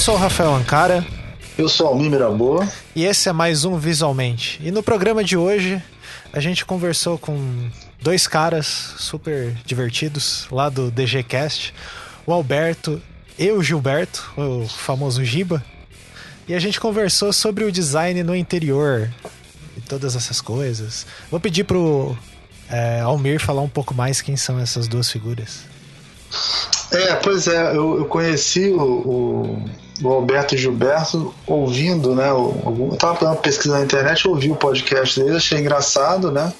sou o Rafael Ancara. Eu sou Almir Miraboa. E esse é mais um Visualmente. E no programa de hoje, a gente conversou com dois caras super divertidos lá do DGCast, o Alberto e o Gilberto, o famoso Giba. E a gente conversou sobre o design no interior e todas essas coisas. Vou pedir pro é, Almir falar um pouco mais quem são essas duas figuras. É, pois é, eu, eu conheci o, o, o, Alberto Gilberto ouvindo, né? Eu tava fazendo uma pesquisa na internet, ouvi o podcast dele, achei engraçado, né?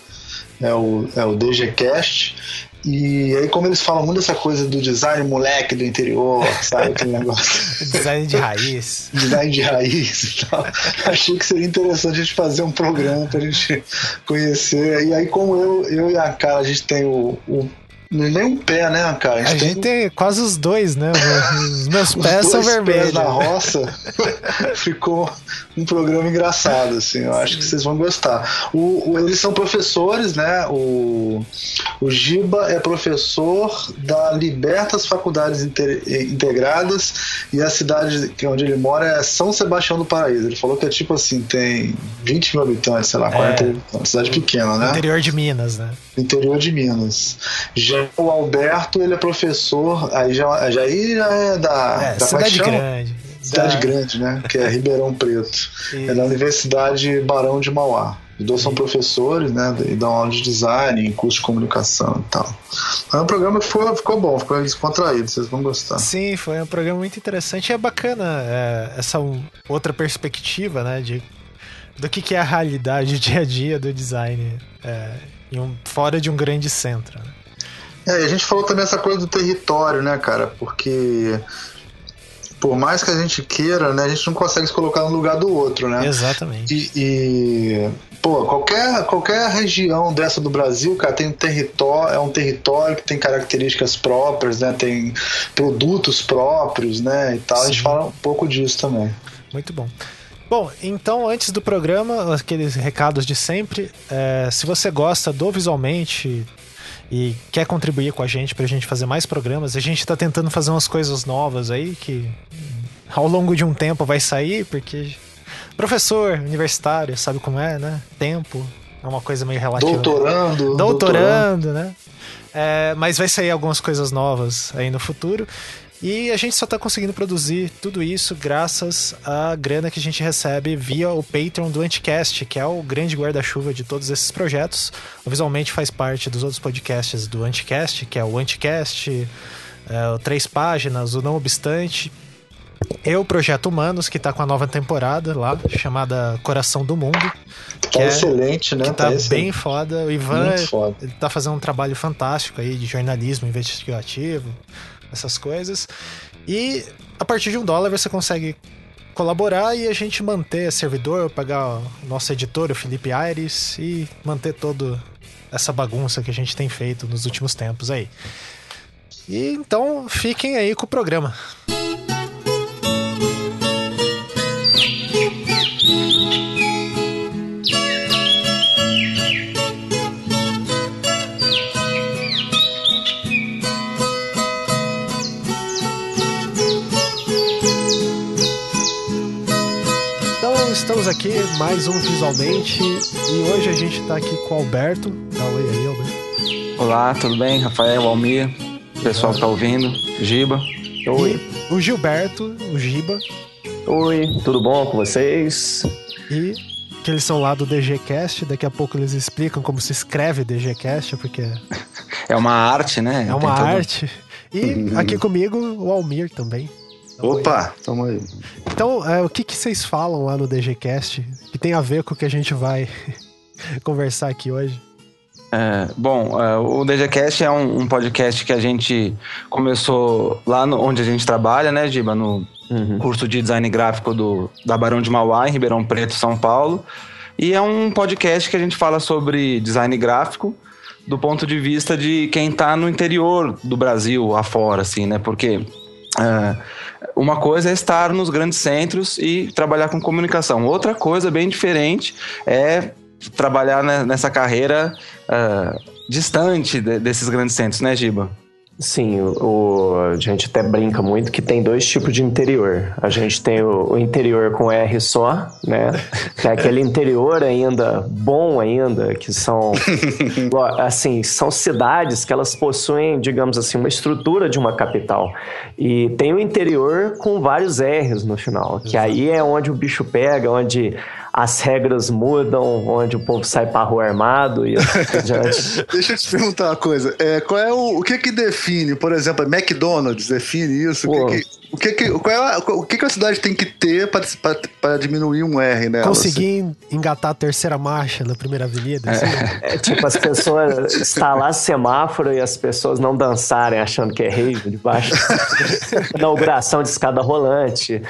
É o, é o DGCast. E aí, como eles falam muito dessa coisa do design moleque do interior, sabe? Aquele negócio. design de raiz. design de raiz e tal. Achei que seria interessante a gente fazer um programa pra gente conhecer. E aí, como eu, eu e a cara, a gente tem o, o nem um pé, né, cara? A gente, a tem... gente tem quase os dois, né? Os meus pés os são vermelhos. Pés na roça. Ficou um programa engraçado, assim. Eu acho que vocês vão gostar. O, o, eles são professores, né? O, o Giba é professor da Libertas Faculdades Integradas e a cidade onde ele mora é São Sebastião do Paraíso. Ele falou que é tipo assim, tem 20 mil habitantes, sei lá, 40 é, uma cidade pequena, né? Interior de Minas, né? Interior de Minas. Já o Alberto, ele é professor, aí já, já, aí já é da, é, da cidade grande. Cidade da... grande, né? Que é Ribeirão Preto. É da Universidade Barão de Mauá. Os dois são professores, né? E dão aula de design, em curso de comunicação e tal. Mas o programa ficou, ficou bom, ficou descontraído, vocês vão gostar. Sim, foi um programa muito interessante. E é bacana é, essa um, outra perspectiva, né? De, do que, que é a realidade dia a dia do design é, um, fora de um grande centro. Né? É, e a gente falou também essa coisa do território, né, cara? Porque por mais que a gente queira, né, a gente não consegue se colocar no lugar do outro, né? Exatamente. E, e, pô, qualquer, qualquer região dessa do Brasil, cara, tem um território, é um território que tem características próprias, né? Tem produtos próprios, né? E tal. Sim. A gente fala um pouco disso também. Muito bom. Bom, então antes do programa, aqueles recados de sempre. É, se você gosta do Visualmente, e quer contribuir com a gente pra gente fazer mais programas, a gente tá tentando fazer umas coisas novas aí que ao longo de um tempo vai sair, porque professor universitário sabe como é, né? Tempo é uma coisa meio relativa. Doutorando. Doutorando, doutorando. né? É, mas vai sair algumas coisas novas aí no futuro. E a gente só está conseguindo produzir tudo isso graças à grana que a gente recebe via o Patreon do Anticast, que é o grande guarda-chuva de todos esses projetos. O Visualmente faz parte dos outros podcasts do Anticast, que é o Anticast, é, o Três Páginas, o Não Obstante. E o Projeto Humanos, que está com a nova temporada lá, chamada Coração do Mundo. Que tá é, excelente, né? Que tá, tá bem foda. O Ivan foda. Ele tá fazendo um trabalho fantástico aí de jornalismo investigativo essas coisas. E a partir de um dólar você consegue colaborar e a gente manter servidor, pagar o nosso editor, o Felipe Aires, e manter toda essa bagunça que a gente tem feito nos últimos tempos aí. E então fiquem aí com o programa. Estamos aqui mais um Visualmente e hoje a gente está aqui com o Alberto. Dá oi aí, Alberto. Olá, tudo bem? Rafael, Almir, pessoal que tá ouvindo, Giba. Oi. E o Gilberto, o Giba. Oi, tudo bom com vocês? E que eles são lá do DGCast, daqui a pouco eles explicam como se escreve DGCast, porque... É uma arte, né? É uma arte. E aqui comigo o Almir também. Opa, tamo aí. Então, é, o que, que vocês falam lá no DGCast que tem a ver com o que a gente vai conversar aqui hoje? É, bom, é, o DGCast é um, um, podcast que a gente começou lá no, onde a gente trabalha, né, Giba? No uhum. curso de design gráfico do, da Barão de Mauá, em Ribeirão Preto, São Paulo. E é um podcast que a gente fala sobre design gráfico do ponto de vista de quem está no interior do Brasil, afora, assim, né? Porque uma coisa é estar nos grandes centros e trabalhar com comunicação. Outra coisa bem diferente é trabalhar nessa carreira uh, distante de, desses grandes centros, né, Giba? Sim, o, a gente até brinca muito que tem dois tipos de interior. A gente tem o, o interior com R só, né? Que é aquele interior ainda bom ainda, que são assim, são cidades que elas possuem, digamos assim, uma estrutura de uma capital. E tem o interior com vários R's no final, que aí é onde o bicho pega, onde as regras mudam, onde o povo sai pra rua armado e assim Deixa eu te perguntar uma coisa. É, qual é o, o que que define, por exemplo, a McDonald's define isso? O que, que o que, que, qual é a, o que, que a cidade tem que ter para diminuir um R nela? Conseguir assim? engatar a terceira marcha na primeira avenida. É. Assim. É, tipo, as pessoas instalar semáforo e as pessoas não dançarem achando que é rave debaixo. Inauguração de escada rolante.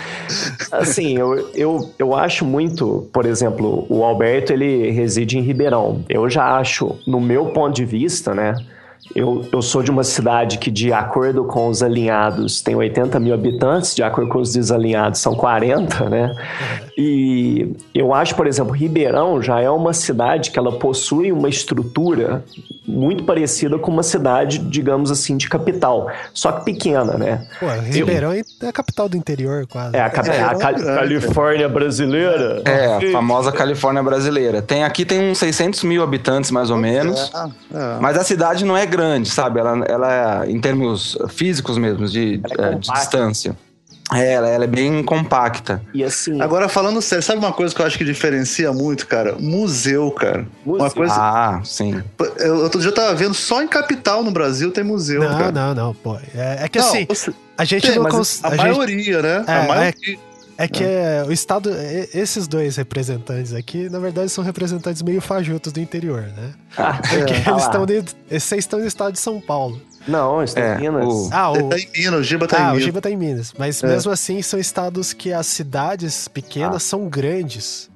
Assim, eu, eu, eu acho muito, por exemplo, o Alberto ele reside em Ribeirão. Eu já acho, no meu ponto de vista, né? Eu, eu sou de uma cidade que, de acordo com os alinhados, tem 80 mil habitantes, de acordo com os desalinhados, são 40, né? E eu acho, por exemplo, Ribeirão já é uma cidade que ela possui uma estrutura muito parecida com uma cidade, digamos assim, de capital, só que pequena, né? Pô, Ribeirão eu... é a capital do interior, quase. É a, cap... é, a Cal... Califórnia brasileira. É, a famosa Califórnia brasileira. Tem aqui tem uns 600 mil habitantes, mais ou menos, é, é. mas a cidade não é grande, sabe? Ela, ela é, em termos físicos mesmo, de, é de distância. É, ela, ela, é bem compacta. E assim. Agora, falando sério, sabe uma coisa que eu acho que diferencia muito, cara? Museu, cara. Museu. Uma coisa. Ah, sim. Eu outro dia eu tava vendo, só em capital no Brasil tem museu. Não, cara. não, não, pô. É, é que não, assim. Você... A gente tem, não consegue. A, a, maioria, né? É, a maioria. É... É que é. o estado. Esses dois representantes aqui, na verdade, são representantes meio fajutos do interior, né? Ah, Porque é, eles estão de, Vocês estão no estado de São Paulo. Não, está é, em Minas. O... Ah, o... Tá em Minas, o Giba tá ah, em Minas. o Giba tá em Minas. Mas é. mesmo assim, são estados que as cidades pequenas ah. são grandes.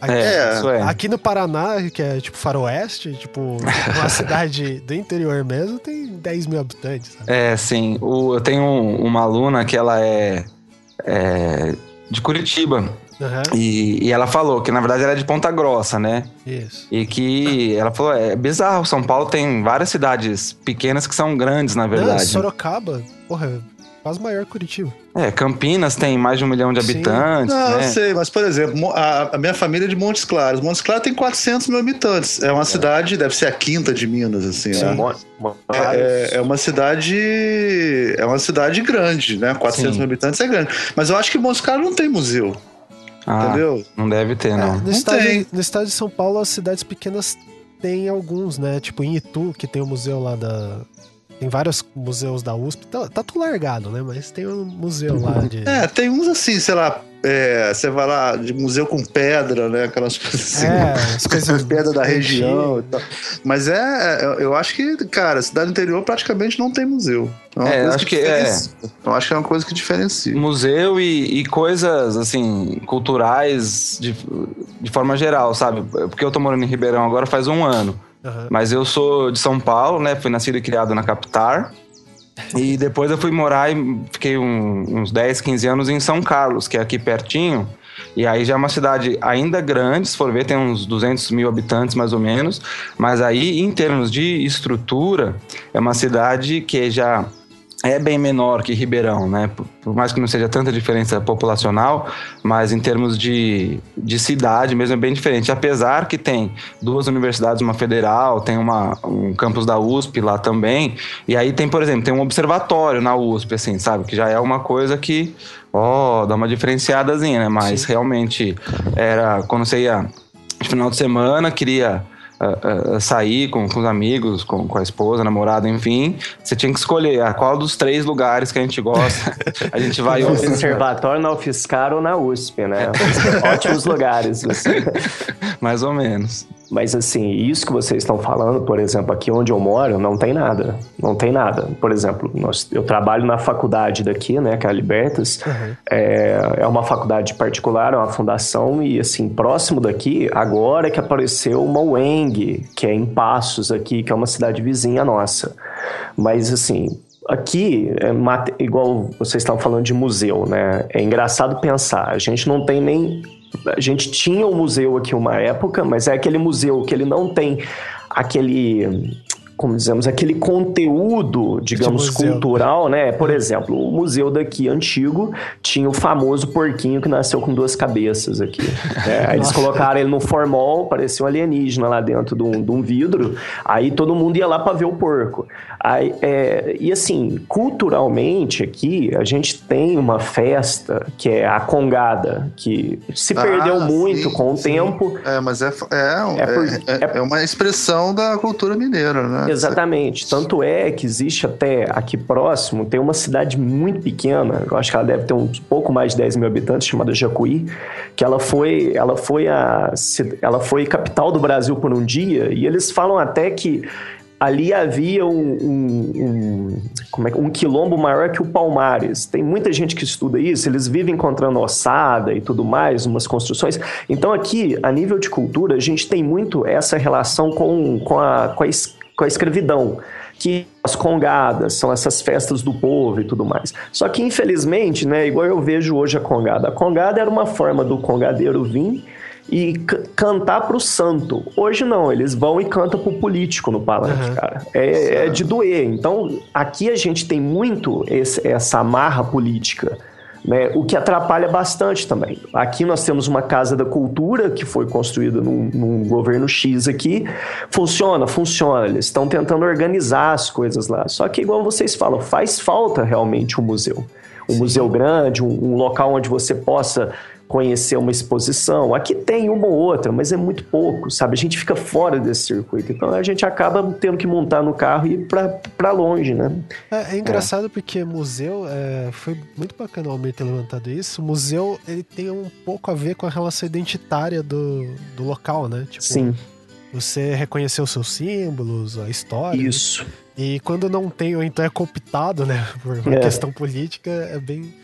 Aqui, é, é. aqui no Paraná, que é tipo faroeste, tipo uma cidade do interior mesmo, tem 10 mil habitantes. Sabe? É, sim. O, eu tenho uma aluna que ela é é, de Curitiba. Uhum. E, e, ela falou que na verdade era de Ponta Grossa, né? Isso. E que ela falou: é bizarro, São Paulo tem várias cidades pequenas que são grandes, na verdade. Não, Sorocaba, porra, quase maior que Curitiba. É, Campinas tem mais de um milhão de habitantes. Não, né? eu sei, mas por exemplo, a, a, minha família é de Montes Claros. Montes Claros tem 400 mil habitantes. É uma é. cidade, deve ser a quinta de Minas, assim. Sim. Né? É, é, é, uma cidade. É uma cidade grande, né? 400 Sim. mil habitantes é grande. Mas eu acho que Montes Claros não tem museu. Ah, entendeu? Não deve ter, não. É, no, não estado, tem. no estado de São Paulo, as cidades pequenas têm alguns, né? Tipo em Itu, que tem o museu lá da, tem vários museus da USP. Tá, tá tudo largado, né? Mas tem um museu lá de. É, tem uns assim, sei lá. É, você vai lá de museu com pedra, né? Aquelas coisas assim. É, as coisas pedra da região e tal. Mas é, eu acho que, cara, cidade interior praticamente não tem museu. É, é acho que, que é. Eu acho que é uma coisa que diferencia. Museu e, e coisas, assim, culturais de, de forma geral, sabe? Porque eu tô morando em Ribeirão agora faz um ano. Uhum. Mas eu sou de São Paulo, né? Fui nascido e criado na capital. E depois eu fui morar e fiquei um, uns 10, 15 anos em São Carlos, que é aqui pertinho. E aí já é uma cidade ainda grande, se for ver, tem uns 200 mil habitantes mais ou menos. Mas aí, em termos de estrutura, é uma cidade que já é bem menor que Ribeirão, né? Por mais que não seja tanta diferença populacional, mas em termos de, de cidade mesmo é bem diferente. Apesar que tem duas universidades, uma federal, tem uma, um campus da USP lá também. E aí tem, por exemplo, tem um observatório na USP, assim, sabe? Que já é uma coisa que, ó, dá uma diferenciadazinha, né? Mas Sim. realmente era quando você ia de final de semana, queria uh, uh, sair com, com os amigos, com, com a esposa, namorada, enfim, você tinha que escolher a qual dos três lugares que a gente gosta. a gente vai. No conservatório, na UFSCar ou na USP, né? Ótimos lugares. Assim. Mais ou menos. Mas assim, isso que vocês estão falando, por exemplo, aqui onde eu moro, não tem nada. Não tem nada. Por exemplo, nós, eu trabalho na faculdade daqui, né, que é a Libertas. Uhum. É, é uma faculdade particular, é uma fundação, e assim, próximo daqui, agora que apareceu uma UENG, que é em Passos aqui, que é uma cidade vizinha nossa. Mas assim, aqui, é igual vocês estavam falando de museu, né? É engraçado pensar, a gente não tem nem a gente tinha um museu aqui uma época, mas é aquele museu que ele não tem aquele como dizemos, aquele conteúdo, digamos, cultural, né? Por exemplo, o museu daqui antigo tinha o famoso porquinho que nasceu com duas cabeças aqui. É, aí eles colocaram ele no formol, parecia um alienígena lá dentro de um, de um vidro. Aí todo mundo ia lá para ver o porco. Aí, é, e assim, culturalmente aqui, a gente tem uma festa que é a congada, que se perdeu ah, muito sim, com o sim. tempo. É, mas é, é, é, por, é, é, é uma expressão da cultura mineira, né? Exatamente. Tanto é que existe até aqui próximo, tem uma cidade muito pequena, eu acho que ela deve ter um pouco mais de 10 mil habitantes, chamada Jacuí, que ela foi, ela foi a, ela foi capital do Brasil por um dia, e eles falam até que ali havia um, um, um, é, um quilombo maior que o Palmares. Tem muita gente que estuda isso, eles vivem encontrando ossada e tudo mais, umas construções. Então aqui, a nível de cultura, a gente tem muito essa relação com, com, a, com, a, com a escravidão que as congadas são essas festas do povo e tudo mais. Só que, infelizmente, né, igual eu vejo hoje a congada, a congada era uma forma do congadeiro vir e cantar pro santo. Hoje não, eles vão e cantam pro político no palanque, uhum. cara. É, é, de doer. Então, aqui a gente tem muito esse, essa amarra política. Né, o que atrapalha bastante também. Aqui nós temos uma Casa da Cultura que foi construída num, num governo X aqui. Funciona, funciona. Eles estão tentando organizar as coisas lá. Só que, igual vocês falam, faz falta realmente um museu. Um museu grande, um, um local onde você possa conhecer uma exposição. Aqui tem uma ou outra, mas é muito pouco, sabe? A gente fica fora desse circuito. Então a gente acaba tendo que montar no carro e ir para longe, né? É, é engraçado é. porque museu, é, foi muito bacana o Almir ter levantado isso. O museu, ele tem um pouco a ver com a relação identitária do, do local, né? Tipo, Sim. Você reconhecer os seus símbolos, a história. Né? Isso. E quando não tem, ou então é cooptado, né? Por uma é. questão política, é bem.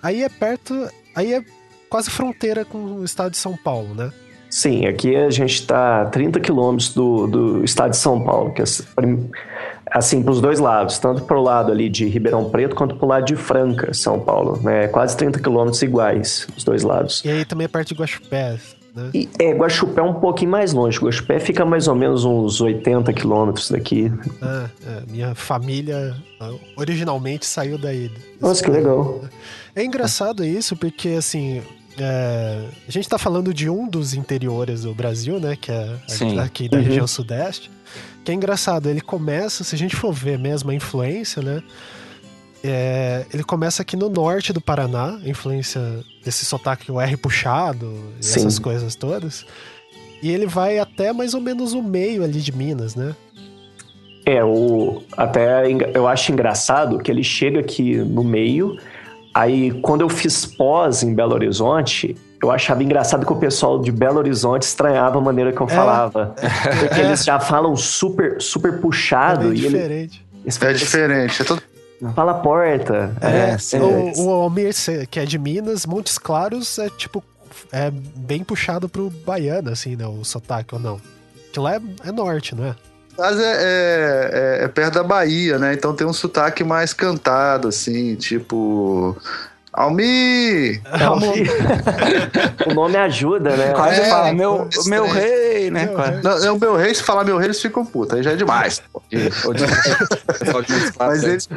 Aí é perto. Aí é quase fronteira com o estado de São Paulo, né? Sim, aqui a gente está a 30 quilômetros do, do estado de São Paulo, que é assim, para os dois lados, tanto para o lado ali de Ribeirão Preto quanto para o lado de Franca, São Paulo, né? Quase 30 quilômetros iguais, os dois lados. E aí também é perto de Guaxupé, né? E, é, Guaxupé é um pouquinho mais longe. Guaxupé fica mais ou menos uns 80 quilômetros daqui. Ah, é, minha família ah, originalmente saiu daí. Nossa, que legal. É engraçado isso, porque assim, é, a gente está falando de um dos interiores do Brasil, né? Que é Sim. aqui da uhum. região sudeste. Que é engraçado, ele começa, se a gente for ver mesmo a influência, né? É, ele começa aqui no norte do Paraná, a influência desse sotaque, o R puxado, e essas coisas todas. E ele vai até mais ou menos o meio ali de Minas, né? É, o, até eu acho engraçado que ele chega aqui no meio Aí, quando eu fiz pós em Belo Horizonte, eu achava engraçado que o pessoal de Belo Horizonte estranhava a maneira que eu é. falava. Porque eles já falam super, super puxado. É e diferente. Ele, é diferente. É tudo... Fala porta. É, é, o, o Almir, que é de Minas, Montes Claros é tipo. É bem puxado pro baiano, assim, né? O sotaque ou não. Que lá é, é norte, não é? Mas é, é, é, é, perto da Bahia, né? Então tem um sotaque mais cantado, assim, tipo. Almi! Almi. o nome ajuda, né? Quase é, fala, meu, meu rei, né? Meu. Não, o meu rei, se falar meu rei, eles ficam putos, aí já é demais. Mas eles.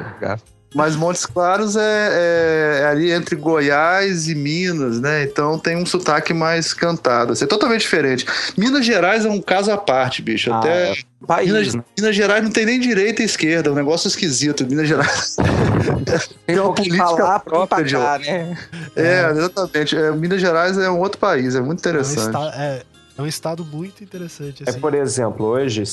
Mas Montes Claros é, é, é, ali entre Goiás e Minas, né? Então tem um sotaque mais cantado. Assim, é totalmente diferente. Minas Gerais é um caso à parte, bicho. Ah, Até. É. País, Minas, né? Minas, Gerais não tem nem direita e esquerda, é um negócio esquisito. Minas Gerais. tem uma política própria de lá, né? É, é. exatamente. É, Minas Gerais é um outro país, é muito interessante. É um, estado, é um estado muito interessante. Assim. É, por exemplo, hoje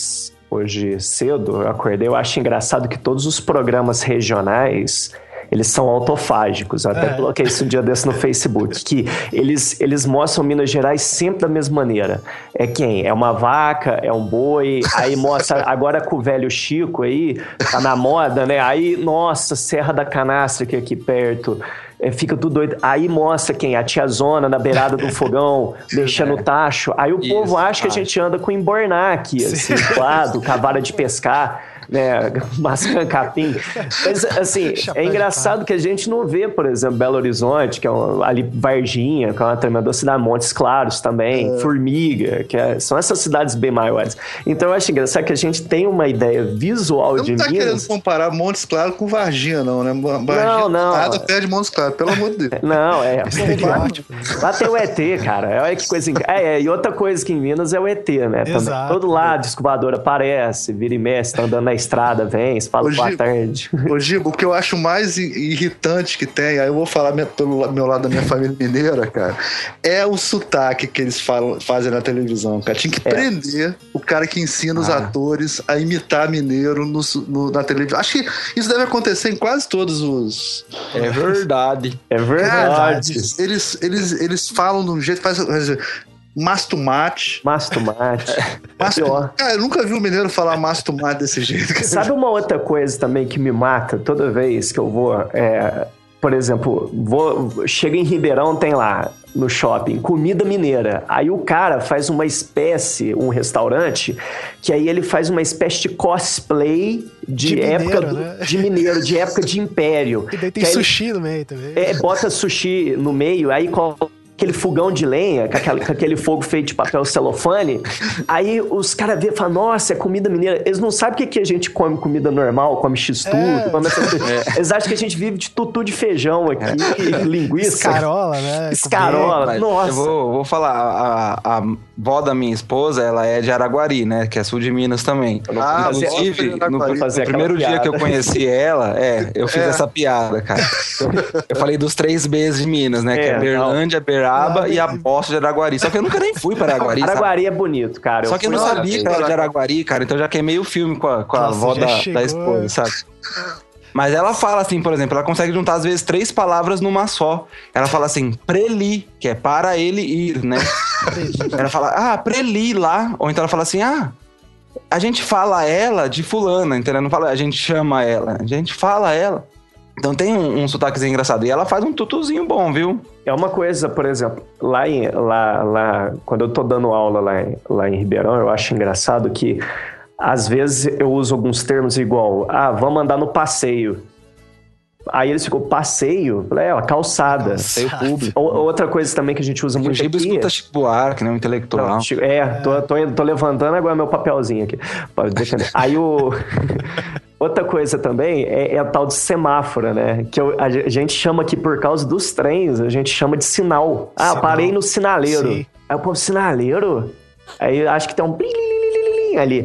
hoje cedo, eu acordei, eu acho engraçado que todos os programas regionais eles são autofágicos. Eu até é. coloquei isso um dia desse no Facebook. Que eles, eles mostram Minas Gerais sempre da mesma maneira. É quem? É uma vaca, é um boi, aí mostra agora com o velho Chico aí, tá na moda, né? Aí, nossa, Serra da Canastra que é aqui perto é, fica tudo doido. Aí mostra quem? A tiazona na beirada do fogão, mexendo o tacho. Aí o Isso, povo acha que a gente anda com emborná aqui, assim, lado, com a vara de pescar. Né? Mascando capim. Mas, assim, é engraçado que a gente não vê, por exemplo, Belo Horizonte, que é um, ali Varginha, que é uma tremenda cidade, Montes Claros também, é. Formiga, que é, são essas cidades bem maiores. Então eu acho engraçado que a gente tem uma ideia visual de Minas... Não tá querendo comparar Montes Claros com Varginha, não, né? Varginha não, não. Nada perde Montes Claros, pelo amor de Deus. Não, é. Lá tem o ET, cara. Olha que coisa. É, é, e outra coisa que em Minas é o ET, né? Exato. Todo lado, escovador aparece, vira e mexe, tá andando na estrada, vem, você fala boa tarde. Ô, Gibo, o que eu acho mais irritante que tem, aí eu vou falar minha, pelo meu lado da minha família mineira, cara, é o sotaque que eles falam, fazem na televisão, cara. Tinha que é. prender o cara que ensina ah. os atores a imitar mineiro no, no, na televisão. Acho que isso deve acontecer em quase todos os. É verdade. É verdade. Cara, eles, eles, eles falam de um jeito, faz, faz Mastumate. Mastumate. Masto... Cara, eu nunca vi um mineiro falar mastumate desse jeito. Sabe uma outra coisa também que me mata toda vez que eu vou. É, por exemplo, vou, chega em Ribeirão, tem lá no shopping, comida mineira. Aí o cara faz uma espécie, um restaurante, que aí ele faz uma espécie de cosplay de, de época mineiro, do, né? de mineiro, de época de império. E daí tem sushi ele, no meio também. É, bota sushi no meio, aí coloca aquele fogão de lenha, com, aquele, com aquele fogo feito de papel celofane. Aí os caras vê e falam, nossa, é comida mineira. Eles não sabem o que, que a gente come comida normal, come x-tudo, é. come é. Eles acham que a gente vive de tutu de feijão aqui, é. linguiça. Escarola, né? Escarola, nossa. Eu vou, vou falar, a, a vó da minha esposa, ela é de Araguari, né? Que é sul de Minas também. Ah, Inclusive, no, no primeiro dia que eu conheci ela, é, eu fiz é. essa piada, cara. Eu, falei dos três Bs de Minas, né? que é, é Berlândia, Uberaba e a bosta de Araguari. Só que eu nunca nem fui para Araguari. Araguari sabe? é bonito, cara. Só que eu não sabia que era de Araguari, cara. Então eu já queimei o filme com a, com a avó da, da esposa, sabe? Mas ela fala assim, por exemplo, ela consegue juntar às vezes três palavras numa só. Ela fala assim, preli, que é para ele ir, né? ela fala, ah, preli lá. Ou então ela fala assim, ah, a gente fala ela de fulana, entendeu? Não fala, a gente chama ela, a gente fala ela. Então tem um, um sotaquezinho engraçado. E ela faz um tutuzinho bom, viu? É uma coisa, por exemplo, lá, em, lá, lá quando eu tô dando aula lá em, lá em Ribeirão, eu acho engraçado que às vezes eu uso alguns termos igual, ah, vamos andar no passeio. Aí eles ficam, passeio? É, ó, calçada. Passeio público. outra coisa também que a gente usa muito aqui... O escuta Chico Buarque, né? Um intelectual. Não, é, tô, tô, tô, levantando agora meu papelzinho aqui. Pode deixar. Aí o... Outra coisa também é, é, a tal de semáfora, né? Que eu, a gente chama aqui por causa dos trens, a gente chama de sinal. Ah, sinal. parei no sinaleiro. Sim. Aí o povo, sinaleiro? Aí acho que tem um ali.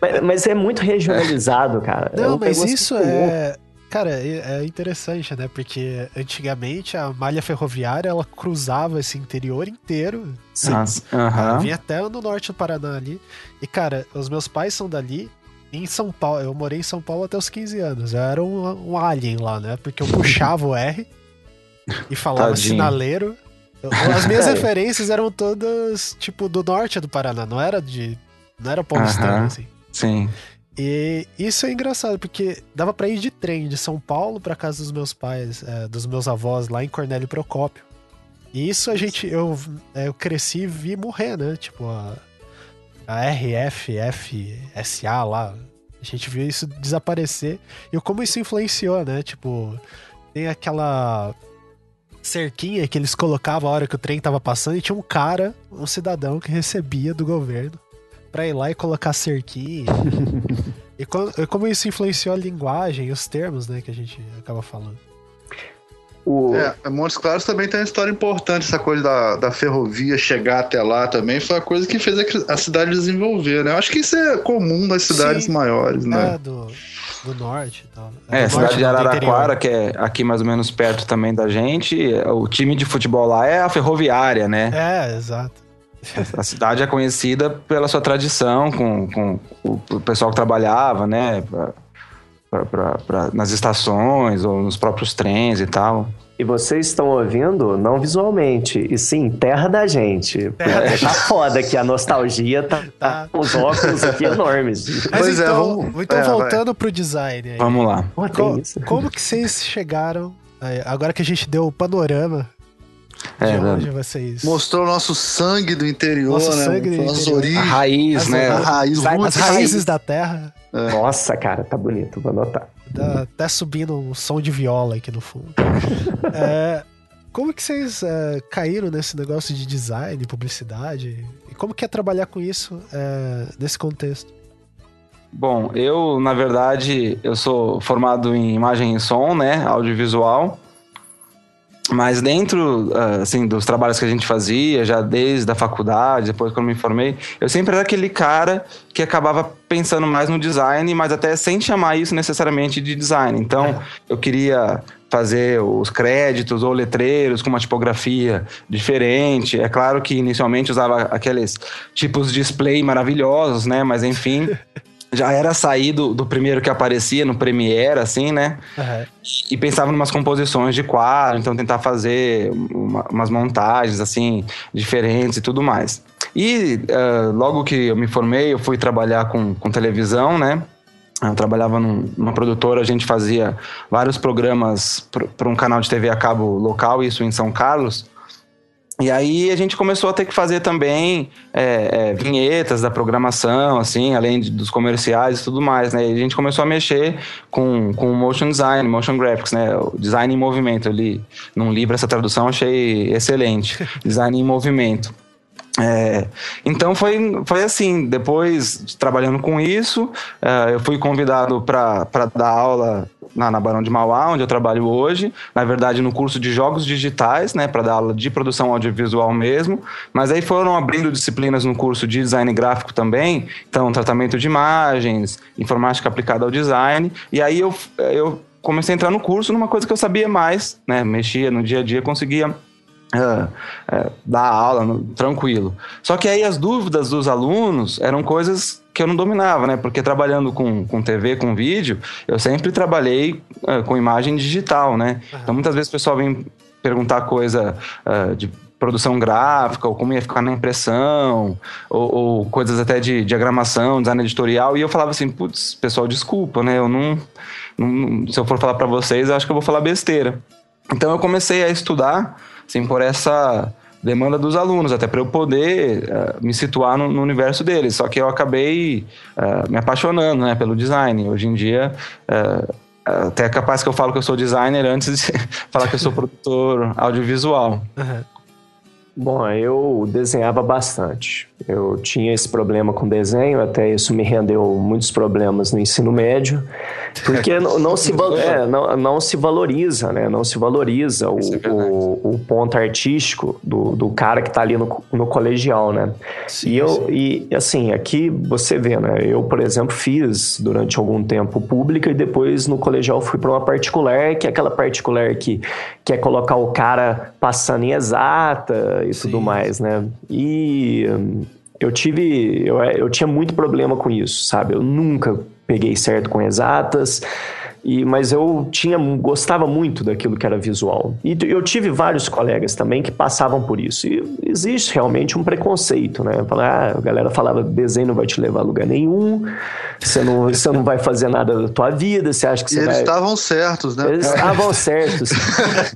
mas, mas, é muito regionalizado, cara. Não, é mas isso é. Cara, é, é interessante, né? Porque antigamente a malha ferroviária ela cruzava esse interior inteiro. Sim. Uhum. Vinha até no norte do Paraná ali. E, cara, os meus pais são dali em São Paulo, eu morei em São Paulo até os 15 anos. Eu era um, um alien lá, né? Porque eu puxava o R e falava Tadinho. sinaleiro. As minhas referências eram todas, tipo, do norte do Paraná, não era de. Não era paulistano, uh -huh. assim. Sim. E isso é engraçado, porque dava para ir de trem de São Paulo para casa dos meus pais, é, dos meus avós, lá em Cornélio Procópio. E isso a gente, eu, é, eu cresci e vi morrer, né? Tipo, a, a RFFSA lá. A gente viu isso desaparecer. E como isso influenciou, né? Tipo, tem aquela cerquinha que eles colocavam a hora que o trem tava passando e tinha um cara, um cidadão que recebia do governo pra ir lá e colocar cerquinha. e como isso influenciou a linguagem, os termos, né, que a gente acaba falando. O... É, Montes Claros também tem uma história importante, essa coisa da, da ferrovia chegar até lá também foi a coisa que fez a, a cidade desenvolver, né? Eu acho que isso é comum nas cidades Sim, maiores, né? É, do, do norte e tal. É, a cidade de Araraquara, que é aqui mais ou menos perto também da gente, o time de futebol lá é a ferroviária, né? É, exato. A cidade é conhecida pela sua tradição, com, com o pessoal que trabalhava, né? pra, pra, pra, nas estações ou nos próprios trens e tal. E vocês estão ouvindo não visualmente, e sim terra da gente. Terra da tá foda que a nostalgia tá, tá com os óculos aqui enormes. Mas pois é, então, é, vamos... então é, voltando vai. pro design. Aí. Vamos lá. Pô, como, como que vocês chegaram, agora que a gente deu o panorama É, hoje vai ser isso. Mostrou o nosso sangue do interior, nosso né? Sangue do Nossas origens. A raiz, as, né? A raiz, as raízes da terra. É. Nossa, cara, tá bonito, vou anotar. Tá até subindo um som de viola aqui no fundo. é, como que vocês é, caíram nesse negócio de design, publicidade? E como que é trabalhar com isso é, nesse contexto? Bom, eu, na verdade, eu sou formado em imagem e som, né? Audiovisual. Mas dentro, ah, assim, dos trabalhos que a gente fazia, já desde a faculdade, depois quando me formei, eu sempre era aquele cara que acabava pensando mais no design, mas até sem chamar isso necessariamente de design. Então, é. eu queria fazer os créditos ou letreiros com uma tipografia diferente. É claro que inicialmente usava aqueles tipos de display maravilhosos, né? Mas enfim, já era sair do, do, primeiro que aparecia no Premiere, assim, né? Uhum. E pensava em umas composições de quadro, então tentar fazer uma, umas montagens, assim, diferentes e tudo mais. E uh, logo que eu me formei, eu fui trabalhar com, com televisão, né? Eu trabalhava num, numa produtora, a gente fazia vários programas para um canal de TV a cabo local, isso em São Carlos. E aí a gente começou a ter que fazer também é, é, vinhetas da programação, assim, além de, dos comerciais e tudo mais, né? E a gente começou a mexer com, com motion design, motion graphics, né? O design em movimento. Eu li num livro essa tradução, achei excelente. design em movimento. É, então foi, foi assim, depois trabalhando com isso, é, eu fui convidado para dar aula na, na Barão de Mauá, onde eu trabalho hoje, na verdade no curso de jogos digitais, né, para dar aula de produção audiovisual mesmo, mas aí foram abrindo disciplinas no curso de design gráfico também, então tratamento de imagens, informática aplicada ao design, e aí eu, eu comecei a entrar no curso numa coisa que eu sabia mais, né, mexia no dia a dia, conseguia Uh, uh, dar aula no, tranquilo. Só que aí as dúvidas dos alunos eram coisas que eu não dominava, né? Porque trabalhando com, com TV, com vídeo, eu sempre trabalhei uh, com imagem digital, né? Uhum. Então muitas vezes o pessoal vem perguntar coisa de produção gráfica, ou como ia ficar na impressão, ou, ou coisas até de diagramação, design editorial, e eu falava assim, putz, pessoal, desculpa, né? Eu não, não se eu for falar para vocês, eu acho que eu vou falar besteira. Então eu comecei a estudar assim, por essa demanda dos alunos, até para eu poder uh, me situar no, no, universo deles. Só que eu acabei uh, me apaixonando né, pelo design. Hoje em dia, uh, até é capaz que eu falo que eu sou designer antes de falar que eu sou produtor audiovisual. Uhum. Bom, eu desenhava bastante. Eu tinha esse problema com desenho, até isso me rendeu muitos problemas no ensino médio, porque não, não se, é, não, não, se valoriza, né? Não se valoriza o, é o, o, ponto artístico do, do cara que está ali no, no colegial, né? Sim, e eu, sim. e assim, aqui você vê, né? Eu, por exemplo, fiz durante algum tempo pública e depois no colegial fui para uma particular, que é aquela particular que quer colocar o cara passando em exata e sim. tudo mais, né? E eu tive. Eu, eu tinha muito problema com isso, sabe? Eu nunca peguei certo com exatas. E, mas eu tinha gostava muito daquilo que era visual. E eu tive vários colegas também que passavam por isso. E existe realmente um preconceito, né? Falar, ah, a galera falava, desenho não vai te levar a lugar nenhum, você não, você não vai fazer nada da tua vida, você acha que você e vai... eles estavam certos, né? Eles estavam certos.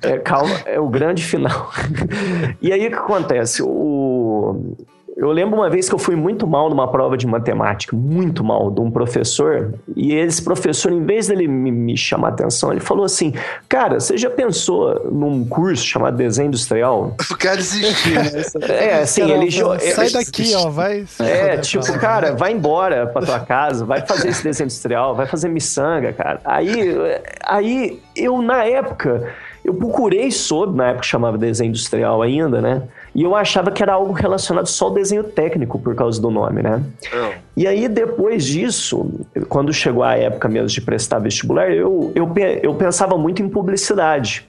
É, calma, é o grande final. e aí o que acontece? O, eu lembro uma vez que eu fui muito mal numa prova de matemática, muito mal, de um professor, e esse professor, em vez dele me, me chamar atenção, ele falou assim: Cara, você já pensou num curso chamado Desenho Industrial? O cara desistiu, né? É, assim, Caramba, ele. Sai daqui, ó, vai. É, tipo, cara, vai embora pra tua casa, vai fazer esse desenho industrial, vai fazer miçanga, cara. Aí, aí eu, na época, eu procurei sobre, na época chamava desenho industrial ainda, né? E eu achava que era algo relacionado só ao desenho técnico por causa do nome, né? Oh. E aí, depois disso, quando chegou a época mesmo de prestar vestibular, eu, eu, eu pensava muito em publicidade.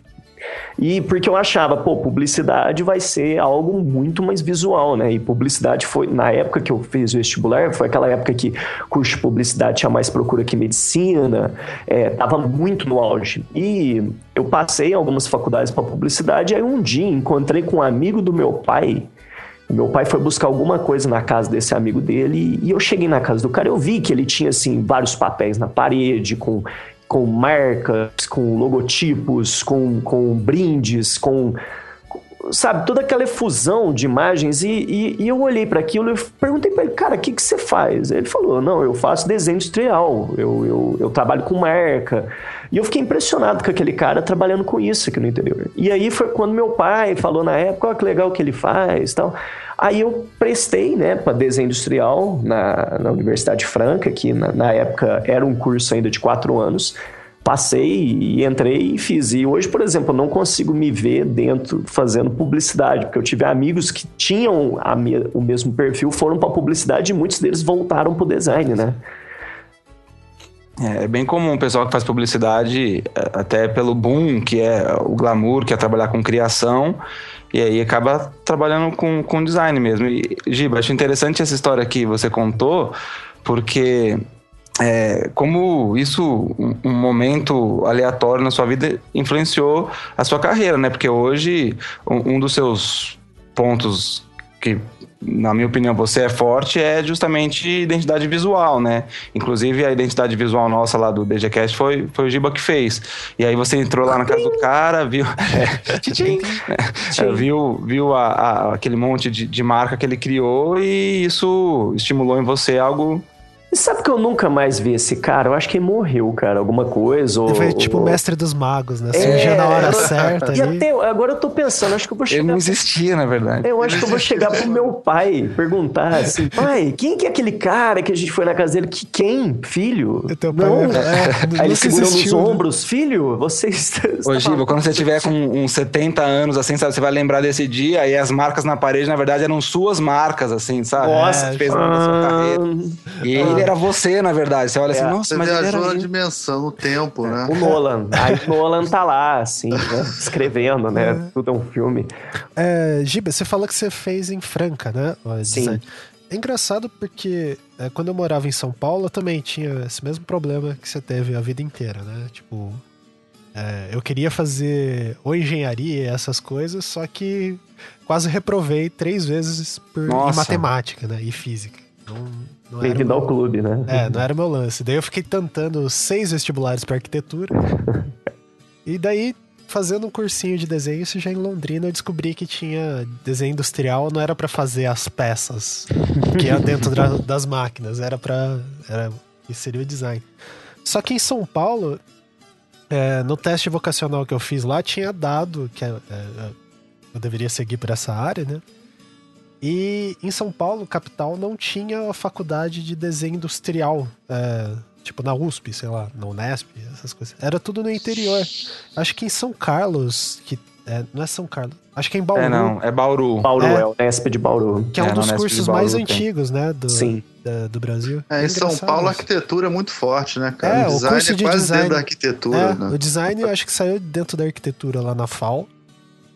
E porque eu achava, pô, publicidade vai ser algo muito mais visual, né? E publicidade foi, na época que eu fiz o vestibular, foi aquela época que curso de publicidade tinha mais procura que medicina, é, tava muito no auge. E eu passei algumas faculdades para publicidade, aí um dia encontrei com um amigo do meu pai, meu pai foi buscar alguma coisa na casa desse amigo dele e eu cheguei na casa do cara, eu vi que ele tinha assim vários papéis na parede com com marcas, com logotipos, com, com brindes, com sabe, toda aquela efusão de imagens. E, e, e eu olhei para aquilo e perguntei para ele, cara, o que, que você faz? Ele falou, não, eu faço desenho industrial, eu, eu, eu trabalho com marca. E eu fiquei impressionado com aquele cara trabalhando com isso aqui no interior. E aí foi quando meu pai falou na época, olha que legal que ele faz tal. Aí eu prestei, né, para desenho industrial na, na Universidade Franca, que na, na época era um curso ainda de quatro anos passei e entrei e fiz. E hoje, por exemplo, eu não consigo me ver dentro fazendo publicidade, porque eu tive amigos que tinham me, o mesmo perfil, foram para publicidade e muitos deles voltaram para o design, né? É, é bem comum o pessoal que faz publicidade, é, até pelo boom, que é o glamour, que é trabalhar com criação, e aí acaba trabalhando com, com design mesmo. E, Giba, acho interessante essa história que você contou, porque é, como isso, um, momento aleatório na sua vida, influenciou a sua carreira, né? Porque hoje, um, um dos seus pontos que na minha opinião, você é forte é justamente identidade visual, né? Inclusive, a identidade visual nossa lá do DGCast foi, foi o Giba que fez. E aí você entrou lá na casa do cara, viu... É, viu viu a, a, aquele monte de, de marca que ele criou e isso estimulou em você algo e sabe que eu nunca mais vi esse cara? Eu acho que ele morreu, cara, alguma coisa. Ou, ele foi tipo o mestre dos magos, né? Surgiu é, na hora certa. E ali. até agora eu tô pensando, acho que eu vou chegar. Ele não existia, na verdade. Eu acho que eu vou chegar pro meu pai, perguntar assim: pai, quem que é aquele cara que a gente foi na casa dele? Que quem? Filho? Teu pai não. É, é, Aí ele segurou existiu, nos né? ombros: filho, você está. Ô, Giba, quando você tiver com uns 70 anos, assim, sabe, você vai lembrar desse dia e as marcas na parede, na verdade, eram suas marcas, assim, sabe? Nossa, é, fez ah, sua carreira. E ah, ele era você, na verdade. Você olha assim, é. assim, nossa, você mas viajou na dimensão, no tempo, né? O Nolan. Aí o Nolan tá lá, assim, né? escrevendo, né? É. Tudo é um filme. É, Giba, você falou que você fez em Franca, né? Sim. É engraçado porque é, quando eu morava em São Paulo, eu também tinha esse mesmo problema que você teve a vida inteira, né? Tipo, é, eu queria fazer ou engenharia e essas coisas, só que quase reprovei três vezes por, em matemática, né? E física. Então, Bem-vindo ao clube, né? É, não era meu lance. Daí eu fiquei tentando seis vestibulares para arquitetura. e daí, fazendo um cursinho de desenho, isso já em Londrina, eu descobri que tinha desenho industrial, não era para fazer as peças que ia dentro das máquinas, era para era que seria o design. Só que em São Paulo, é, no teste vocacional que eu fiz lá, tinha dado que é, é, eu deveria seguir por essa área, né? E em São Paulo, capital, não tinha a faculdade de desenho industrial. É, tipo na USP, sei lá, na Unesp, essas coisas. Era tudo no interior. Acho que em São Carlos, que é, não é São Carlos. Acho que é em Bauru. É, não, é Bauru. Bauru, é, é o Unesp de Bauru. Que é, um é, dos cursos mais antigos, né? Do, Sim. Da, do Brasil. É, em São Paulo a arquitetura é muito forte, né, cara? É, o, design o curso de é quase design, dentro da arquitetura, é, né? O design eu acho que saiu dentro da arquitetura lá na FAO.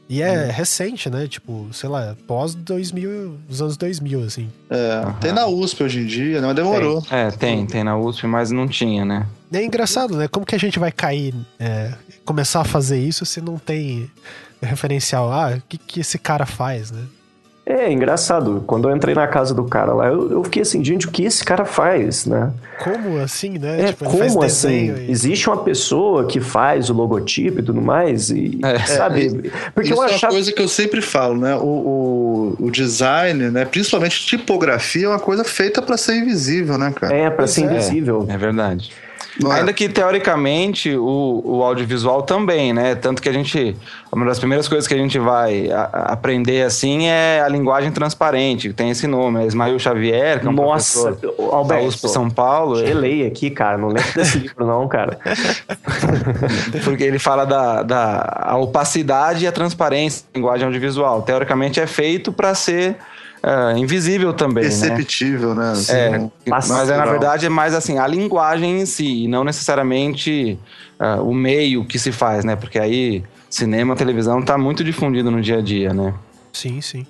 E é hum. recente, né? Tipo, sei lá, pós 2000, os anos 2000, assim. É, uhum. tem na USP hoje em dia, né? Mas demorou. Tem. É, tem, tem na USP, mas não tinha, né? É engraçado, né? Como que a gente vai cair, é, começar a fazer isso se não tem referencial? Ah, o que, que esse cara faz, né? É engraçado. Quando eu entrei na casa do cara lá, eu, eu fiquei assim, gente, o que esse cara faz, né? Como assim, né? É, tipo, como assim? E... Existe uma pessoa que faz o logotipo e tudo mais, e é. sabe? É, Porque isso eu achava... é uma coisa que eu sempre falo, né? O, o, o, design, né? Principalmente tipografia, é uma coisa feita para ser invisível, né, cara? É, para ser é. invisível. É verdade. É? Ainda que teoricamente o, o audiovisual também, né? Tanto que a gente. Uma das primeiras coisas que a gente vai a, aprender assim é a linguagem transparente, que tem esse nome, é Ismael Xavier, que é um Nossa, professor Alberto, São Paulo. Gelei aqui, cara, não lembro desse livro, não, cara. Porque ele fala da, da a opacidade e a transparência da linguagem audiovisual. Teoricamente é feito para ser é, invisível também. Né? Perceptível, né? né? Assim, é, mas é, na verdade é mais assim, a linguagem em si, e não necessariamente uh, o meio que se faz, né? Porque aí cinema, televisão tá muito difundido no dia a dia, né? Sim, sim.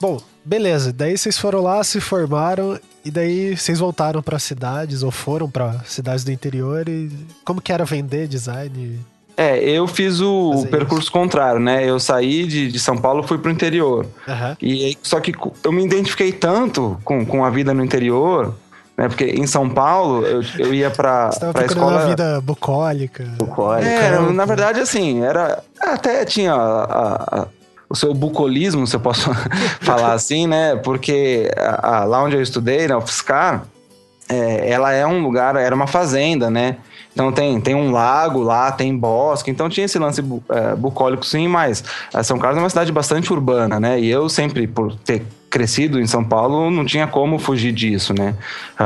Bom, beleza. Daí vocês foram lá, se formaram e daí vocês voltaram para cidades ou foram para cidades do interior e como que era vender design? É, eu fiz o, o percurso isso. contrário, né? Eu saí de, de São Paulo fui pro interior. Uhum. E só que eu me identifiquei tanto com, com a vida no interior, né? Porque em São Paulo eu, eu ia pra, Você pra escola. uma vida bucólica. Bucólica. É, na verdade, assim, era. Até tinha a, a, o seu bucolismo, se eu posso falar assim, né? Porque lá onde eu estudei, na UFSCar, é, ela é um lugar, era uma fazenda, né? Então tem, tem um lago lá, tem bosque, então tinha esse lance é, bucólico sim, mas é, São Carlos é uma cidade bastante urbana, né? E eu sempre, por ter crescido em São Paulo, não tinha como fugir disso, né?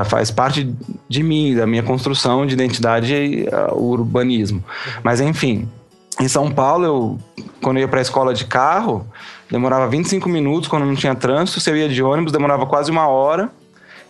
Faz parte de mim, da minha construção de identidade, uh, o urbanismo. Mas enfim, em São Paulo, eu, quando eu ia para a escola de carro, demorava 25 minutos quando não tinha trânsito. Se eu ia de ônibus, demorava quase uma hora.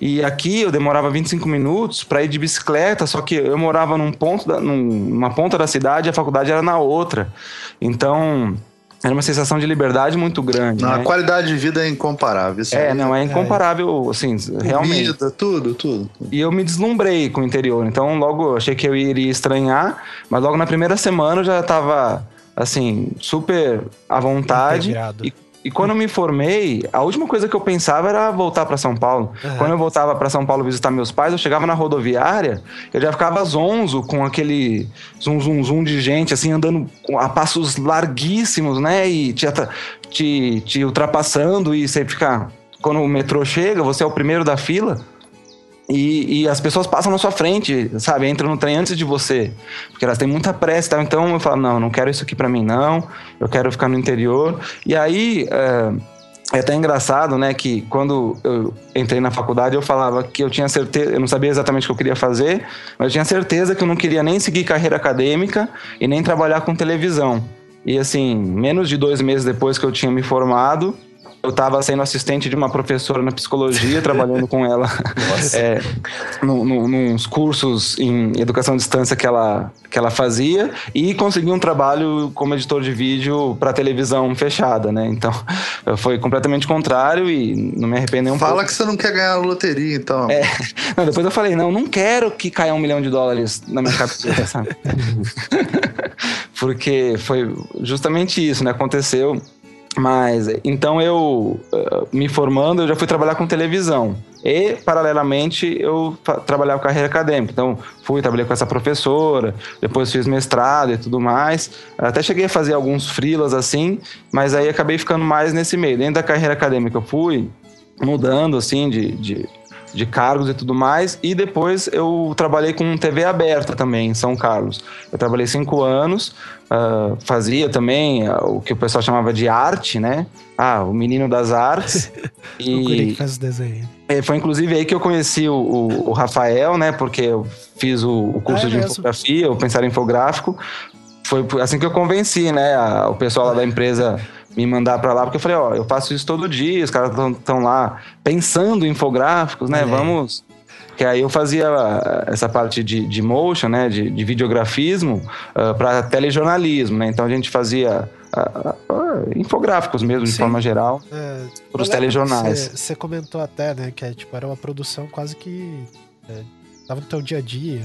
E aqui eu demorava 25 minutos para ir de bicicleta, só que eu morava num ponto da, numa ponta da cidade e a faculdade era na outra. Então, era uma sensação de liberdade muito grande. Não, né? A qualidade de vida é incomparável. é, não, é incomparável, assim, realmente. Vida, tudo, tudo, tudo, E eu me deslumbrei com o interior. Então, logo, achei que eu iria estranhar, mas logo na primeira semana eu já estava, assim, super à vontade. Integrado. E e quando eu me formei, a última coisa que eu pensava era voltar para São Paulo. Uhum. Quando eu voltava para São Paulo visitar meus pais, eu chegava na rodoviária, eu já ficava zonzo com aquele zum zum zum de gente assim andando a passos larguíssimos, né? E te, te, te ultrapassando e você fica quando o metrô chega, você é o primeiro da fila. E, e, as pessoas passam na sua frente, sabe? Entram no trem antes de você. Porque elas têm muita pressa tá? Então eu falo, não, não quero isso aqui para mim, não. Eu quero ficar no interior. E aí. É, é até engraçado, né, que quando eu entrei na faculdade eu falava que eu tinha certeza, eu não sabia exatamente o que eu queria fazer, mas eu tinha certeza que eu não queria nem seguir carreira acadêmica e nem trabalhar com televisão. E assim, menos de dois meses depois que eu tinha me formado, eu estava sendo assistente de uma professora na psicologia, trabalhando com ela é, no, no, nos cursos em educação à distância que ela, que ela fazia e consegui um trabalho como editor de vídeo para televisão fechada, né? Então foi completamente contrário e não me arrependo nem um Fala pouco. que você não quer ganhar a loteria, então. É, não, depois eu falei, não, não quero que caia um milhão de dólares na minha cabeça, sabe? Porque foi justamente isso, né? Aconteceu mas então eu uh, me formando, eu já fui trabalhar com televisão. E, paralelamente, eu trabalhava com carreira acadêmica. Então, fui, trabalhei com essa professora, depois fiz mestrado e tudo mais. Até cheguei a fazer alguns frilas assim, mas aí acabei ficando mais nesse meio. Dentro da carreira acadêmica, eu fui mudando, assim, de, de de cargos e tudo mais. E depois eu trabalhei com TV aberta também em São Carlos. Eu trabalhei cinco anos, uh, fazia também uh, o que o pessoal chamava de arte, né? Ah, o menino das artes. e faz desenho. É, foi inclusive aí que eu conheci o, o, o Rafael, né? Porque eu fiz o, o curso ah, é de mesmo? infografia, o Pensar Infográfico. Foi assim que eu convenci, né? A, o pessoal lá da empresa me mandar para lá, porque eu falei, ó, eu faço isso todo dia, os caras estão lá pensando em infográficos, né? É. Vamos. Que aí eu fazia essa parte de, de motion, né? De, de videografismo uh, ah, para telejornalismo, né? Então a gente fazia uh, uh, infográficos mesmo, Sim. de forma geral, é, para os telejornais. Você comentou até, né? Que é, tipo, era uma produção quase que. É, tava no teu dia a dia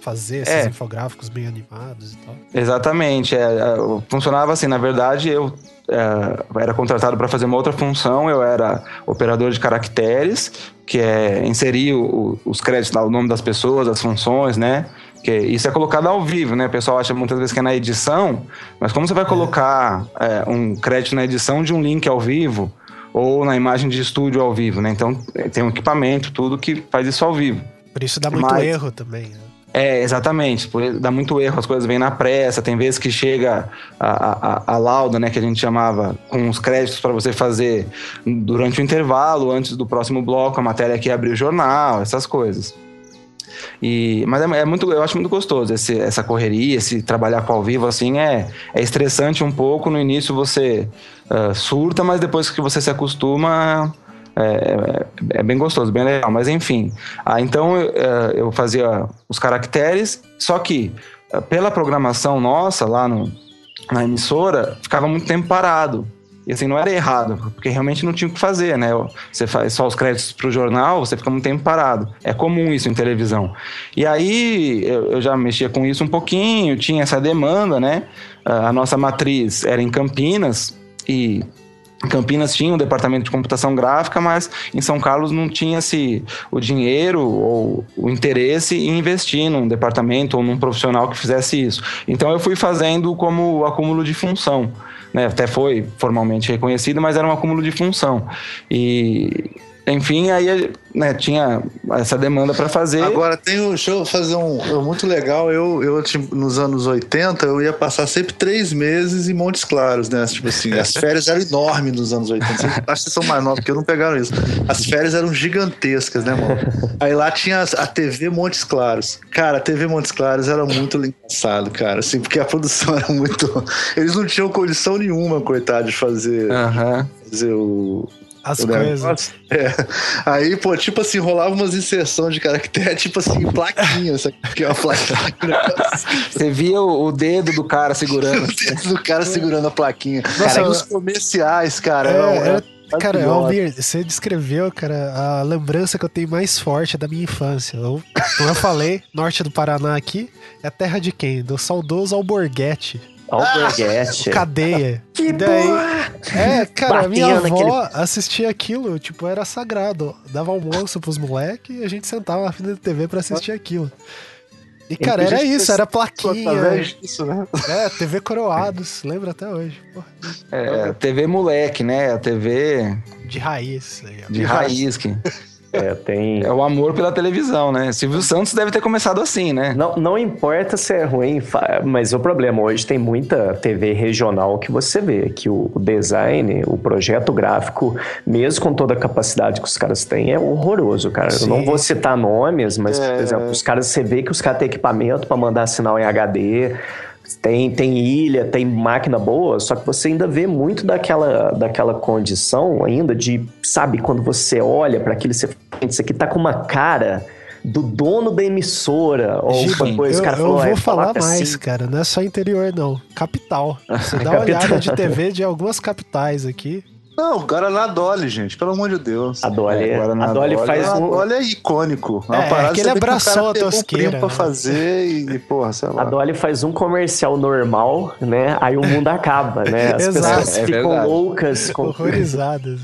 fazer esses é. infográficos bem animados e tal. Exatamente. É, é funcionava assim, na verdade, eu é, era contratado para fazer uma outra função, eu era operador de caracteres, que é inserir o, os créditos, o nome das pessoas, as funções, né? Que isso é colocado ao vivo, né? O pessoal acha muitas vezes que é na edição, mas como você vai é. colocar é, um crédito na edição de um link ao vivo ou na imagem de estúdio ao vivo, né? Então tem um equipamento, tudo que faz isso ao vivo. Por isso dá muito mas, erro também. Né? É, exatamente. Dá muito erro, as coisas vêm na pressa. Tem vezes que chega a, a, a lauda, né, que a gente chamava, com os créditos para você fazer durante o intervalo, antes do próximo bloco, a matéria que abriu o jornal, essas coisas. E, mas é, é, muito, eu acho muito gostoso esse, essa correria, esse trabalhar com ao vivo, assim, é, é estressante um pouco. No início você uh, surta, mas depois que você se acostuma, é, é, é, bem gostoso, bem legal. Mas enfim, ah, então eu, é, eu fazia os caracteres, só que é, pela programação nossa lá no, na emissora, ficava muito tempo parado. E assim, não era errado, porque realmente não tinha o que fazer, né? Você faz só os créditos para o jornal, você fica muito tempo parado. É comum isso em televisão. E aí eu, eu já mexia com isso um pouquinho, tinha essa demanda, né? A nossa matriz era em Campinas e Campinas tinha um departamento de computação gráfica, mas em São Carlos não tinha-se o dinheiro ou o interesse em investir num departamento ou num profissional que fizesse isso. Então eu fui fazendo como acúmulo de função. né, até foi formalmente reconhecido, mas era um acúmulo de função. E enfim, aí né, tinha essa demanda para fazer. Agora tem um show fazer um muito legal. Eu, eu tipo, nos anos 80 eu ia passar sempre três meses em Montes Claros, né? Tipo assim, as férias eram enormes nos anos 80. Acho que são mais novos, porque eu não pegaram isso. As férias eram gigantescas, né, mano? Aí lá tinha a TV Montes Claros. Cara, a TV Montes Claros era muito engraçado, cara, assim, porque a produção era muito. Eles não tinham condição nenhuma, coitado, de fazer. Uhum. fazer o, as coisas. É. Aí, pô, tipo assim, rolava umas inserções de caractere, tipo assim, plaquinha? Que é uma plaquinha. Você via o dedo do cara segurando. o dedo do cara segurando a plaquinha. Nossa, cara, os comerciais, cara. É, era, Cara, Almir, você descreveu, cara, a lembrança que eu tenho mais forte da minha infância. Eu, como eu falei, norte do Paraná aqui é terra de quem? Do saudoso Alborguete. Alberguete. Cadeia. Que daí, É, cara, minha avó naquele... assistia aquilo, tipo, era sagrado. Dava almoço pros moleques e a gente sentava na frente da TV pra assistir aquilo. E, cara, era isso, era plaquinha. Disso, né? É, TV Coroados, lembra até hoje. Porra. É, TV moleque, né? A TV... De raiz. De raiz, que... É, tem... é o amor pela televisão, né? Silvio Santos deve ter começado assim, né? Não, não importa se é ruim, mas o problema hoje tem muita TV regional que você vê que o design, o projeto gráfico, mesmo com toda a capacidade que os caras têm, é horroroso, cara. Sim. Eu não vou citar nomes, mas, é... por exemplo, os caras, você vê que os caras têm equipamento para mandar sinal em HD, tem, tem ilha, tem máquina boa, só que você ainda vê muito daquela, daquela condição ainda de, sabe, quando você olha para aquilo, você isso aqui tá com uma cara do dono da emissora. Ou Giba, coisa, eu, cara falou, eu vou é, falar mais, assim. cara. Não é só interior, não. Capital. Você dá uma olhada de TV de algumas capitais aqui. Não, Guaraná Dolly, gente, pelo amor de Deus. A Dolly, é, a Dolly, faz um... A Dolly é icônico. É, uma parada que ele abraçou que a tosqueira. Um pra né? fazer e, porra, sei lá. A Dolly faz um comercial normal, né? Aí o mundo acaba, né? As Exato. pessoas é ficam verdade. loucas. Com... Horrorizadas.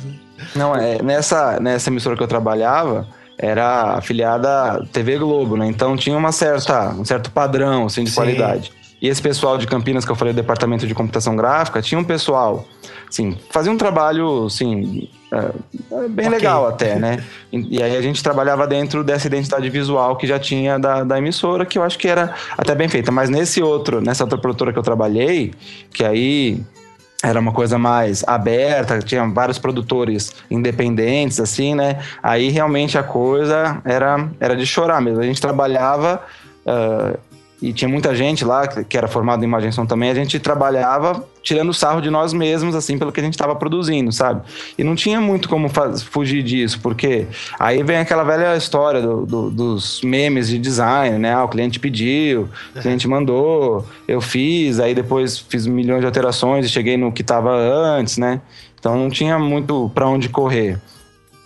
Não, é, nessa, nessa emissora que eu trabalhava, era afiliada à TV Globo, né? Então tinha uma certa, um certo padrão, assim, de Sim. qualidade. E esse pessoal de Campinas, que eu falei, do departamento de computação gráfica, tinha um pessoal Sim, fazia um trabalho, assim, é, é bem okay. legal até, né? E, e, aí a gente trabalhava dentro dessa identidade visual que já tinha da, da emissora, que eu acho que era até bem feita. Mas nesse outro, nessa outra produtora que eu trabalhei, que aí era uma coisa mais aberta, tinha vários produtores independentes, assim, né? Aí realmente a coisa era, era de chorar mesmo. A gente trabalhava. Uh, e tinha muita gente lá que era formado em imagem som também, a gente trabalhava tirando sarro de nós mesmos, assim, pelo que a gente estava produzindo, sabe? E não tinha muito como fugir disso, porque aí vem aquela velha história do, do, dos memes de design, né? Ah, o cliente pediu, o cliente mandou, eu fiz, aí depois fiz milhões de alterações e cheguei no que estava antes, né? Então não tinha muito para onde correr.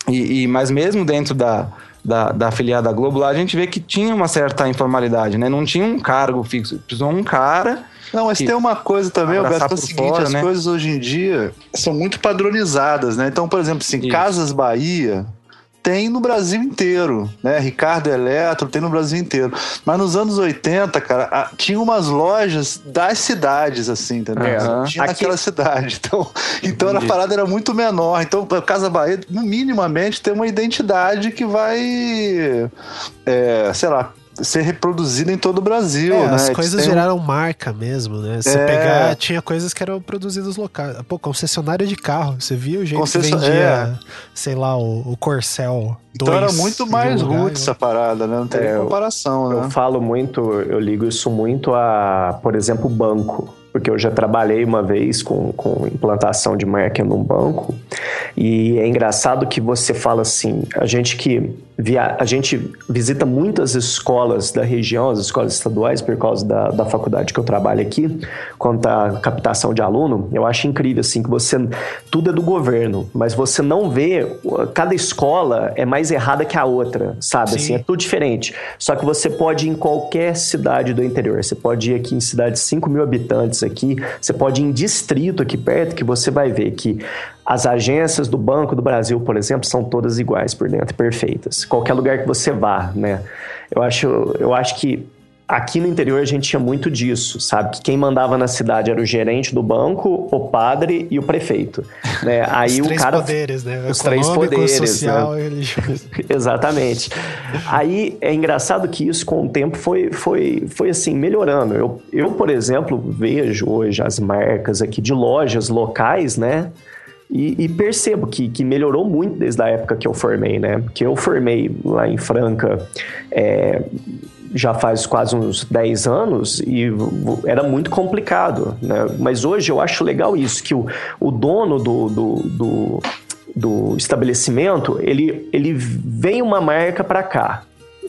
E, e, mas mesmo dentro da, da, da afiliada Globo, lá a gente vê que tinha uma certa informalidade, né? Não tinha um cargo fixo, precisou um cara. Não, mas tem uma coisa também, o Beto, é o seguinte, fora, as né? coisas hoje em dia são muito padronizadas, né? Então, por exemplo, assim, Isso. Casas Bahia, tem no Brasil inteiro, né? Ricardo Eletro tem no Brasil inteiro. Mas nos anos 80, cara, tinha umas lojas das cidades, assim, entendeu? Uhum. Tinha Aqui... naquela cidade. Então, então a parada era muito menor. Então, a Casa Bahia, minimamente, tem uma identidade que vai, é, sei lá, ser reproduzida em todo o Brasil, é, né? As coisas viraram marca mesmo, né? Você é... pegar, tinha coisas que eram produzidas locais. Pô, concessionária de carro, você via o jeito Concession... que vendia, é. sei lá, o, o Corcel. Então era muito mais roots essa parada, né? Não tem é, comparação, né? Eu falo muito, eu ligo isso muito a, por exemplo, banco porque eu já trabalhei uma vez com, com implantação de marca num banco, e é engraçado que você fala assim, a gente que via, a gente visita muitas escolas da região, as escolas estaduais, por causa da, da faculdade que eu trabalho aqui, quanto à captação de aluno, eu acho incrível assim que você tudo é do governo, mas você não vê cada escola é mais errada que a outra, sabe? Sim. Assim, é tudo diferente. Só que você pode ir em qualquer cidade do interior, você pode ir aqui em cidade de 5 mil habitantes aqui, você pode ir em distrito aqui perto que você vai ver que as agências do Banco do Brasil, por exemplo, são todas iguais por dentro, perfeitas. Qualquer lugar que você vá, né? Eu acho, eu acho que aqui no interior a gente tinha muito disso, sabe? Que quem mandava na cidade era o gerente do banco, o padre e o prefeito. Né? Aí os o cara. Poderes, né? Os três poderes. Social né? Exatamente. Aí é engraçado que isso, com o tempo, foi, foi, foi assim, melhorando. Eu, eu, por exemplo, vejo hoje as marcas aqui de lojas locais, né? E, e, percebo que, que melhorou muito desde a época que eu formei, né? Que eu formei lá em Franca é, já faz quase uns 10 anos e era muito complicado, né? Mas hoje eu acho legal isso, que o, o dono do, do, do, do estabelecimento, ele, ele vem uma marca para cá,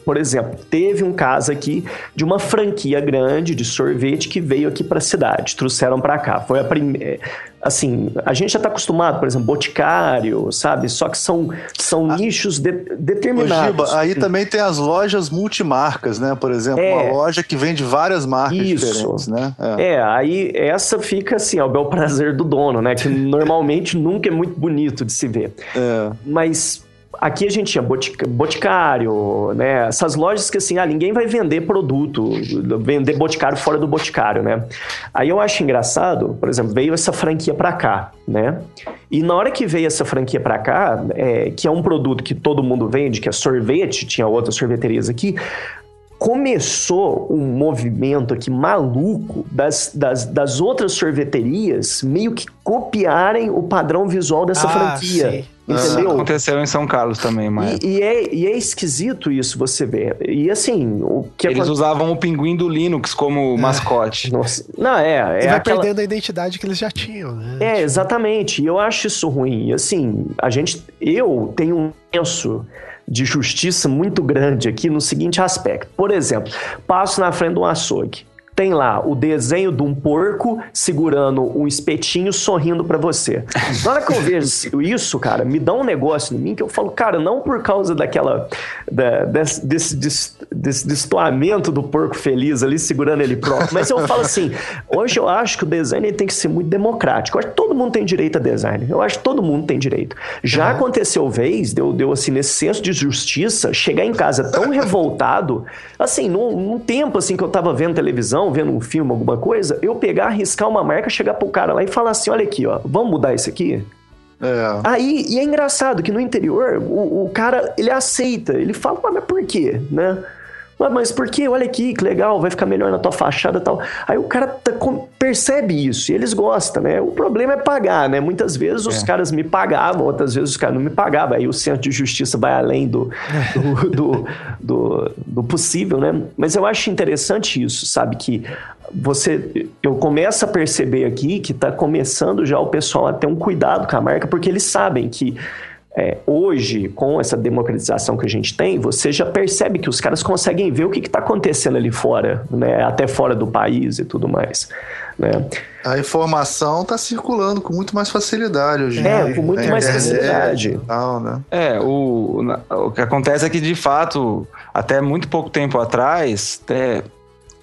por exemplo, teve um caso aqui de uma franquia grande de sorvete que veio aqui para a cidade, trouxeram para cá. Foi a primeira. Assim, a gente já está acostumado, por exemplo, boticário, sabe? Só que são, são ah, nichos de, determinados. Giba, aí também tem as lojas multimarcas, né? Por exemplo, é, uma loja que vende várias marcas isso. diferentes, né? É. é. aí essa fica assim, ao bel prazer do dono, né? Que normalmente nunca é muito bonito de se ver. É. Mas Aqui a gente tinha boticário, né? Essas lojas que assim, ah, ninguém vai vender produto, vender boticário fora do boticário, né? Aí eu acho engraçado, por exemplo, veio essa franquia para cá, né? E na hora que veio essa franquia para cá, é, que é um produto que todo mundo vende, que é sorvete, tinha outras sorveterias aqui, começou um movimento aqui maluco das, das, das outras sorveterias meio que copiarem o padrão visual dessa ah, franquia. Sim. Entendeu? Ah, aconteceu em São Carlos também, mas. E, e, é, e é esquisito isso, você ver. E assim, o que Eles usavam o pinguim do Linux como é. mascote. Nossa. Não, é. é e vai aquela... perdendo a identidade que eles já tinham, né? É, tipo... exatamente. E eu acho isso ruim. E assim, a gente. Eu tenho um senso de justiça muito grande aqui no seguinte aspecto. Por exemplo, passo na frente de um açougue tem lá o desenho de um porco segurando um espetinho sorrindo para você. Na hora que eu vejo isso, cara, me dá um negócio em mim que eu falo, cara, não por causa daquela. Da, desse, desse, desse, desse destoamento do porco feliz ali segurando ele próprio, mas eu falo assim, hoje eu acho que o design tem que ser muito democrático. Eu acho que todo mundo tem direito a design. Eu acho que todo mundo tem direito. Já uhum. aconteceu vez, deu, deu assim, nesse senso de justiça, chegar em casa tão revoltado, assim, num, num tempo assim que eu tava vendo televisão vendo um filme, alguma coisa, eu pegar, arriscar uma marca, chegar pro cara lá e falar assim: olha aqui, ó, vamos mudar isso aqui? É. Aí, e é engraçado que no interior, o, o cara, ele aceita, ele fala, mas por quê, né? Mas por que? Olha aqui, que legal, vai ficar melhor na tua fachada e tal. Aí o cara tá, percebe isso e eles gostam, né? O problema é pagar, né? Muitas vezes os é. caras me pagavam, outras vezes os caras não me pagavam. Aí o centro de justiça vai além do, do, do, do, do possível, né? Mas eu acho interessante isso, sabe? Que você eu começo a perceber aqui que está começando já o pessoal a ter um cuidado com a marca, porque eles sabem que é, hoje, com essa democratização que a gente tem, você já percebe que os caras conseguem ver o que está acontecendo ali fora, né? até fora do país e tudo mais. Né? A informação está circulando com muito mais facilidade hoje. É, com muito mais facilidade. Tal, né? É, o, o que acontece é que, de fato, até muito pouco tempo atrás, até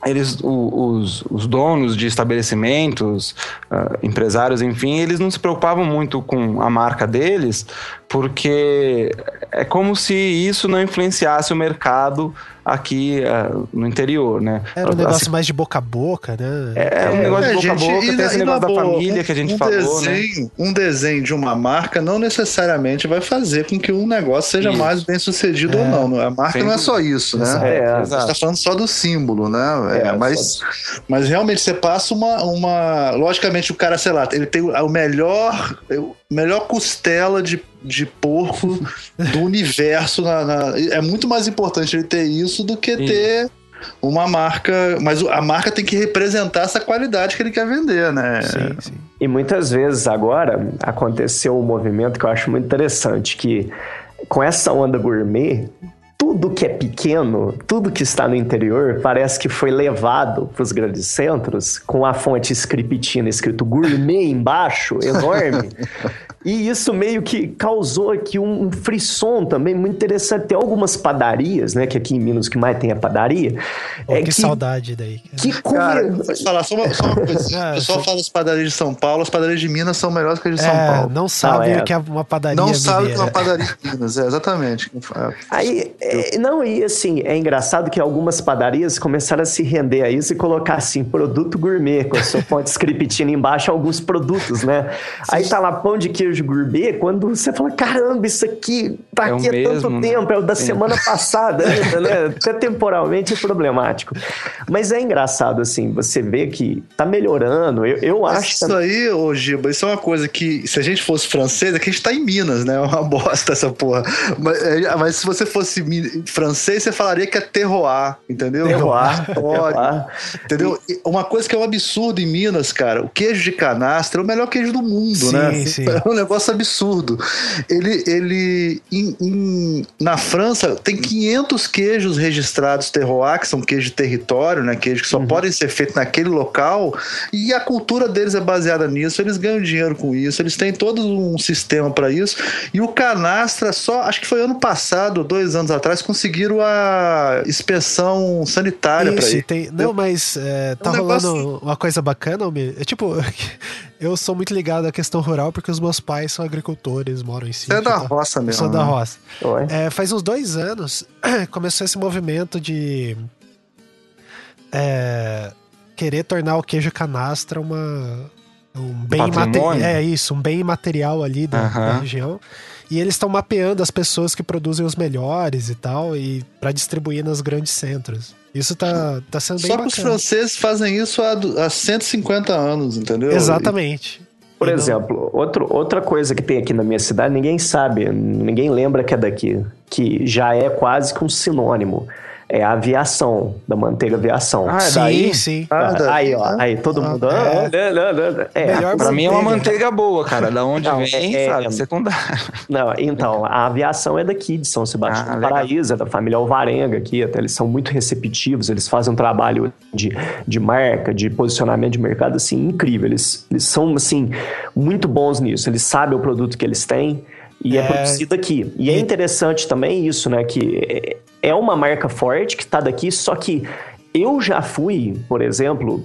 eles, os, os donos de estabelecimentos, uh, empresários, enfim, eles não se preocupavam muito com a marca deles, porque é como se isso não influenciasse o mercado aqui uh, no interior, né? Era um negócio assim, mais de boca a boca, né? É, é um negócio é, de boca gente, a boca, tem esse negócio da boa, família que a gente um falou, né? desenho, né? Um desenho de uma marca não necessariamente vai fazer com que um negócio seja isso. mais bem sucedido é. ou não. A marca não é só isso, né? É, a gente está falando só do símbolo, né? É, mas, mas realmente você passa uma, uma... Logicamente o cara, sei lá, ele tem o melhor melhor costela de, de porco do universo. Na, na, é muito mais importante ele ter isso do que ter uma marca. Mas a marca tem que representar essa qualidade que ele quer vender, né? Sim, sim. E muitas vezes agora aconteceu um movimento que eu acho muito interessante, que com essa onda gourmet, tudo que é pequeno, tudo que está no interior, parece que foi levado para os grandes centros com a fonte scriptina escrito gourmet embaixo, enorme. E isso meio que causou aqui um frisson também muito interessante. Tem algumas padarias, né? Que aqui em Minas que mais tem a padaria. Pô, é que, que, saudade daí. Que cara, come... falar só uma, só uma coisa. Ah, o pessoal fala as padarias de São Paulo, as padarias de Minas são melhores que as de São é, Paulo. Não sabe o que é uma padaria Não sabe o que é uma padaria de Minas, é, exatamente. Aí, é, não, e assim, é engraçado que algumas padarias começaram a se render a isso e colocar assim, produto gourmet, com a sua fonte scriptina embaixo, alguns produtos, né? Aí tá lá pão de queijo gourmet, quando você fala, caramba, isso aqui tá é aqui há mesmo, tanto né? tempo, é o da Sim. semana passada ainda, né? Até temporalmente é problemático. Mas é engraçado, assim, você vê que tá melhorando. Eu, eu acho Isso aí, ô Giba, isso é uma coisa que, se a gente fosse francês, é que a gente tá em Minas, né? É uma bosta essa porra. Mas, é, mas se você fosse francês, você falaria que é terroir, entendeu? Terroir. terroir. entendeu? Uma coisa que é um absurdo em Minas, cara, o queijo de canastra é o melhor queijo do mundo, sim, né? Sim. É um negócio absurdo. Ele, ele em, em, na França, tem 500 queijos registrados terroir, que são queijos de território, né? Queijos que só uhum. podem ser feitos naquele local, e a cultura deles é baseada nisso, eles ganham dinheiro com isso, eles têm todo um sistema para isso. E o canastra, só acho que foi ano passado, dois anos atrás, conseguiram a inspeção sanitária para isso. Tem... Não, mas é, tá um rolando negócio... uma coisa bacana, é tipo, eu sou muito ligado à questão rural porque os meus pais são agricultores, moram em sítio. Você é da tá? roça mesmo. Eu sou da né? roça. É, faz uns dois anos começou esse movimento de é, querer tornar o queijo canastra uma um bem material. É isso, um bem material ali da, uhum. da região. E eles estão mapeando as pessoas que produzem os melhores e tal, e para distribuir nos grandes centros. Isso tá, tá sendo bem Só bacana. que os franceses fazem isso há, há 150 anos, entendeu? Exatamente. Por e exemplo, não... outro, outra coisa que tem aqui na minha cidade, ninguém sabe, ninguém lembra que é daqui, que já é quase que um sinônimo é a aviação, da manteiga aviação. Ah, é daí? Sim, sim. Ah, aí, ó, aí todo ah, mundo. Ah, é. Não, não, não, é. Melhor pra mim é uma manteiga boa, cara. Da onde não, vem, é, sabe? Secundário. Não, então, a aviação é daqui, de São Sebastião ah, do Paraíso, é da família Alvarenga aqui, até eles são muito receptivos, eles fazem um trabalho de, de marca, de posicionamento de mercado, assim, incrível. Eles, eles são, assim, muito bons nisso. Eles sabem o produto que eles têm. E é, é produzido aqui. E é interessante também isso, né? Que é uma marca forte que está daqui, só que eu já fui, por exemplo,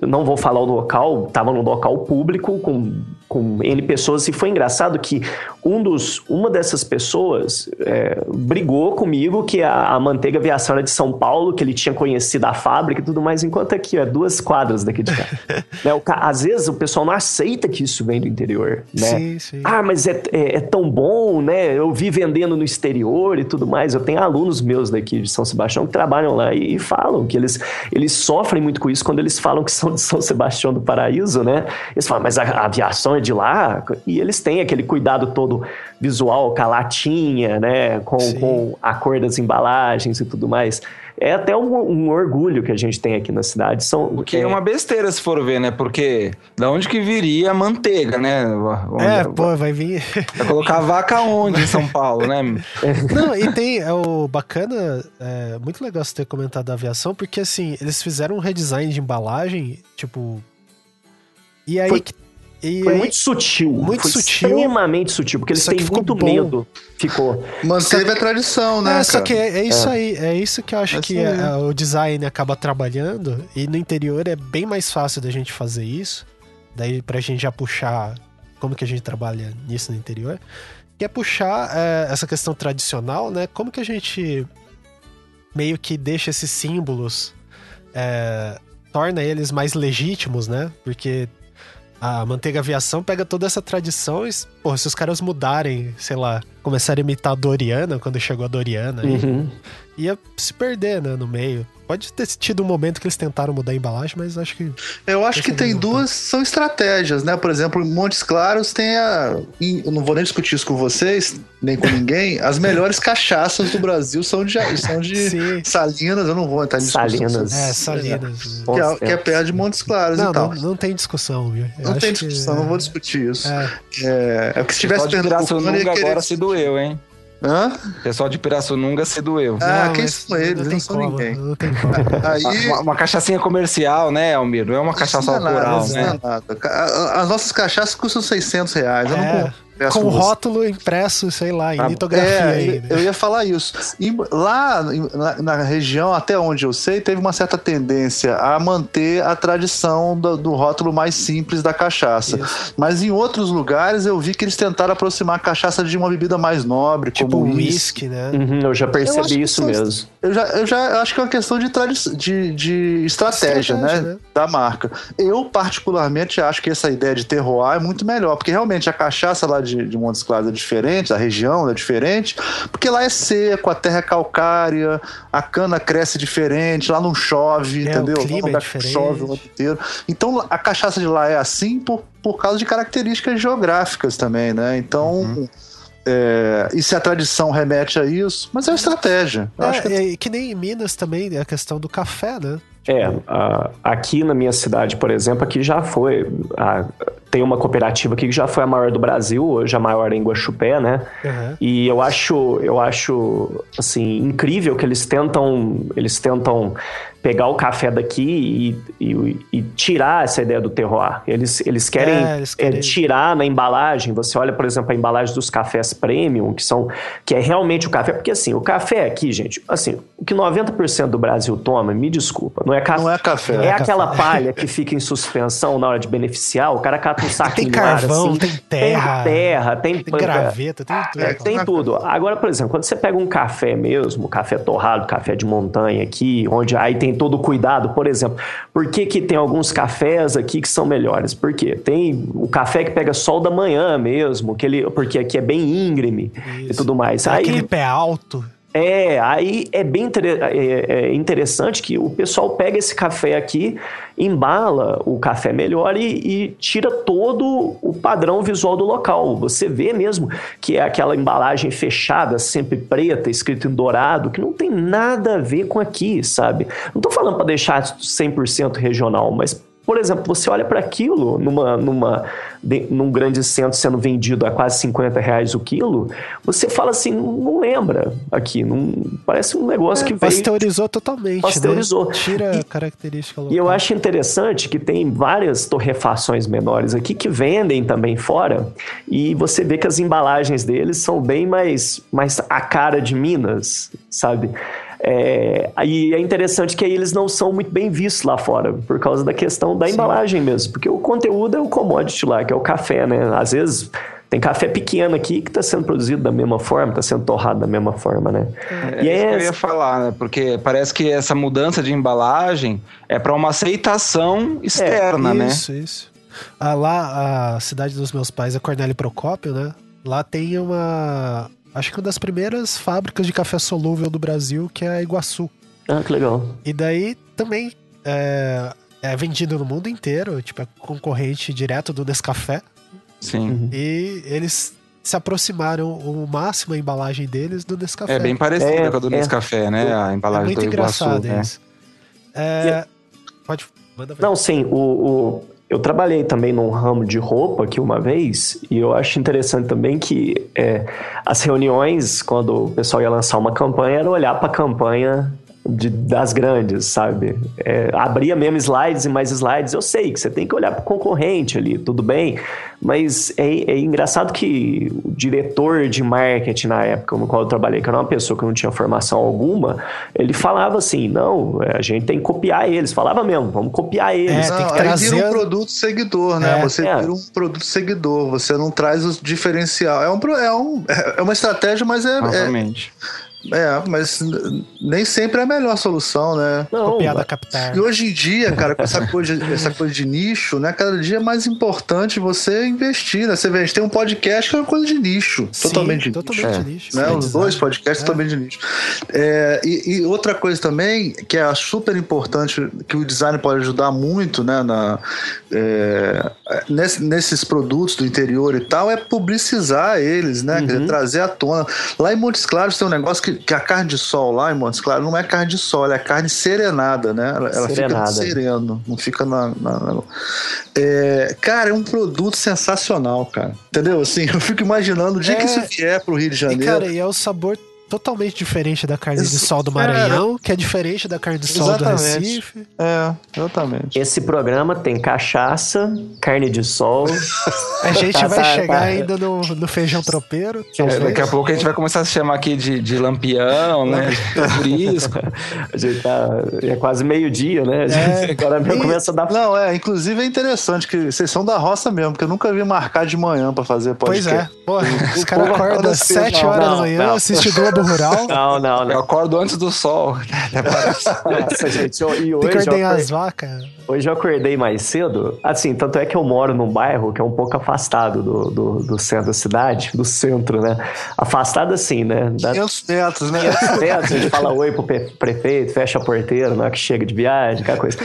não vou falar o local, estava num local público com, com N pessoas e foi engraçado que um dos, uma dessas pessoas é, brigou comigo que a, a, manteiga aviação era de São Paulo, que ele tinha conhecido a fábrica e tudo mais, enquanto aqui, é duas quadras daqui de cá. né, o, às vezes o pessoal não aceita que isso vem do interior, né? Sim, sim. Ah, mas é, é, é, tão bom, né? Eu vi vendendo no exterior e tudo mais. Eu tenho alunos meus daqui de São Sebastião que trabalham lá e, e falam que eles, eles sofrem muito com isso quando eles falam que são de São Sebastião do Paraíso, né? Eles falam, mas a, a aviação é de lá? E eles têm aquele cuidado todo visual com a latinha, né? Com, com a cor das embalagens e tudo mais. É até um, um, orgulho que a gente tem aqui na cidade. São, o que é... é uma besteira se for ver, né? Porque da onde que viria a manteiga, né? Onde, é, pô, vai vir. Vai colocar a vaca onde em São Paulo, né? Não, e tem é o bacana, é muito legal você ter comentado da aviação, porque assim, eles fizeram um redesign de embalagem, tipo. E aí Foi... que e foi aí, muito sutil. Muito foi sutil. Extremamente sutil, porque eles têm muito bom. medo. Ficou. Manteve que, a tradição, né? É, só que é, é isso é. aí. É isso que eu acho é que é, o design acaba trabalhando. E no interior é bem mais fácil da gente fazer isso. Daí pra gente já puxar como que a gente trabalha nisso no interior. Que é puxar é, essa questão tradicional, né? Como que a gente meio que deixa esses símbolos. É, torna eles mais legítimos, né? Porque a Manteiga Aviação pega toda essa tradição e, porra, se os caras mudarem, sei lá, começarem a imitar a Doriana, quando chegou a Doriana, uhum. ia se perder, né, no meio. Pode ter tido um momento que eles tentaram mudar a embalagem, mas acho que. Eu acho que tem duas, são estratégias, né? Por exemplo, em Montes Claros tem a. Eu não vou nem discutir isso com vocês, nem com ninguém. As melhores cachaças do Brasil são de, são de Salinas, eu não vou entrar nisso. Salinas. É, Salinas. Que é, que é perto de Montes Claros não, e tal. Não, não tem discussão, viu? Eu não tem discussão, que... não vou discutir isso. É, é, é porque se tivesse Pirassununga agora se doeu, hein? Hã? O pessoal de Pirassununga se doeu. Ah, não, quem são eles? Não, não são ninguém. Não tem como. Aí... Uma, uma, cachaçinha comercial, né, Almir? Não é uma cachaça é nada, né? Não é nada. As nossas cachaças custam 600 reais. É. Eu não, com, rótulo impresso, sei lá, em ah, litografia. É, eu ia falar isso. E lá na, na, região, até onde eu sei, teve uma certa tendência a manter a tradição do, do rótulo mais simples da cachaça. Isso. Mas em outros lugares eu vi que eles tentaram aproximar a cachaça de uma bebida mais nobre, tipo como o whisky, né? Uhum, eu já percebi eu isso mesmo. Eu já, eu já acho que é uma questão de, de, de estratégia, estratégia né, né, Da marca. Eu, particularmente, acho que essa ideia de terroir é muito melhor, porque realmente a cachaça lá de, de Montes Claros é diferente, a região é diferente, porque lá é seco, a terra é calcária, a cana cresce diferente, lá não chove, é, entendeu? O clima é diferente. chove o ano inteiro. Então a cachaça de lá é assim por, por causa de características geográficas também, né? Então. Uhum é, e se a tradição remete a isso, mas é uma estratégia. É, que... É, que nem em Minas também, a questão do café, né? É, aqui na minha cidade, por exemplo, aqui já foi. A, tem uma cooperativa aqui que já foi a maior do Brasil, hoje a maior em Guaxupé, né? Uhum. E eu acho, eu acho assim incrível que eles tentam, eles tentam pegar o café daqui e, e, e, tirar essa ideia do terroir. Eles, eles querem, é, eles querem... É, tirar na embalagem. Você olha, por exemplo, a embalagem dos cafés premium, que são que é realmente o café. Porque assim, o café aqui, gente, assim, o que 90% do Brasil toma, me desculpa, não é café. Não é café. É, é aquela café. palha que fica em suspensão na hora de beneficiar. O cara cata um saco Tem carvão, assim, tem terra. Tem terra, tem, tem graveta, tem tudo. É, tem tudo. Agora, por exemplo, quando você pega um café mesmo, café torrado, café de montanha aqui, onde aí tem todo o cuidado, por exemplo. Por que, que tem alguns cafés aqui que são melhores? Por quê? Tem o café que pega sol da manhã mesmo, que ele, porque aqui é bem íngreme Isso. e tudo mais. Aí, aquele pé alto. É, aí é bem é, é interessante que o pessoal pega esse café aqui, embala o café melhor e, e, tira todo o padrão visual do local. Você vê mesmo que é aquela embalagem fechada, sempre preta, escrito em dourado, que não tem nada a ver com aqui, sabe? Não estou falando para deixar 100% regional, mas por exemplo, você olha para aquilo numa, numa, de, num grande centro sendo vendido a quase 50 reais o quilo, você fala assim, não lembra aqui, não, parece um negócio é, que veio... Pasteurizou totalmente, né? Pasteurizou. Né? Tira a característica local. E eu acho interessante que tem várias torrefações menores aqui que vendem também fora e você vê que as embalagens deles são bem mais, mais a cara de Minas, sabe? É, aí é interessante que aí eles não são muito bem vistos lá fora, por causa da questão da Sim. embalagem mesmo. Porque o conteúdo é o commodity lá, que é o café, né? Às vezes tem café pequeno aqui que está sendo produzido da mesma forma, está sendo torrado da mesma forma, né? É, e é isso que eu ia falar, né? Porque parece que essa mudança de embalagem é para uma aceitação externa, é, né? Isso, isso. Ah, lá, a cidade dos meus pais é Cornélio Procópio, né? Lá tem uma, acho que uma das primeiras fábricas de café solúvel do Brasil, que é a Iguaçu. Ah, que legal. E daí também é, é vendido no mundo inteiro, tipo, é concorrente direto do Nescafé. Sim. Uhum. E eles se aproximaram o máximo a embalagem deles do Nescafé. É bem parecida é, com a do é. Nescafé, né? A embalagem é muito do Iguaçu. Engraçado né? isso. É, Pode. Manda ver. Não, sim. O, o, eu trabalhei também num ramo de roupa aqui uma vez, e eu acho interessante também que é, as reuniões, quando o pessoal ia lançar uma campanha, era olhar para a campanha de, das grandes, sabe? É, abria mesmo slides e mais slides. Eu sei que você tem que olhar para o concorrente ali, tudo bem, mas é, é, engraçado que o diretor de marketing na época no qual eu trabalhei, que era uma pessoa que não tinha formação alguma, ele falava assim: não, é, a gente tem que copiar eles. Falava mesmo, vamos copiar eles. É, tem que trazer um produto seguidor, né? É, você é. vira um produto seguidor, você não traz o diferencial. É, um, é, um, é uma estratégia, mas é. Novamente. É, é, mas nem sempre é a melhor solução, né? Não, Copiada captar. E hoje em dia, cara, com essa coisa, de, essa coisa de nicho, né? Cada dia é mais importante você investir, né? Você vê, a gente tem um podcast que é uma coisa de nicho. Sim, totalmente de totalmente nicho. De nicho né? Os dois podcasts é. totalmente de nicho. É, e, e, outra coisa também, que é super importante, que o design pode ajudar muito, né? Na, é, nesse, nesses produtos do interior e tal, é publicizar eles, né? Uhum. Dizer, trazer à tona. Lá em Montes Claros tem um negócio que que, a carne de sol lá em Montes Claros não é carne de sol, ela é carne serenada, né? Ela, ela fica no sereno, não fica na. na, na... É, cara, é um produto sensacional, cara. Entendeu? Assim, eu fico imaginando o dia é... que isso vier pro Rio de Janeiro. E, cara, e é o sabor totalmente diferente da carne de sol do Maranhão, que é diferente da carne de sol exatamente. do Recife. É, exatamente. Esse programa tem cachaça, carne de sol. a gente tá, vai tá, chegar tá. ainda no, no feijão tropeiro. É, daqui a pouco a gente vai começar a se chamar aqui de, de lampião, né? Por isso. a gente tá. É quase meio-dia, né? A gente é, agora e, começa a dar. Não, é, inclusive é interessante que vocês são da roça mesmo, porque eu nunca vi marcar de manhã pra fazer podcast. Pois é. Porra, os caras acordam às 7 horas da manhã, assistem Globo Rural. Não, não, não. Eu acordo antes do sol. Nossa, gente, e hoje. Tem que ordenhar as vacas. Hoje eu acordei mais cedo. Assim, tanto é que eu moro num bairro que é um pouco afastado do, do, do centro da cidade, do centro, né? Afastado assim, né? Da... 500 metros, né? 500 metros, a gente fala oi pro prefeito, fecha a porteira na hora que chega de viagem, aquela coisa.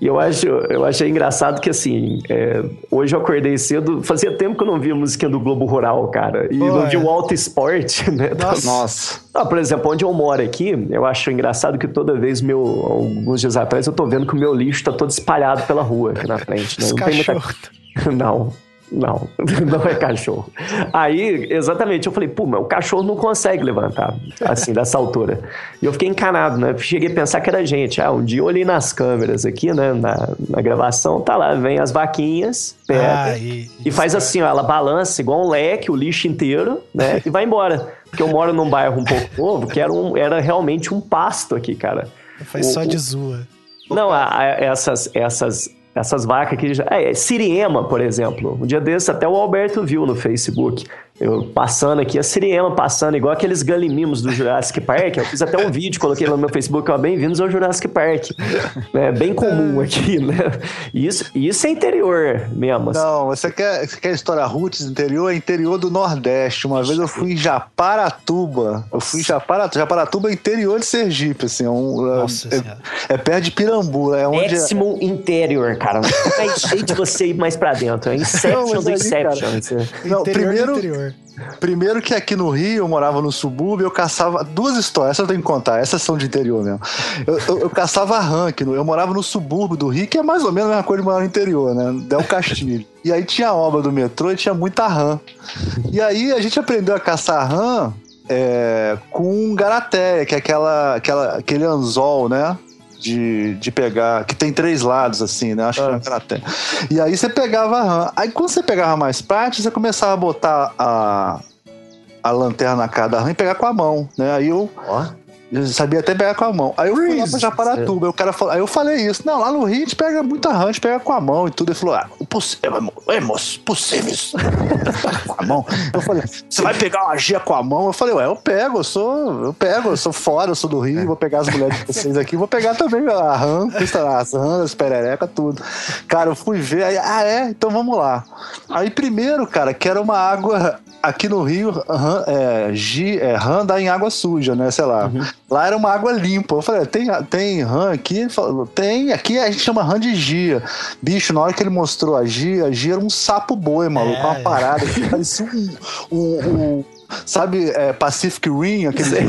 E eu, acho, eu achei engraçado que, assim, é, hoje eu acordei cedo, fazia tempo que eu não via a musiquinha do Globo Rural, cara. E Pô, não vi o Alto Esporte, né? Nossa. Nossa. Ah, por exemplo, onde eu moro aqui, eu acho engraçado que toda vez, meu, alguns dias atrás, eu tô vendo que o meu lixo tá todo espalhado pela rua aqui na frente. Né? Não tem muita... Não, não, não é cachorro. Aí, exatamente, eu falei, pô, mas o cachorro não consegue levantar, assim, dessa altura. E eu fiquei encanado, né? Cheguei a pensar que era gente. Ah, um dia eu olhei nas câmeras aqui, né, na, na gravação, tá lá, vem as vaquinhas, pega, ah, e, e faz assim, ó, ela balança igual um leque, o lixo inteiro, né, e vai embora. Porque eu moro num bairro um pouco novo, que era, um, era realmente um pasto aqui, cara. Faz o, só de zoa. Não, a, a, essas, essas essas vacas que. É, Siriema, por exemplo. Um dia desses até o Alberto viu no Facebook. Eu passando aqui, a Siriema passando, igual aqueles galimimos do Jurassic Park. Eu fiz até um vídeo, coloquei lá no meu Facebook, ó, bem-vindos ao Jurassic Park. É bem comum aqui, né? Isso, isso é interior mesmo. Assim. Não, você quer, você quer história roots interior? É interior do Nordeste. Uma vez eu fui em Japaratuba. Eu fui em Japaratuba. Japaratuba é interior de Sergipe, assim. É, um, é, Nossa é, é, perto de Pirambu. É onde Péssimo é... interior, cara. Não é jeito de você ir mais pra dentro. É Inception não, do Inception. Não, primeiro... Primeiro que aqui no Rio, eu morava no subúrbio, eu caçava. Duas histórias, essa eu tenho que contar, essas são de interior mesmo. Eu, eu, eu caçava rã, eu morava no subúrbio do Rio, que é mais ou menos a mesma coisa de morar no interior, né? Del Castilho. e aí tinha a obra do metrô e tinha muita rã. E aí a gente aprendeu a caçar rã é, com garateia, que é aquela, aquela, aquele anzol, né? De, de pegar, que tem três lados, assim, né? Acho ah. que era até. E aí você pegava a RAM. Aí quando você pegava mais parte, você começava a botar a, a lanterna na cara da RAM e pegar com a mão, né? Aí eu. Oh. Eu sabia até pegar com a mão. Aí eu fui lá pra Japaratuba. O cara falou, aí eu falei isso. Não, lá no Rio a gente pega muita rã, a gente pega com a mão e tudo. Ele falou: Ah, é, moço, possíveis. com a mão. Eu falei: Você vai pegar uma Gia com a mão? Eu falei: Ué, eu pego, eu sou, eu pego, eu sou fora, eu sou do Rio, vou pegar as mulheres de vocês aqui, vou pegar também a rã, as rãs, as perereca, tudo. Cara, eu fui ver, aí, ah, é? Então vamos lá. Aí primeiro, cara, que era uma água aqui no Rio, rã, é, G, é, rã dá em água suja, né? Sei lá. Uhum. Lá era uma água limpa. Eu falei, tem, tem rã aqui? Ele falou, tem. Aqui a gente chama rã de gia. Bicho, na hora que ele mostrou a gia, a gia era um sapo boi, maluco. É. Uma parada que parecia um, um, um Sabe, é, Pacific Rim, aquele.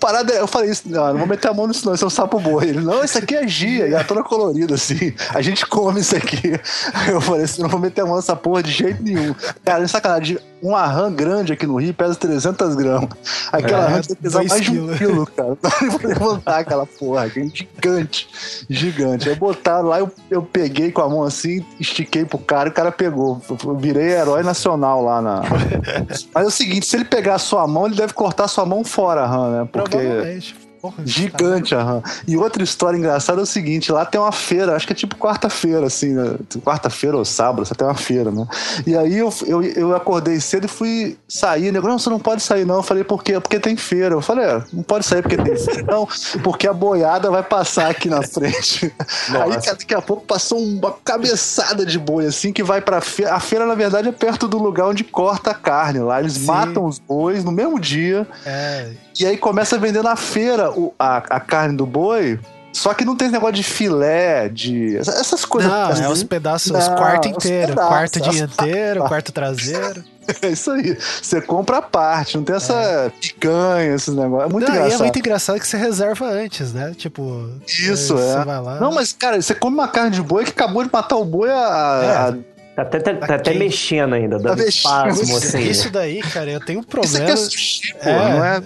parada, eu falei isso, não, não vou meter a mão nisso, não, isso é um sapo boi. Ele, não, isso aqui é gia, e é toda colorida, assim. A gente come isso aqui. Eu falei assim, não vou meter a mão nessa porra de jeito nenhum. Cara, é sacanagem. Uma rã grande aqui no Rio pesa 300 gramas. Aquela é, rã tem que pesar mais de um quilo, cara. Não vou levantar aquela porra, é gigante. Gigante. Aí botaram lá, eu, eu peguei com a mão assim, estiquei pro cara e o cara pegou. Eu virei herói nacional lá na. Mas é o seguinte, se ele pegar a sua mão, ele deve cortar a sua mão fora, Han, né? Porque. Porra, Gigante a RAM. E outra história engraçada é o seguinte: lá tem uma feira, acho que é tipo quarta-feira, assim, né? Quarta-feira ou sábado, você tem uma feira, né? E aí eu, eu, eu acordei cedo e fui sair. Né? Não, você não pode sair, não. Eu falei, por quê? Porque tem feira. Eu falei, é, não pode sair porque tem feira, não, porque a boiada vai passar aqui na frente. Nossa. Aí daqui a pouco passou uma cabeçada de boi, assim, que vai pra feira. A feira, na verdade, é perto do lugar onde corta a carne. Lá eles Sim. matam os bois no mesmo dia. É. E aí começa a vender na feira o, a, a carne do boi. Só que não tem negócio de filé, de. Essas coisas. Não, é os pedaços, não, os quartos inteiros. Quarto dianteiro, quarto traseiro. É isso aí. Você compra a parte, não tem essa é. picanha, esses negócios. É muito não, engraçado. E é muito engraçado que você reserva antes, né? Tipo. Isso, é. Não, mas, cara, você come uma carne de boi que acabou de matar o boi a, é. Tá até, tá, tá até mexendo ainda, dando tá espasmo, assim. Isso daí, cara, eu tenho um problema. Isso aqui é sushi, é, não é...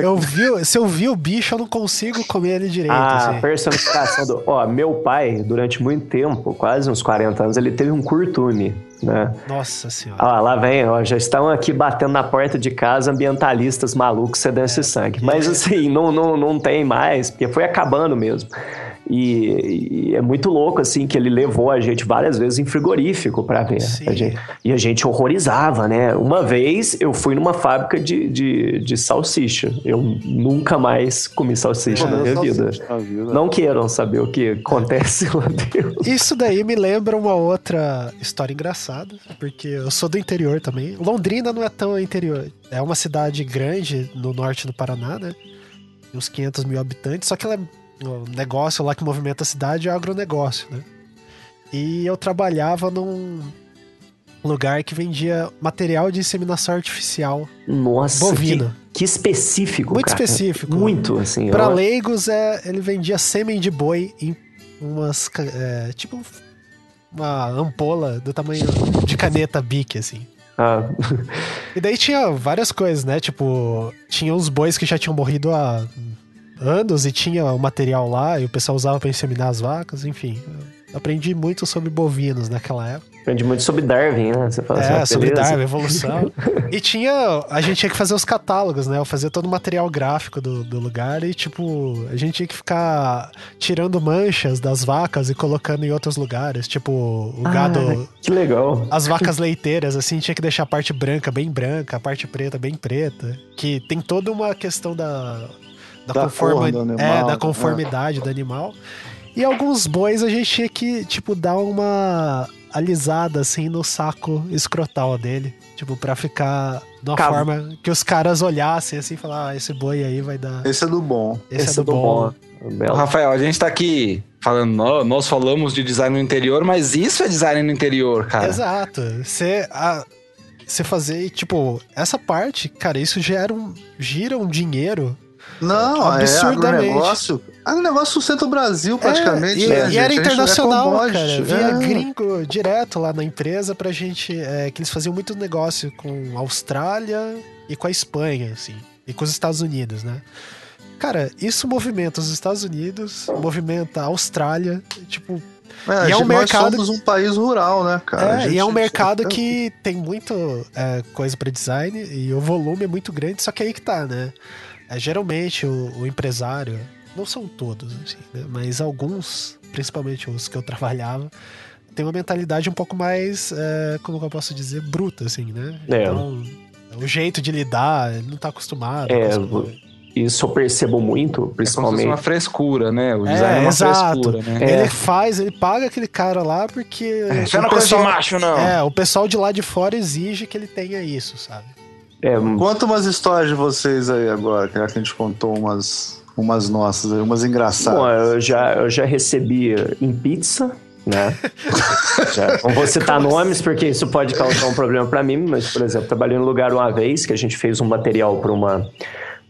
Eu vi, se eu vi o bicho, eu não consigo comer ele direito. Ah, assim. personificação do... Ó, meu pai, durante muito tempo, quase uns 40 anos, ele teve um curtume né? Nossa senhora. Ó, lá vem, ó, já estão aqui batendo na porta de casa ambientalistas malucos cedendo é, esse sangue. Mas assim, não, não, não tem mais, porque foi acabando mesmo. E, e, é muito louco, assim, que ele levou a gente várias vezes em frigorífico para ver. A gente, e a gente horrorizava, né? Uma vez eu fui numa fábrica de, de, de salsicha. Eu nunca mais comi salsicha na minha vida. vida. Não queiram saber o que acontece lá dentro. Isso daí me lembra uma outra história engraçada, porque eu sou do interior também. Londrina não é tão interior. É uma cidade grande no norte do Paraná, né? Uns 500 mil habitantes, só que ela é o negócio lá que movimenta a cidade é o agronegócio, né? E eu trabalhava num lugar que vendia material de inseminação artificial. Nossa, bovino. Que, que específico, Muito cara. específico. Muito, assim. Para eu... leigos, é, ele vendia sêmen de boi em umas... É, tipo uma ampola do tamanho de caneta Bic, assim. Ah. e daí tinha várias coisas, né? Tipo, tinha os bois que já tinham morrido há anos e tinha o material lá e o pessoal usava para inseminar as vacas, enfim. Aprendi muito sobre bovinos naquela época. Aprendi muito sobre Darwin, né? Você fala é, assim, sobre Darwin, evolução. e tinha. A gente tinha que fazer os catálogos, né? Eu fazia todo o material gráfico do, do lugar e, tipo, a gente tinha que ficar tirando manchas das vacas e colocando em outros lugares. Tipo, o ah, gado. Que legal. As vacas leiteiras, assim, tinha que deixar a parte branca bem branca, a parte preta bem preta. Que tem toda uma questão da da, da conforma, do animal, é, da conformidade é. do animal. E alguns bois a gente tinha que, tipo, dar uma alisada, assim, no saco escrotal dele. Tipo, pra ficar de uma Cabo. forma que os caras olhassem, assim, e falar, ah, esse boi aí vai dar... Esse é do bom. Esse, esse é, do, é do bom. bom. Rafael, a gente tá aqui falando, nós falamos de design no interior, mas isso é design no interior, cara. Exato. Você... Você fazer, tipo, essa parte, cara, isso gera um, gira um dinheiro não, é agronegócio. Agronegócio sustenta o Brasil praticamente. É, e, né, e era internacional, é cara. Via é. gringo direto lá na empresa pra gente. É, que eles faziam muito negócio com a Austrália e com a Espanha, assim. E com os Estados Unidos, né? Cara, isso movimenta os Estados Unidos, movimenta a Austrália, tipo. É, e é um mercado. Nós somos um país rural, né, cara? É, gente, e é um mercado que tem muito é, coisa para design e o volume é muito grande, só que aí que tá, né? É, geralmente o, o, empresário, não são todos, assim, né? mas alguns, principalmente os que eu trabalhava, tem uma mentalidade um pouco mais, é, como eu posso dizer, bruta, assim, né? É. Então, o jeito de lidar, ele não tá acostumado. É, isso eu percebo muito, principalmente. É uma frescura, né? O design é, é uma exato. frescura, né? Ele é. faz, ele paga aquele cara lá porque. É, não é coisa de macho, não. É, o pessoal de lá de fora exige que ele tenha isso, sabe? É, Conta umas histórias de vocês aí agora, que a gente contou umas, umas nossas, umas engraçadas. Bom, eu já, eu já recebi em pizza, né? já, não vou citar Como nomes, porque isso pode causar um problema para mim, mas, por exemplo, trabalhei em um lugar uma vez que a gente fez um material para uma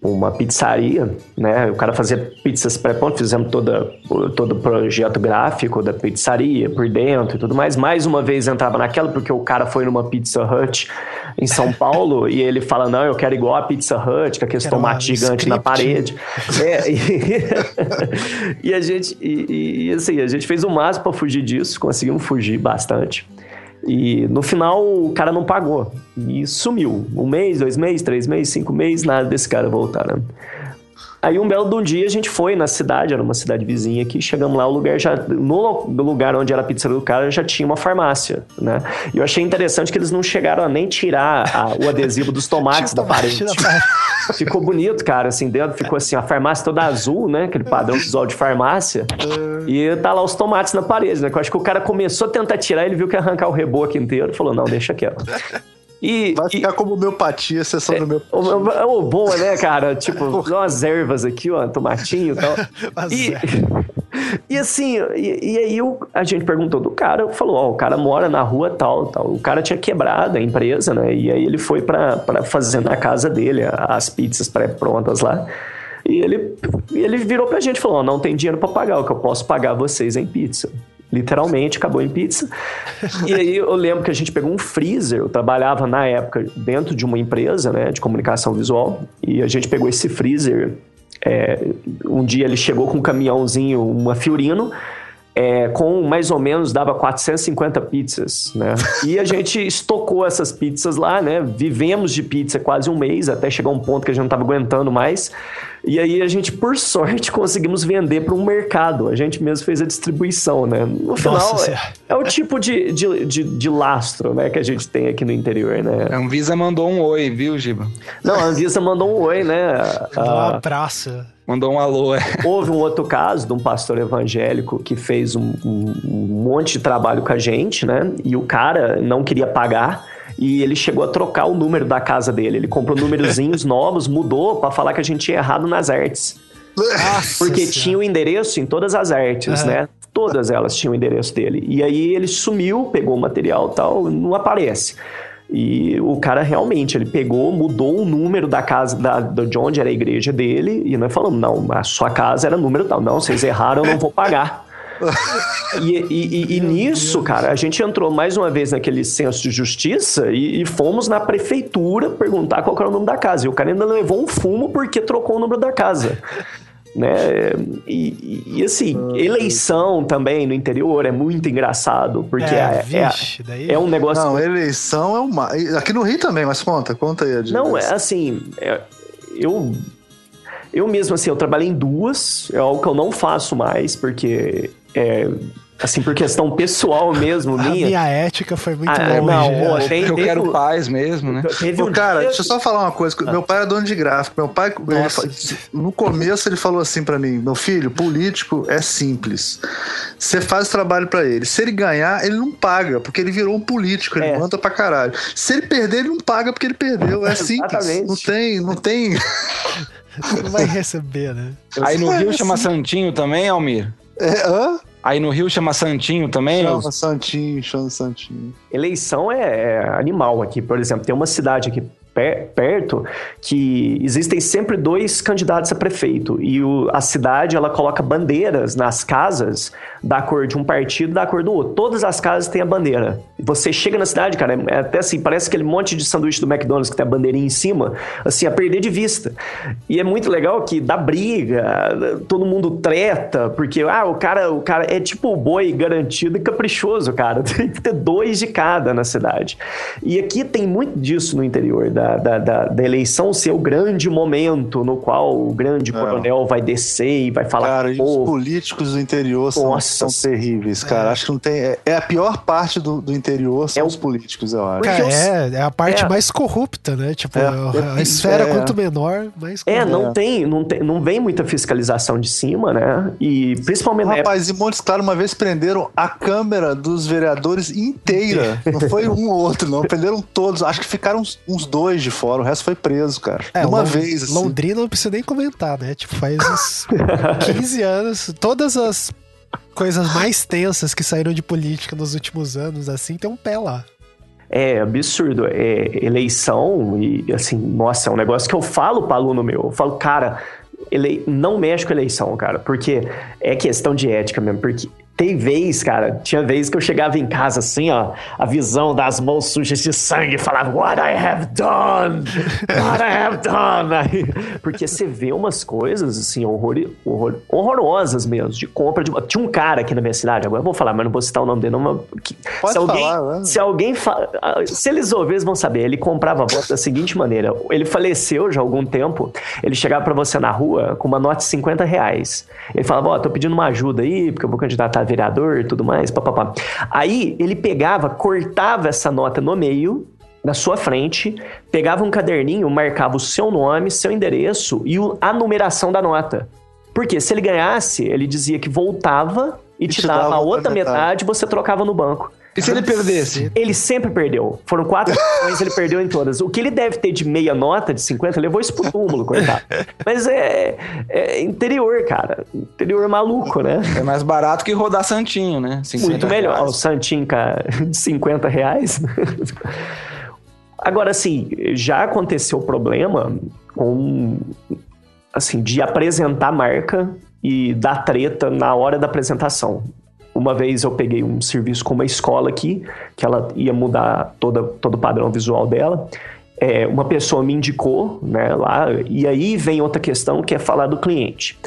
uma pizzaria, né? O cara fazia pizzas pré-pronto, fizemos toda, todo o projeto gráfico da pizzaria por dentro e tudo mais. Mais uma vez entrava naquela, porque o cara foi numa Pizza Hut em São Paulo e ele fala: Não, eu quero igual a Pizza Hut, com aqueles tomates gigantes na parede. É, e, e, a gente, e, e, assim, a gente fez o máximo para fugir disso, conseguimos fugir bastante. E no final o cara não pagou. E sumiu. Um mês, dois meses, três meses, cinco meses, nada desse cara voltar, né? Aí um belo de um dia a gente foi na cidade, era uma cidade vizinha aqui, chegamos lá, o lugar já, no lugar onde era a pizza do cara já tinha uma farmácia, né? E eu achei interessante que eles não chegaram a nem tirar a, o adesivo dos tomates da parede. ficou bonito, cara, assim, dentro ficou assim, a farmácia toda azul, né? Aquele padrão visual de farmácia. E tá lá os tomates na parede, né? Que eu acho que o cara começou a tentar tirar, ele viu que ia arrancar o reboco inteiro, falou, não, deixa quieto. E, Vai ficar e, como homeopatia, sessão é, do meu. O, o bom, né, cara? Tipo, umas ervas aqui, ó, tomatinho e tal. e, e assim, e, e aí o, a gente perguntou do cara, falou, ó, o cara mora na rua tal, tal. O cara tinha quebrado a empresa, né? E aí ele foi para fazer na casa dele as pizzas pré-prontas lá. E ele, ele virou pra gente e falou: oh, não tem dinheiro para pagar, o que eu posso pagar vocês em pizza. Literalmente, acabou em pizza. e aí eu lembro que a gente pegou um freezer, eu trabalhava na época dentro de uma empresa né, de comunicação visual, e a gente pegou esse freezer. É, um dia ele chegou com um caminhãozinho, uma Fiorino, é, com mais ou menos dava 450 pizzas, né? E a gente estocou essas pizzas lá, né? Vivemos de pizza quase um mês, até chegar um ponto que a gente não estava aguentando mais. E aí a gente, por sorte, conseguimos vender para um mercado. A gente mesmo fez a distribuição, né? No final, é, é, o tipo de, de, de, de, lastro né, que a gente tem aqui no interior, né? A Anvisa mandou um oi, viu, Giba? Não, a Anvisa mandou um oi, né? Mandou um abraço. Mandou um alô, é. Houve um outro caso de um pastor evangélico que fez um, um, um monte de trabalho com a gente, né? E o cara não queria pagar e ele chegou a trocar o número da casa dele. Ele comprou númerozinhos novos, mudou para falar que a gente tinha errado nas artes. Nossa Porque senhora. tinha o endereço em todas as artes, uhum. né? Todas elas tinham o endereço dele. E aí ele sumiu, pegou o material e tal, não aparece. E o cara realmente, ele pegou, mudou o número da casa da, de onde era a igreja dele, e nós falamos, não, a sua casa era número tal. Não, vocês erraram, eu não vou pagar. e, e, e, e nisso, cara, a gente entrou mais uma vez naquele senso de justiça e, fomos na prefeitura perguntar qual era o nome da casa. E o cara ainda levou um fumo porque trocou o número da casa né? E, e, assim, eleição também no interior é muito engraçado, porque é, é, é vixe, é, é, um negócio. Não, eleição é uma. Aqui no Rio também, mas conta, conta aí. Não, é assim, é, eu. Eu mesmo, assim, eu trabalhei em duas, é algo que eu não faço mais, porque é, Assim, por questão pessoal mesmo, a minha. minha ética foi muito ah, longe. Não, pô, tem, eu quero paz mesmo, né? Teve um cara, dia... deixa eu só falar uma coisa. Ah. Meu pai é dono de gráfico. Meu pai, ele, no começo, ele falou assim para mim: meu filho, político é simples. Você faz o trabalho para ele. Se ele ganhar, ele não paga, porque ele virou um político, ele é. manda pra caralho. Se ele perder, ele não paga porque ele perdeu. É simples. Exatamente. Não tem, não tem. Você não vai receber, né? Aí no Rio chama Santinho também, Almir? É, hã? Aí no Rio chama Santinho também? Chama Santinho, chama Santinho. Eleição é, é animal aqui. Por exemplo, tem uma cidade aqui perto que existem sempre dois candidatos a prefeito e o, a cidade ela coloca bandeiras nas casas da cor de um partido da cor do outro. Todas as casas têm a bandeira. Você chega na cidade, cara, é até assim, parece aquele monte de sanduíche do McDonald's que tem a bandeirinha em cima, assim, a perder de vista. E é muito legal que dá briga, todo mundo treta, porque ah, o cara, o cara é tipo o boi garantido e caprichoso, cara. Tem que ter dois de cada na cidade. E aqui tem muito disso no interior da da, da, da, eleição ser o grande momento no qual o grande é. coronel vai descer e vai falar Cara, e os políticos do interior são, são terríveis, cara. É. Acho que não tem. É, é, a pior parte do, do interior são é os políticos, eu acho. Cara, é, é a parte é. mais corrupta, né? Tipo, a, a esfera quanto menor, mais corrupta. É, não tem, não tem, não vem muita fiscalização de cima, né? E principalmente. Rapaz, em Montes Claros, uma vez prenderam a câmera dos vereadores inteira. não foi um ou outro, não. Prenderam todos. Acho que ficaram uns, uns dois de fora, o resto foi preso, cara. É, uma vez, assim. Londrina não precisa nem comentar, né? Tipo, faz uns 15 anos, todas as coisas mais tensas que saíram de política nos últimos anos, assim, tem um pé lá. É absurdo. É eleição e, assim, nossa, é um negócio que eu falo para aluno meu. Eu falo, cara, ele... não mexe com eleição, cara, porque é questão de ética mesmo. Porque tem vez, cara, tinha vez que eu chegava em casa assim, ó, a visão das mãos sujas de sangue, falava, What I have done! What I have done! Aí, porque você vê umas coisas, assim, horror, horror, horrorosas mesmo, de compra de. Tinha um cara aqui na minha cidade, agora eu vou falar, mas não vou citar o nome dele, não. Pode se alguém, falar, se alguém. Fa... Se eles ouvirem, eles vão saber. Ele comprava voto da seguinte maneira: ele faleceu já há algum tempo, ele chegava para você na rua com uma nota de 50 reais. Ele falava, ó, oh, tô pedindo uma ajuda aí, porque eu vou candidatar vereador e tudo mais, papapá. Aí ele pegava, cortava essa nota no meio, na sua frente, pegava um caderninho, marcava o seu nome, seu endereço e a numeração da nota. Porque se ele ganhasse, ele dizia que voltava e, e te, dava a outra metade, metade, você trocava no banco. E se ele perdesse? Ele sempre perdeu. Foram quatro ações, ele perdeu em todas. O que ele deve ter de meia nota, de 50, levou isso pro túmulo, coitado. Mas é, é, interior, cara. Interior maluco, né? É mais barato que rodar Santinho, né? Muito melhor. Reais. O Santinho, cara, de 50 reais. Agora, assim, já aconteceu problema com, assim, de apresentar marca e dar treta na hora da apresentação uma vez eu peguei um serviço com uma escola aqui, que ela ia mudar toda, todo o padrão visual dela. É, uma pessoa me indicou né, lá, e aí vem outra questão que é falar do cliente.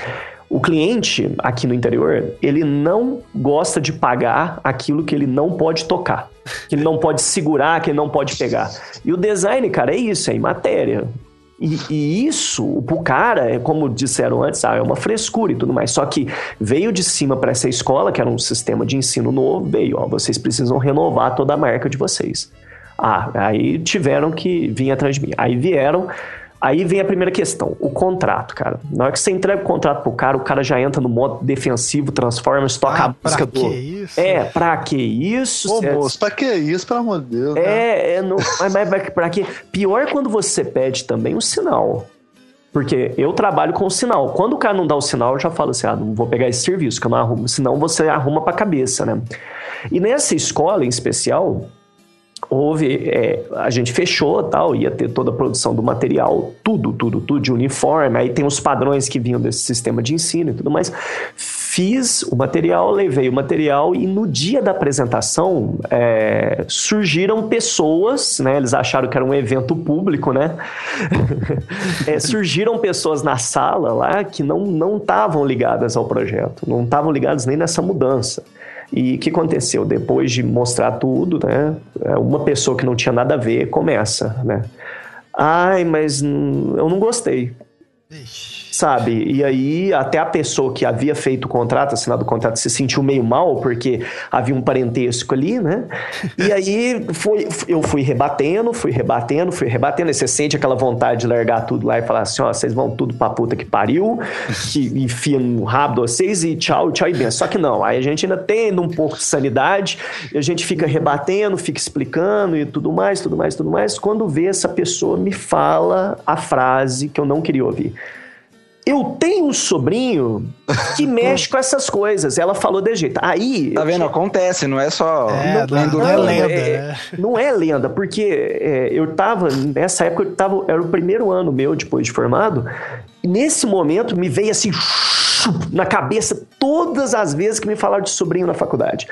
O cliente aqui no interior, ele não gosta de pagar aquilo que ele não pode tocar, que ele não pode segurar, que ele não pode pegar. E o design, cara, é isso, é em matéria. E, e, isso, pro cara, é como disseram antes, ah, é uma frescura e tudo mais. Só que veio de cima para essa escola, que era um sistema de ensino novo, veio, ó, vocês precisam renovar toda a marca de vocês. Ah, aí tiveram que vir atrás de mim. Aí vieram, Aí vem a primeira questão, o contrato, cara. Na hora que você entrega o contrato pro cara, o cara já entra no modo defensivo, transforma, toca ah, a música pra do. Que isso? É, pra que isso? Ô, moço, pra que isso, pelo amor de Deus? É, né? é não, mas, mas pra que? Pior é quando você pede também um sinal. Porque eu trabalho com o sinal. Quando o cara não dá o sinal, eu já falo assim: ah, não vou pegar esse serviço, que eu não arrumo. Senão você arruma pra cabeça, né? E nessa escola em especial, houve, é, a gente fechou tal, ia ter toda a produção do material, tudo, tudo, tudo de uniforme, aí tem os padrões que vinham desse sistema de ensino e tudo mais. Fiz o material, levei o material e no dia da apresentação é, surgiram pessoas, né? Eles acharam que era um evento público, né? é, surgiram pessoas na sala lá que não estavam ligadas ao projeto, não estavam ligadas nem nessa mudança. E o que aconteceu? Depois de mostrar tudo, né? Uma pessoa que não tinha nada a ver começa, né? Ai, mas eu não gostei. Ixi sabe? E aí, até a pessoa que havia feito o contrato, assinado o contrato, se sentiu meio mal, porque havia um parentesco ali, né? E aí, foi, eu fui rebatendo, fui rebatendo, fui rebatendo, e você sente aquela vontade de largar tudo lá e falar assim, ó, vocês vão tudo pra puta que pariu, que enfia no rabo de vocês e tchau, tchau e bem. Só que não, aí a gente ainda tem um pouco de sanidade, e a gente fica rebatendo, fica explicando e tudo mais, tudo mais, tudo mais. Quando vê essa pessoa me fala a frase que eu não queria ouvir. Eu tenho um sobrinho que mexe com essas coisas. Ela falou de jeito. Aí. Tá vendo? Tinha... Acontece, não é só. É, não, não, não, é lenda. É, né? Não é lenda, porque é, eu tava. Nessa época, eu tava. Era o primeiro ano meu depois de formado. E nesse momento, me veio assim. Na cabeça, todas as vezes que me falaram de sobrinho na faculdade.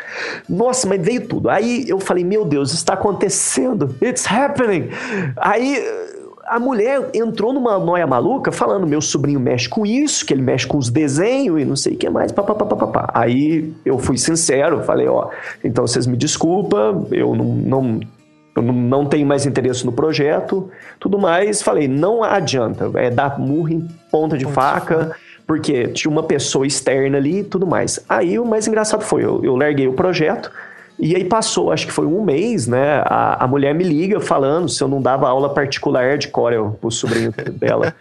Nossa, mas veio tudo. Aí eu falei: Meu Deus, está acontecendo. It's happening. Aí a mulher entrou numa noia maluca falando: meu sobrinho mexe com isso, que ele mexe com os desenhos e não sei o que mais, papapá. Aí eu fui sincero, falei: ó, então vocês me desculpam, eu não, não eu não tenho mais interesse no projeto, tudo mais. Falei, não adianta, é dar murro em ponta de faca, porque tinha uma pessoa externa ali e tudo mais. Aí o mais engraçado foi, eu, eu larguei o projeto, e aí passou, acho que foi um mês, né? A, a mulher me liga falando se eu não dava aula particular de Corel pro sobrinho dela.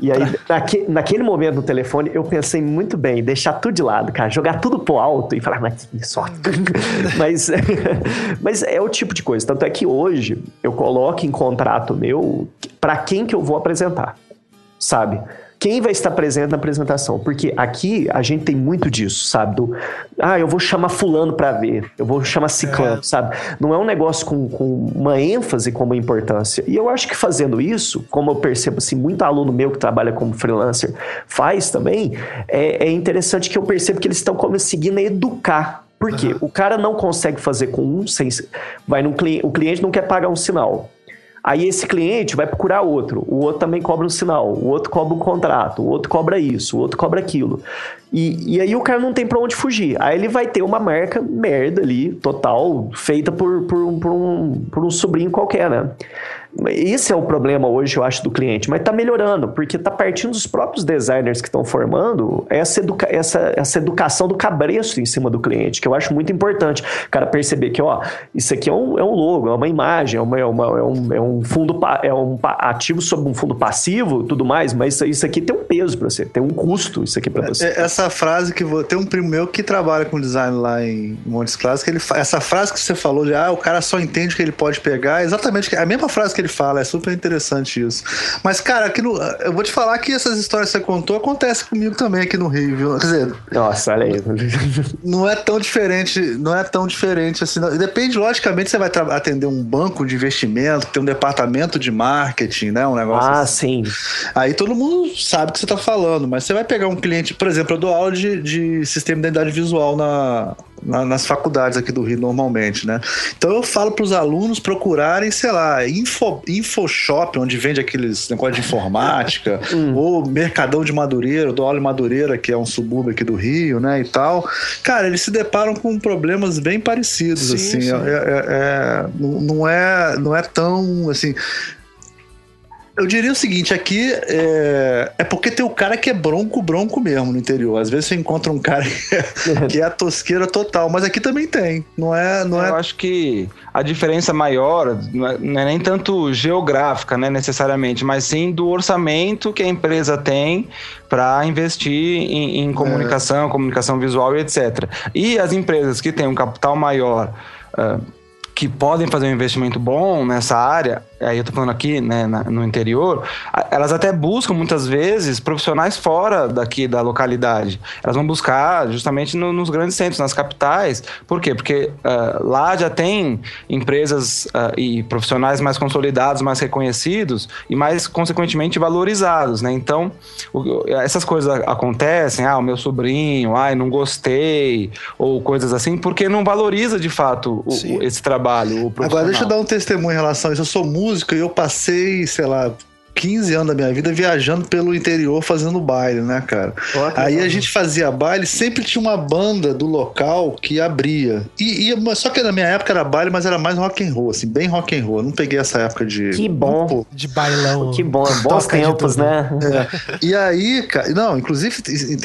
E aí, naque, naquele momento no telefone, eu pensei muito bem, deixar tudo de lado, cara, jogar tudo pro alto e falar, mas só. mas, mas é o tipo de coisa. Tanto é que hoje eu coloco em contrato meu para quem que eu vou apresentar, sabe? Quem vai estar presente na apresentação. Porque aqui a gente tem muito disso, sabe? Do, ah, eu vou chamar fulano para ver, eu vou chamar ciclano, é. sabe? Não é um negócio com, com uma ênfase como importância. E eu acho que fazendo isso, como eu percebo assim, muito aluno meu que trabalha como freelancer faz também, é, é interessante que eu percebo que eles estão conseguindo educar por quê? Uhum. O cara não consegue fazer com um sem. Vai no cliente, o cliente não quer pagar um sinal. Aí esse cliente vai procurar outro, o outro também cobra um sinal, o outro cobra um contrato, o outro cobra isso, o outro cobra aquilo. E, e aí o cara não tem pra onde fugir. Aí ele vai ter uma marca merda ali, total, feita por, por, por, um, por um sobrinho qualquer, né? Esse é o problema hoje, eu acho, do cliente, mas está melhorando, porque está partindo dos próprios designers que estão formando essa, educa essa, essa educação do cabresto em cima do cliente, que eu acho muito importante. O cara perceber que, ó, isso aqui é um, é um logo, é uma imagem, é, uma, é, uma, é, um, é um fundo, é um ativo sobre um fundo passivo, tudo mais, mas isso aqui tem um peso para você, tem um custo isso aqui para você. É, essa frase que vou, tem um primo meu que trabalha com design lá em Montes Claros, que ele, essa frase que você falou de, ah, o cara só entende que ele pode pegar, é exatamente a mesma frase que ele fala, é super interessante isso. Mas, cara, aqui no, eu vou te falar que essas histórias que você contou acontecem comigo também aqui no Rio, viu? Quer dizer. Nossa, olha aí. Não é tão diferente, não é tão diferente assim. Não. Depende, logicamente, você vai atender um banco de investimento, tem um departamento de marketing, né? Um negócio. Ah, assim. sim. Aí todo mundo sabe o que você tá falando, mas você vai pegar um cliente, por exemplo, eu dou aula de, de sistema de identidade visual na, na, nas faculdades aqui do Rio normalmente, né? Então eu falo para os alunos procurarem, sei lá, info, InfoShop, onde vende aqueles negócios de informática, hum. ou Mercadão de Madureira, do Óleo Madureira, que é um subúrbio aqui do Rio, né, e tal. Cara, eles se deparam com problemas bem parecidos, sim, assim. Sim. É, é, é, não, é, não é tão, assim... Eu diria o seguinte, aqui é, é, porque tem o cara que é bronco, bronco mesmo no interior. Às vezes você encontra um cara que é, que é a tosqueira total, mas aqui também tem. Não é, não é... Eu acho que a diferença maior não é, não é nem tanto geográfica, né, necessariamente, mas sim do orçamento que a empresa tem para investir em, em comunicação, é. comunicação visual e etc. E as empresas que têm um capital maior uh, que podem fazer um investimento bom nessa área, aí eu tô falando aqui, né, no interior, elas até buscam muitas vezes profissionais fora daqui da localidade. Elas vão buscar justamente no, nos grandes centros, nas capitais. Por quê? Porque uh, lá já tem empresas uh, e profissionais mais consolidados, mais reconhecidos e mais consequentemente valorizados, né? Então, o, essas coisas acontecem, ah, o meu sobrinho, ai, não gostei, ou coisas assim, porque não valoriza de fato o, esse trabalho. Agora, deixa eu dar um testemunho em relação a isso. Eu sou músico e eu passei, sei lá, 15 anos da minha vida viajando pelo interior fazendo baile, né, cara? Aí a gente fazia baile, sempre tinha uma banda do local que abria. E, e, só que na minha época era baile, mas era mais rock and roll, assim, bem rock and roll. não peguei essa época de Que bom. de bailão. Que bom, bons tempos, né? É. E aí, cara, não, inclusive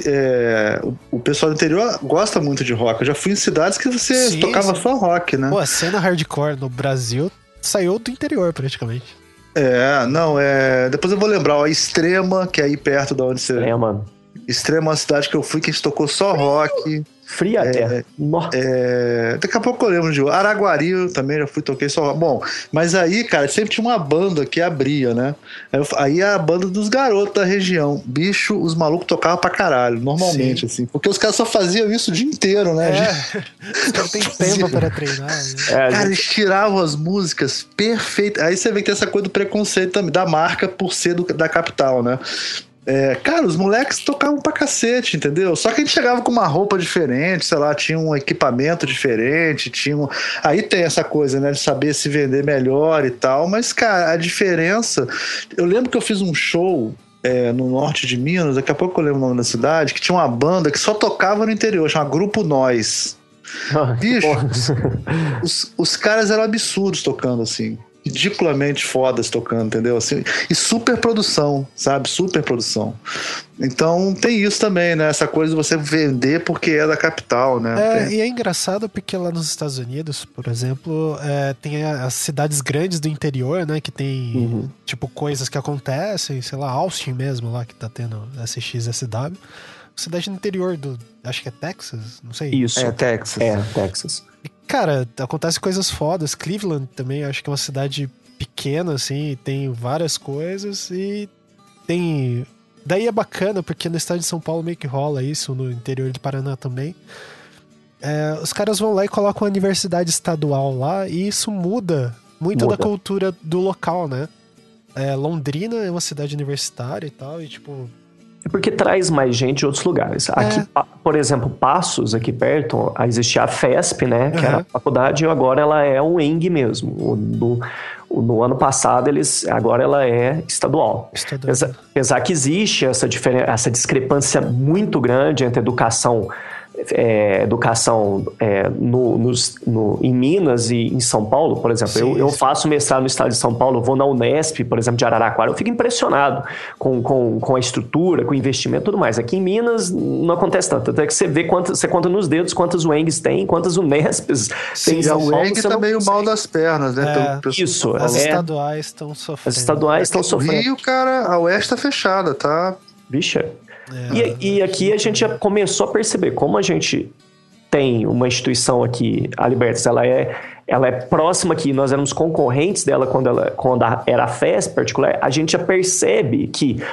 é, o, o, pessoal do interior gosta muito de rock. Eu já fui em cidades que você sim, tocava sim. só rock, né? Pô, a cena hardcore no Brasil saiu do interior praticamente. É, não, é. Depois eu vou lembrar, ó, Extrema, que é aí perto da onde você. Extrema. Extrema é uma cidade que eu fui que a gente tocou só rock. Fria é, é, Daqui a pouco eu lembro de Araguari eu também já fui, toquei só. Bom, mas aí, cara, sempre tinha uma banda que abria, né? Aí a banda dos garotos da região. Bicho, os malucos tocavam pra caralho, normalmente, Sim. assim. Porque os caras só faziam isso o dia inteiro, né? É. Não tem tempo para treinar. Né? É, cara, eles tiravam as músicas perfeitas. Aí você vê que tem essa coisa do preconceito também, da marca por ser do, da capital, né? É, cara, os moleques tocavam pra cacete, entendeu? Só que a gente chegava com uma roupa diferente, sei lá, tinha um equipamento diferente, tinha um... Aí tem essa coisa, né, de saber se vender melhor e tal, mas, cara, a diferença... Eu lembro que eu fiz um show é, no norte de Minas, daqui a pouco eu lembro o nome da cidade, que tinha uma banda que só tocava no interior, chama Grupo Nós. Ah, Bicho, os, os caras eram absurdos tocando assim ridiculamente fodas tocando, entendeu? Assim, e super produção, sabe? Super produção. Então tem isso também, né? Essa coisa de você vender porque é da capital, né? É, tem... e é engraçado porque lá nos Estados Unidos, por exemplo, é, tem as cidades grandes do interior, né? Que tem, uhum. tipo, coisas que acontecem, sei lá, Austin mesmo, lá que tá tendo SXSW. Cidade no interior do. Acho que é Texas? Não sei. Isso. É Texas. É, Texas. Cara, acontece coisas fodas. Cleveland também, acho que é uma cidade pequena, assim, tem várias coisas e tem. Daí é bacana, porque no estado de São Paulo meio que rola isso, no interior de Paraná também. É, os caras vão lá e colocam a universidade estadual lá e isso muda muito muda. da cultura do local, né? É, Londrina é uma cidade universitária e tal, e tipo, é porque traz mais gente de outros lugares. É. Aqui, por exemplo, Passos, aqui perto, existia a FESP, né? Que uhum. era a faculdade, e agora ela é um ENG mesmo. No, no ano passado, eles agora ela é estadual. estadual. Apesar, apesar que existe essa, essa discrepância muito grande entre educação é, educação é, no, nos, no, em Minas e em São Paulo, por exemplo. Sim, eu, eu, faço mestrado no estado de São Paulo, vou na Unesp, por exemplo, de Araraquara, eu fico impressionado com, com, com a estrutura, com o investimento e tudo mais. Aqui em Minas não acontece tanto. Até que você vê quantas, você conta nos dedos quantas UENGs tem, quantas Unesps tem em São Paulo. A UENG tá meio mal das pernas, né? É, isso. As é, estaduais estão sofrendo. As estaduais estão sofrendo. Rio, cara, a Oeste tá fechada, tá? Bicha, é, e, e aqui a gente já começou a perceber como a gente tem uma instituição aqui, a Libertas, ela é, ela é próxima aqui, nós éramos concorrentes dela quando, ela, quando era a FES particular, a gente já percebe que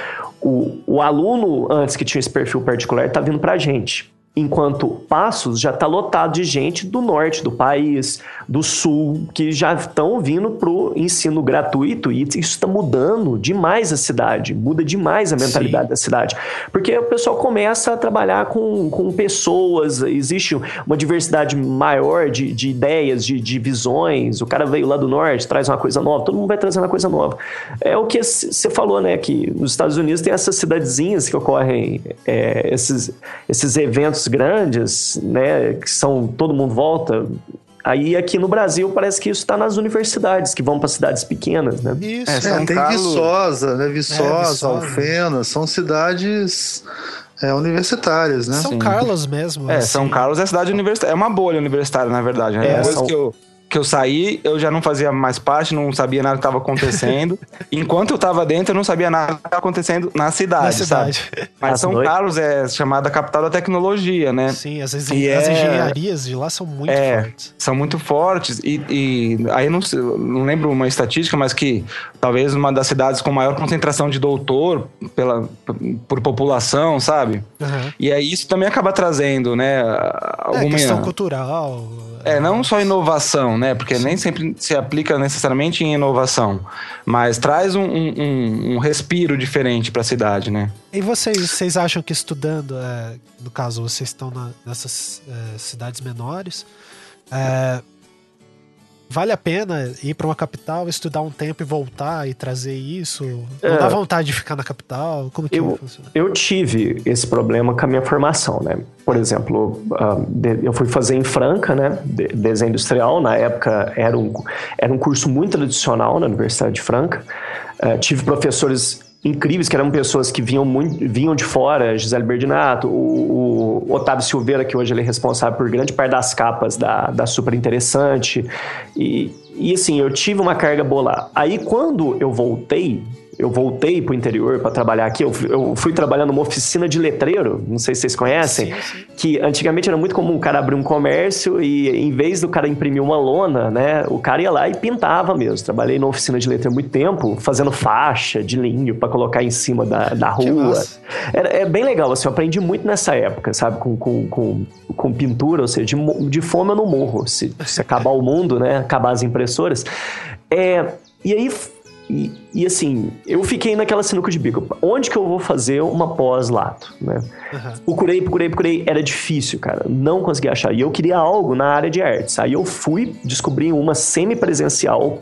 o, o aluno, antes que tinha esse perfil particular, está vindo para a gente. Enquanto Passos já está lotado de gente do norte do país, do sul que já estão vindo pro ensino gratuito e isso está mudando demais a cidade, muda demais a mentalidade Sim. da cidade. Porque o pessoal começa a trabalhar com, com pessoas, existe uma diversidade maior de, de ideias, de, de visões. O cara veio lá do norte, traz uma coisa nova, todo mundo vai trazendo uma coisa nova. É o que você falou, né? Que nos Estados Unidos tem essas cidadezinhas que ocorrem é, esses, esses eventos grandes, né? Que são todo mundo volta. Aí aqui no Brasil parece que isso está nas universidades, que vão para cidades pequenas, né? Isso, é, é tem Carlos... Viçosa, né? Viçosa, é, Viçosa, Alfena, são cidades é, universitárias, né? São Carlos mesmo. É, assim. São Carlos é cidade universitária. É uma bolha universitária, na verdade. Né? É, são... que eu que eu saí, eu já não fazia mais parte, não sabia nada que estava acontecendo. Enquanto eu estava dentro, eu não sabia nada que estava acontecendo na cidade, na cidade. sabe? Mas São noites... Carlos é chamada capital da tecnologia, né? Sim, as, as é... engenharias de lá são muito é, fortes. São muito fortes. E, e aí não, não lembro uma estatística, mas que talvez uma das cidades com maior concentração de doutor pela, por população, sabe? Uhum. E aí isso também acaba trazendo, né? Alguma... É, questão cultural é, não só inovação, né? Porque Sim. nem sempre se aplica necessariamente em inovação, mas traz um, um, um respiro diferente para a cidade, né? E vocês, vocês acham que estudando, é, no caso, vocês estão na, nessas é, cidades menores, é, vale a pena ir para uma capital, estudar um tempo e voltar e trazer isso? Não é, dá vontade de ficar na capital? Como que eu, funciona? Eu tive esse problema com a minha formação, né? Por exemplo, eu fui fazer em Franca, né? Desenho industrial. Na época era um, era um curso muito tradicional na Universidade de Franca. Uh, tive professores incríveis, que eram pessoas que vinham, muito, vinham de fora, Gisele Berdinato, o, o, Otávio Silveira, que hoje ele é responsável por grande parte das capas da, da Super Interessante. E, e assim, eu tive uma carga lá. Aí quando eu voltei, eu voltei pro interior para trabalhar aqui. Eu, eu, fui trabalhar numa oficina de letreiro, não sei se vocês conhecem, sim, sim. que antigamente era muito comum o cara abrir um comércio e em vez do cara imprimir uma lona, né, o cara ia lá e pintava mesmo. Trabalhei numa oficina de letreiro muito tempo, fazendo faixa de linho para colocar em cima da, da rua. Era, é bem legal, assim, eu aprendi muito nessa época, sabe, com, com, com, com pintura, ou seja, de, de fome eu não morro. Se, se acabar o mundo, né, acabar as impressoras. É, e aí e, e, assim, eu fiquei naquela sinuca de bico. Onde que eu vou fazer uma pós-lato, né? Uhum. Procurei, procurei, procurei. Era difícil, cara. Não consegui achar. E eu queria algo na área de artes. Aí eu fui, descobri uma semi-presencial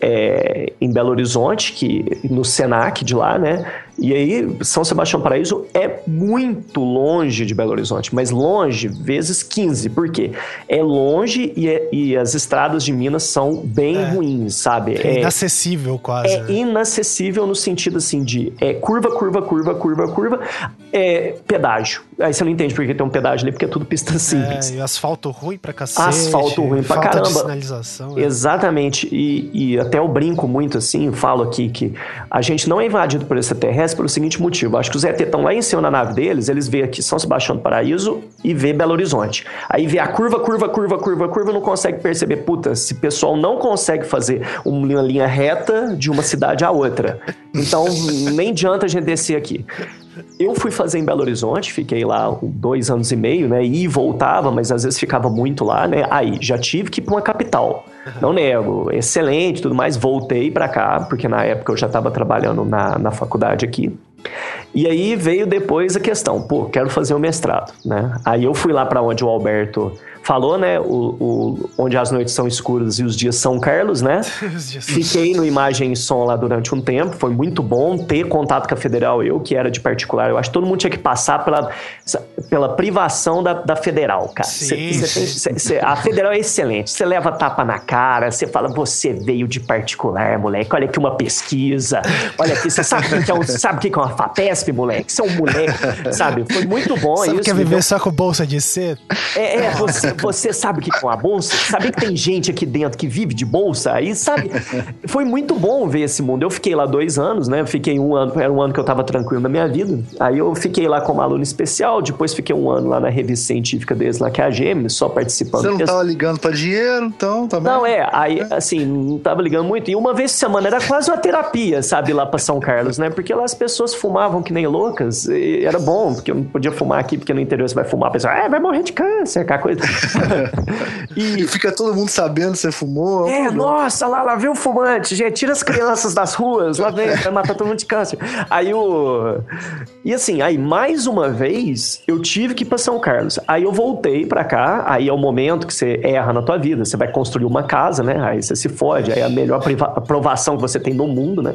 é, em Belo Horizonte, que no Senac de lá, né? E aí, São Sebastião Paraíso é muito longe de Belo Horizonte, mas longe vezes 15. Por quê? É longe e, é, e as estradas de Minas são bem é. ruins, sabe? É, é inacessível quase. É né? inacessível no sentido assim de é, curva, curva, curva, curva, curva, é pedágio. Aí você não entende porque tem um pedágio ali, porque é tudo pista simples. É, e asfalto ruim pra cacete. Asfalto ruim pra caramba. Sinalização. É. Exatamente. E, e até eu brinco muito assim, falo aqui que a gente não é invadido por extraterrestre pelo seguinte motivo. Acho que os ET estão lá em cima na nave deles, eles veem aqui São Sebastião do Paraíso e vê Belo Horizonte. Aí vê a curva, curva, curva, curva, curva, não consegue perceber, puta, esse pessoal não consegue fazer uma linha reta de uma cidade a outra. Então, nem adianta a gente descer aqui. Eu fui fazer em Belo Horizonte, fiquei lá dois anos e meio, né? E voltava, mas às vezes ficava muito lá, né? Aí, já tive que ir para uma capital. Não nego, excelente tudo mais. Voltei para cá, porque na época eu já estava trabalhando na, na faculdade aqui. E aí veio depois a questão, pô, quero fazer o mestrado, né? Aí eu fui lá para onde o Alberto falou, né? O, o, onde as noites são escuras e os dias são Carlos, né? Fiquei no Imagem e Som lá durante um tempo, foi muito bom ter contato com a Federal, eu que era de particular. Eu acho que todo mundo tinha que passar pela, pela privação da, da Federal, cara. Sim, cê, cê tem, cê, a Federal é excelente. Você leva tapa na cara, você fala, você veio de particular, moleque. Olha aqui uma pesquisa. Olha aqui, você sabe o que é, um, sabe que é uma FAPESP, moleque? Você é um moleque, sabe? Foi muito bom sabe isso. Quer viver só com bolsa de cedo? É, é você, você sabe que com a bolsa, sabe que tem gente aqui dentro que vive de bolsa? Aí, sabe? Foi muito bom ver esse mundo. Eu fiquei lá dois anos, né? Fiquei um ano, era um ano que eu tava tranquilo na minha vida. Aí eu fiquei lá como aluno especial, depois fiquei um ano lá na revista científica deles, lá que é a Gemini, só participando. Você não tava ligando para dinheiro, então também? Não, é. Aí, assim, não tava ligando muito. E uma vez por semana era quase uma terapia, sabe, lá pra São Carlos, né? Porque lá as pessoas fumavam que nem loucas. era bom, porque eu não podia fumar aqui, porque no interior você vai fumar, a pessoa, ah, vai morrer de câncer, aquela coisa. e... e... fica todo mundo sabendo que você fumou. É, nossa, lá, lá vem o fumante, gente, tira as crianças das ruas, lá vem, vai matar todo mundo de câncer. Aí o. E assim, aí mais uma vez eu tive que ir pra São Carlos. Aí eu voltei pra cá, aí é o momento que você erra na tua vida. Você vai construir uma casa, né? Aí você se fode, aí é a melhor aprovação que você tem no mundo, né?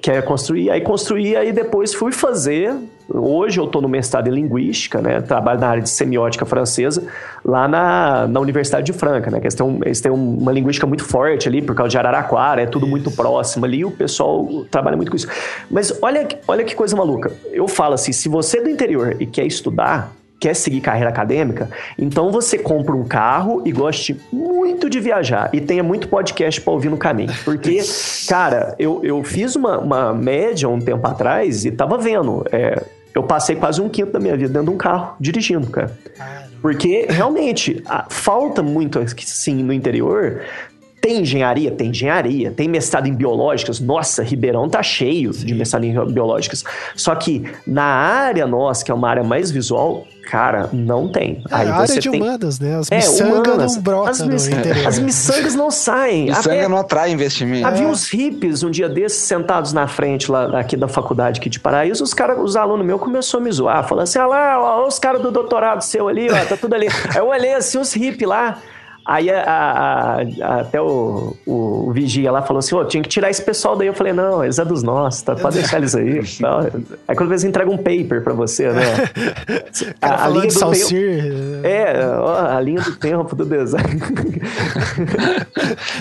Que é construir. Aí construí, aí depois fui fazer Hoje eu estou no mestrado em Linguística, né? Trabalho na área de semiótica francesa, lá na, na Universidade de Franca, né? Que eles têm, eles têm uma linguística muito forte ali, por causa de Araraquara, é tudo muito próximo ali, o pessoal trabalha muito com isso. Mas olha, olha que coisa maluca. Eu falo assim, se você é do interior e quer estudar, quer seguir carreira acadêmica, então você compra um carro e goste muito de viajar e tenha muito podcast para ouvir no caminho. Porque, cara, eu, eu fiz uma, uma média um tempo atrás e tava vendo. É, eu passei quase um quinto da minha vida dentro de um carro, dirigindo, cara. Porque, realmente, falta muito, sim, no interior. Tem engenharia? Tem engenharia. Tem mestrado em biológicas? Nossa, Ribeirão tá cheio sim. de mestrado em biológicas. Só que na área nossa, que é uma área mais visual, Cara, não tem. É, Aí a área de tem... humanas, né? As é, miçangas não brotam as, mis... as miçangas não saem. Miçanga não atrai investimento. Havia uns hippies um dia desses sentados na frente lá aqui da faculdade aqui de Paraíso, os caras, os alunos meus começaram a me zoar, falando assim, ah lá, ó, os caras do doutorado seu ali, ó, tá tudo ali. Aí eu olhei assim, os hippies lá, Aí a, a, a, até o, o, o, vigia lá falou assim: oh, tinha que tirar esse pessoal daí. Eu falei: não, eles é dos nossos, tá? pode deixar eles aí. Não. Aí quando eles entregam um paper pra você, né? A, a linha do Salsir. tempo. É, ó, a linha do tempo do design.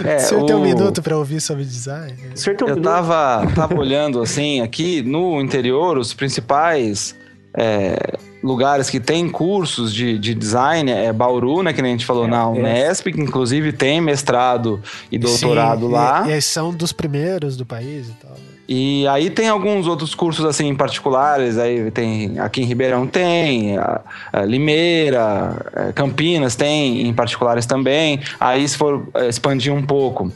é, o senhor o... tem um minuto pra ouvir sobre design? O senhor tem um Eu minuto? tava, tava olhando assim, aqui no interior, os principais. É, lugares que tem cursos de, de design é Bauru, né? Que nem a gente falou, é, na Unesp, que inclusive tem mestrado e doutorado Sim, lá. E, e são dos primeiros do país e tal. E aí tem alguns outros cursos assim particulares, aí tem aqui em Ribeirão tem, a, a Limeira, a Campinas tem em particulares também. Aí se for é, expandir um pouco,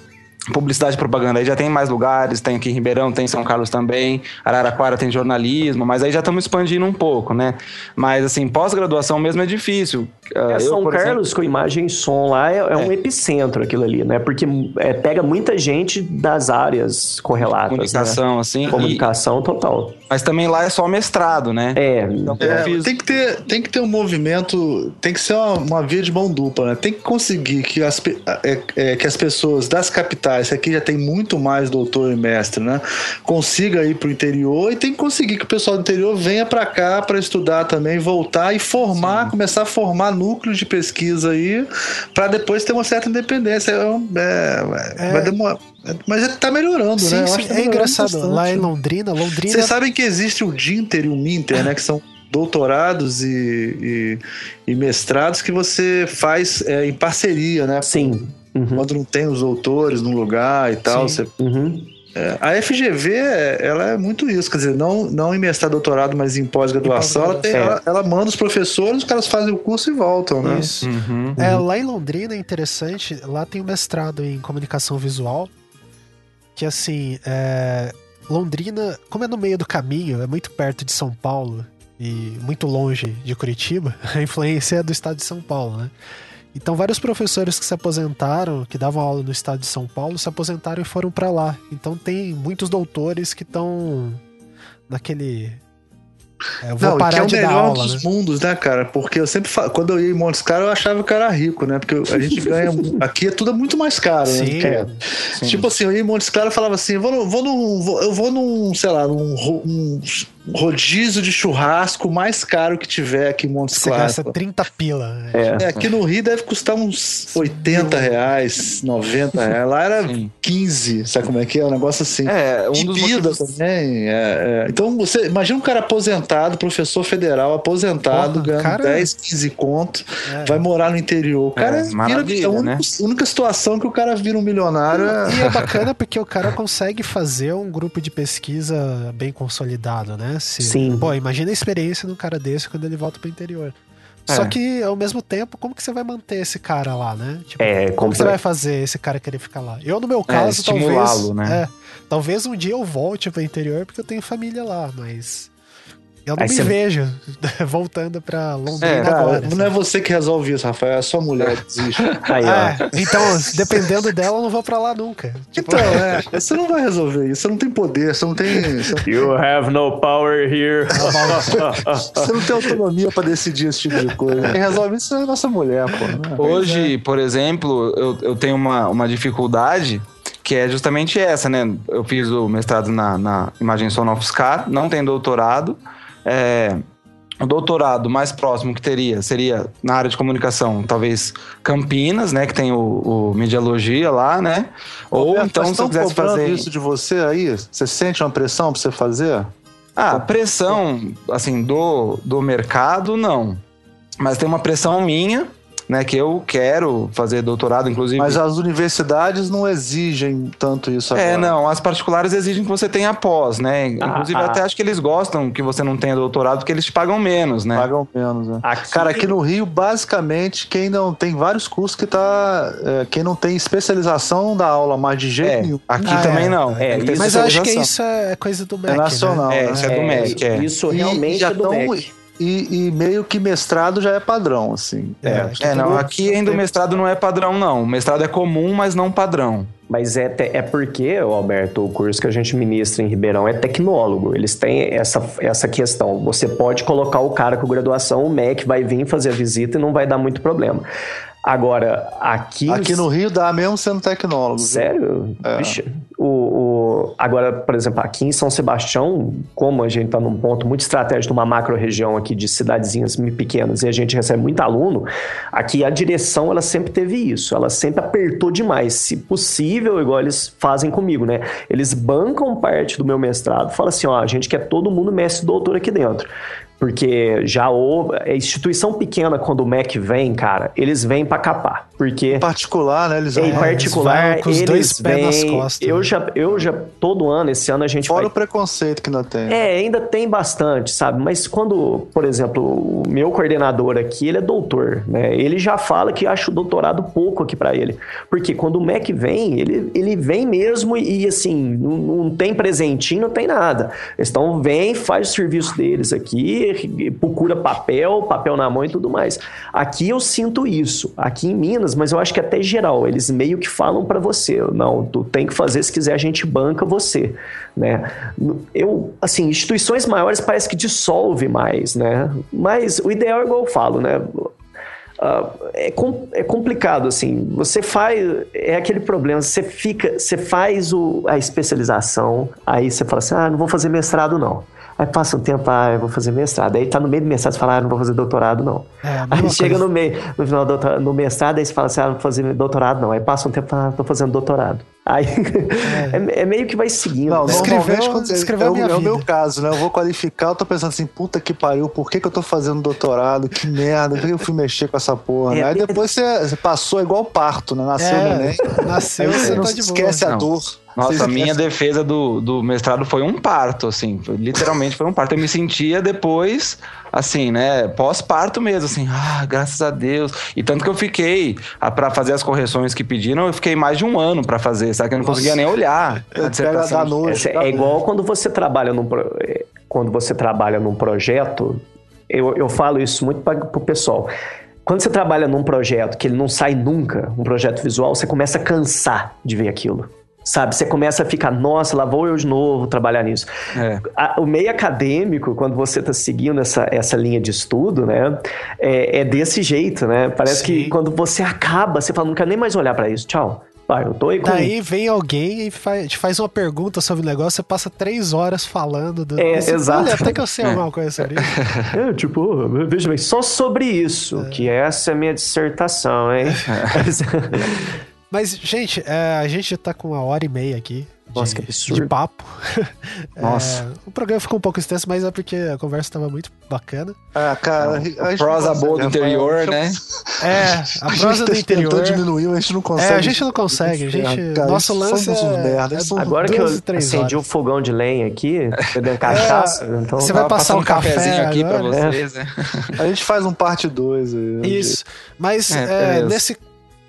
publicidade e propaganda. Aí já tem mais lugares, tem aqui em Ribeirão, tem em São Carlos também, Araraquara tem jornalismo, mas aí já estamos expandindo um pouco, né? Mas assim, pós-graduação mesmo é difícil. É, eu, São Carlos exemplo... com imagem e som lá é, é, um é. epicentro aquilo ali, né? Porque é, pega muita gente das áreas correlatas. Né? Comunicação, né? assim. Comunicação e... total. Mas também lá é só mestrado, né? É. Então, é fiz... tem, que ter, tem que ter um movimento, tem que ser uma, uma via de mão dupla, né? Tem que conseguir que as, é, que as pessoas das capitais esse aqui já tem muito mais doutor e mestre, né? Consiga ir para o interior e tem que conseguir que o pessoal do interior venha para cá para estudar também, voltar e formar, Sim. começar a formar núcleos de pesquisa aí, para depois ter uma certa independência. É, é, é. Vai demorar. Mas está melhorando, sim, né? Sim, tá é engraçado. Bastante. Lá em Londrina, Londrina. Vocês sabem que existe o Dinter e o Minter, né? Que são doutorados e, e, e mestrados que você faz é, em parceria, né? Sim. Uhum. Quando não tem os autores no lugar e tal. Você... Uhum. É, a FGV, ela é muito isso, quer dizer, não, não em mestrado, doutorado, mas em pós-graduação, ela, ela, ela, manda os professores, os caras fazem o curso e voltam, né? Isso. Uhum. É, lá em Londrina é interessante, lá tem o um mestrado em comunicação visual, que assim, é, Londrina, como é no meio do caminho, é muito perto de São Paulo e muito longe de Curitiba, a influência é do estado de São Paulo, né? Então, vários professores que se aposentaram, que davam aula no estado de São Paulo, se aposentaram e foram para lá. Então, tem muitos doutores que estão naquele eu vou não, parar que é o melhor aula, dos né? mundos, né, cara? Porque eu sempre falo, quando eu ia em Montes Claros, eu achava que eu era rico, né? Porque a gente ganha. aqui é tudo muito mais caro, né? sim, né? Sim. Tipo assim, eu ia em Montes Claros e falava assim: vou, no, vou num. Vou, eu vou num, sei lá, num, um rodízio de churrasco mais caro que tiver aqui em Montes Claros. Você gasta 30 pila. Né? É. é. aqui no Rio deve custar uns 80 reais, 90 reais. Lá era Sim. 15, sabe como é que é? Um negócio assim. É, um dos motivos... também. É, é. Então, você imagina um cara aposentado, professor federal, aposentado, Porra, ganhando cara... 10, 15 conto, é. vai morar no interior. O cara é, vira, a única, né? única situação que o cara vira um milionário. E é bacana porque o cara consegue fazer um grupo de pesquisa bem consolidado, né? Se, Sim. Pô, imagina a experiência de um cara desse quando ele volta pro interior. É. Só que, ao mesmo tempo, como que você vai manter esse cara lá, né? Tipo, é, como que você vai fazer esse cara querer ficar lá? Eu, no meu é, caso, é, talvez. Né? É, talvez um dia eu volte pro interior porque eu tenho família lá, mas. Eu não Aí me você... vejo voltando pra Londrina é, agora. Não é você que resolve isso, Rafael, é a sua mulher que desiste. Aí, é, então, dependendo dela, eu não vou pra lá nunca. Tipo... Então, é, você não vai resolver isso, você não tem poder, você não tem... You have no power here. você não tem autonomia pra decidir esse tipo de coisa. Quem resolve isso é a nossa mulher, pô. Né? Hoje, é. por exemplo, eu, eu tenho uma, uma dificuldade que é justamente essa, né? Eu fiz o mestrado na, na imagem sonofiscar, não tem doutorado, é, o doutorado mais próximo que teria seria na área de comunicação, talvez Campinas, né, que tem o, o mediologia lá, né? Ou Roberto, então se você quisesse fazer isso de você aí, você sente uma pressão para você fazer? Ah, pressão assim do do mercado não. Mas tem uma pressão minha né, que eu quero fazer doutorado, inclusive. Mas as universidades não exigem tanto isso é, agora. É, não, as particulares exigem que você tenha pós, né? Ah, inclusive, ah. até acho que eles gostam que você não tenha doutorado, porque eles te pagam menos, né? Pagam menos, né? Aqui... Cara, aqui no Rio, basicamente, quem não tem vários cursos que tá. É, quem não tem especialização da aula mais de jeito é, nenhum. Aqui ah, também é. não. É, mas eu acho que isso é coisa do MEC. É nacional. Né? É, isso é do MEC. É. Isso realmente é do MEC. E, e, meio que mestrado já é padrão, assim. É, é, é não, aqui ainda o mestrado não é padrão, não. O mestrado é comum, mas não padrão. Mas é, é porque, Alberto, o curso que a gente ministra em Ribeirão é tecnólogo. Eles têm essa, essa questão. Você pode colocar o cara com graduação, o MEC vai vir fazer a visita e não vai dar muito problema. Agora, aqui. Aqui no Rio dá mesmo sendo tecnólogo. Sério? É. Vixe. O, o, agora, por exemplo, aqui em São Sebastião, como a gente está num ponto muito estratégico, numa macro-região aqui de cidadezinhas pequenas e a gente recebe muito aluno, aqui a direção ela sempre teve isso. Ela sempre apertou demais. Se possível, igual eles fazem comigo, né? Eles bancam parte do meu mestrado, fala assim: ó, a gente quer todo mundo mestre doutor aqui dentro. Porque já houve. A instituição pequena, quando o MEC vem, cara, eles vêm para capar. Porque. Em particular, né? Eles em particular, eles, eles dois vêm. Nas costas, eu, né? já, eu já. Todo ano, esse ano a gente. Fora vai... o preconceito que ainda tem. É, ainda tem bastante, sabe? Mas quando, por exemplo, o meu coordenador aqui, ele é doutor, né? Ele já fala que acha o doutorado pouco aqui para ele. Porque quando o MEC vem, ele, ele vem mesmo e, assim, não, não tem presentinho, não tem nada. Eles estão, vem, faz o serviço deles aqui procura papel, papel na mão e tudo mais. Aqui eu sinto isso. Aqui em Minas, mas eu acho que até geral, eles meio que falam para você, não, tu tem que fazer, se quiser a gente banca você, né? Eu, assim, instituições maiores parece que dissolve mais, né? Mas o ideal é igual eu falo, né? Uh, é, com, é, complicado, assim. Você faz. É aquele problema. Você fica. Você faz o, a especialização, aí você fala assim: ah, não vou fazer mestrado, não. Aí passa um tempo, ah, eu vou fazer mestrado. Aí tá no meio do mestrado, você fala, ah, não vou fazer doutorado, não. É, aí chega no meio, no final do no mestrado, aí você fala assim, ah, não vou fazer doutorado, não. Aí passa um tempo, ah, tô fazendo doutorado. Aí é. é, meio que vai seguindo. Não, né? escreveu, quando escreveu é, a minha é, o meu caso, né? Eu vou qualificar, eu tô pensando assim, puta que pariu, por que, que eu tô fazendo doutorado? Que merda, por que eu fui mexer com essa porra? É, né? Aí depois você, você, passou igual parto, né? Nasceu é, neném. Nasceu, aí você não tá de esquece boa. a dor. Nossa, a minha defesa do, do mestrado foi um parto, assim. Foi, literalmente foi um parto. Eu me sentia depois, assim, né? Pós-parto mesmo, assim. Ah, graças a Deus. E tanto que eu fiquei, para fazer as correções que pediram, eu fiquei mais de um ano para fazer, sabe? Que eu não Nossa. conseguia nem olhar. A dissertação. Noite, é, é igual quando você trabalha num, é, quando você trabalha num projeto. Eu, eu falo isso muito para o pessoal. Quando você trabalha num projeto que ele não sai nunca, um projeto visual, você começa a cansar de ver aquilo. Sabe, você começa a ficar, nossa, lá vou eu de novo trabalhar nisso. É. A, o meio acadêmico, quando você está seguindo essa, essa linha de estudo, né, é, é desse jeito, né? Parece Sim. que quando você acaba, você fala, não quero nem mais olhar para isso, tchau. Pai, eu tô aí com... Daí vem alguém e faz, te faz uma pergunta sobre o negócio, você passa três horas falando. Do... É, você, exato. Olha, até que eu sei alguma coisa sobre isso. É, tipo, veja bem, só sobre isso, é. que essa é a minha dissertação, hein? Mas, gente, é, a gente já tá com uma hora e meia aqui. De, Nossa, que absurdo. De papo. Nossa. É, o programa ficou um pouco extenso, mas é porque a conversa tava muito bacana. Ah, cara. A, a prosa boa do interior, né? É, a prosa do interior. diminuiu, a gente não consegue. É, a gente não consegue. A gente, cara, nosso lance é, merda, é Agora que eu acendi o um fogão de lenha aqui, bebendo cachaça, é, então... Você vai passar um cafezinho aqui agora? pra vocês, né? A gente faz um parte 2. Isso. Mas é, é nesse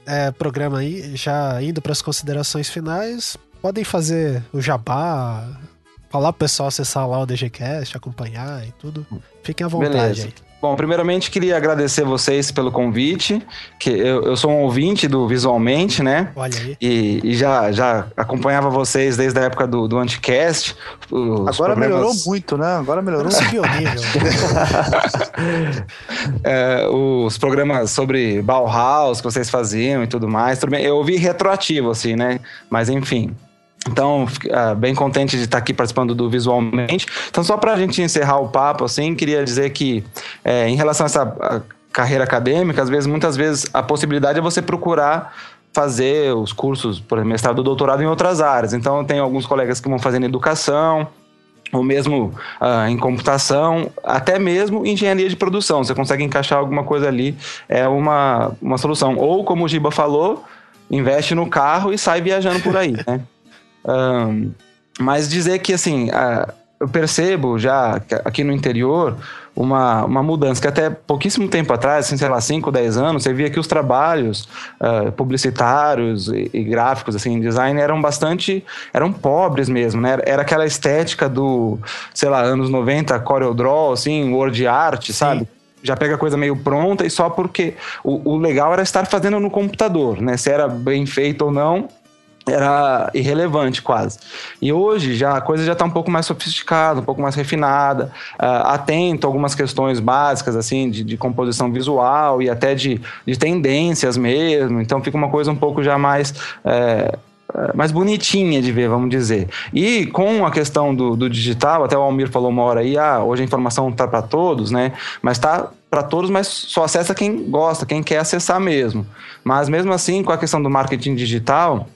é, programa aí, já indo para as considerações finais, podem fazer o jabá, falar pro pessoal acessar lá o DGCast, acompanhar e tudo. Fiquem à vontade Beleza. aí. Bom, primeiramente queria agradecer vocês pelo convite, que eu, eu sou um ouvinte do Visualmente, né? Olha aí. E, e já, já acompanhava vocês desde a época do, do Anticast. os Agora programas- melhorou muito, né? Agora melhorou. Nível. é, os programas sobre Bauhaus que vocês faziam e tudo mais. Tudo bem, eu ouvi retroativo, assim, né? Mas enfim. Então, ah, bem contente de estar aqui participando do Visualmente. Então, só para a gente encerrar o papo, assim, queria dizer que, é, em relação a essa a carreira acadêmica, às vezes, muitas vezes, a possibilidade é você procurar fazer os cursos, por exemplo, mestrado ou doutorado em outras áreas. Então, tenho alguns colegas que vão fazendo educação, ou mesmo ah, em computação, até mesmo engenharia de produção. Você consegue encaixar alguma coisa ali, é uma, uma solução. Ou, como o Giba falou, investe no carro e sai viajando por aí, né? Ahn, mas dizer que, assim, ah, eu percebo já aqui no interior uma, uma mudança, que até pouquíssimo tempo atrás, assim, sei lá, 5, 10 anos, você via que os trabalhos ah, publicitários e, e gráficos, assim, design, eram bastante, eram pobres mesmo, né? Era aquela estética do, sei lá, anos 90, CorelDRAW, assim, Word Art, sabe? já pega a coisa meio pronta e só porque o, o legal era estar fazendo no computador, né? Se era bem feito ou não, era irrelevante quase. E hoje já a coisa já está um pouco mais sofisticada, um pouco mais refinada, ah, atento a algumas questões básicas assim de, de composição visual e até de, de tendências mesmo. Então fica uma coisa um pouco já mais é, mais bonitinha de ver, vamos dizer. E com a questão do, do digital, até o Almir falou uma hora aí, ah, hoje a informação está para todos, né? Mas está para todos, mas só acessa quem gosta, quem quer acessar mesmo. Mas mesmo assim, com a questão do marketing digital,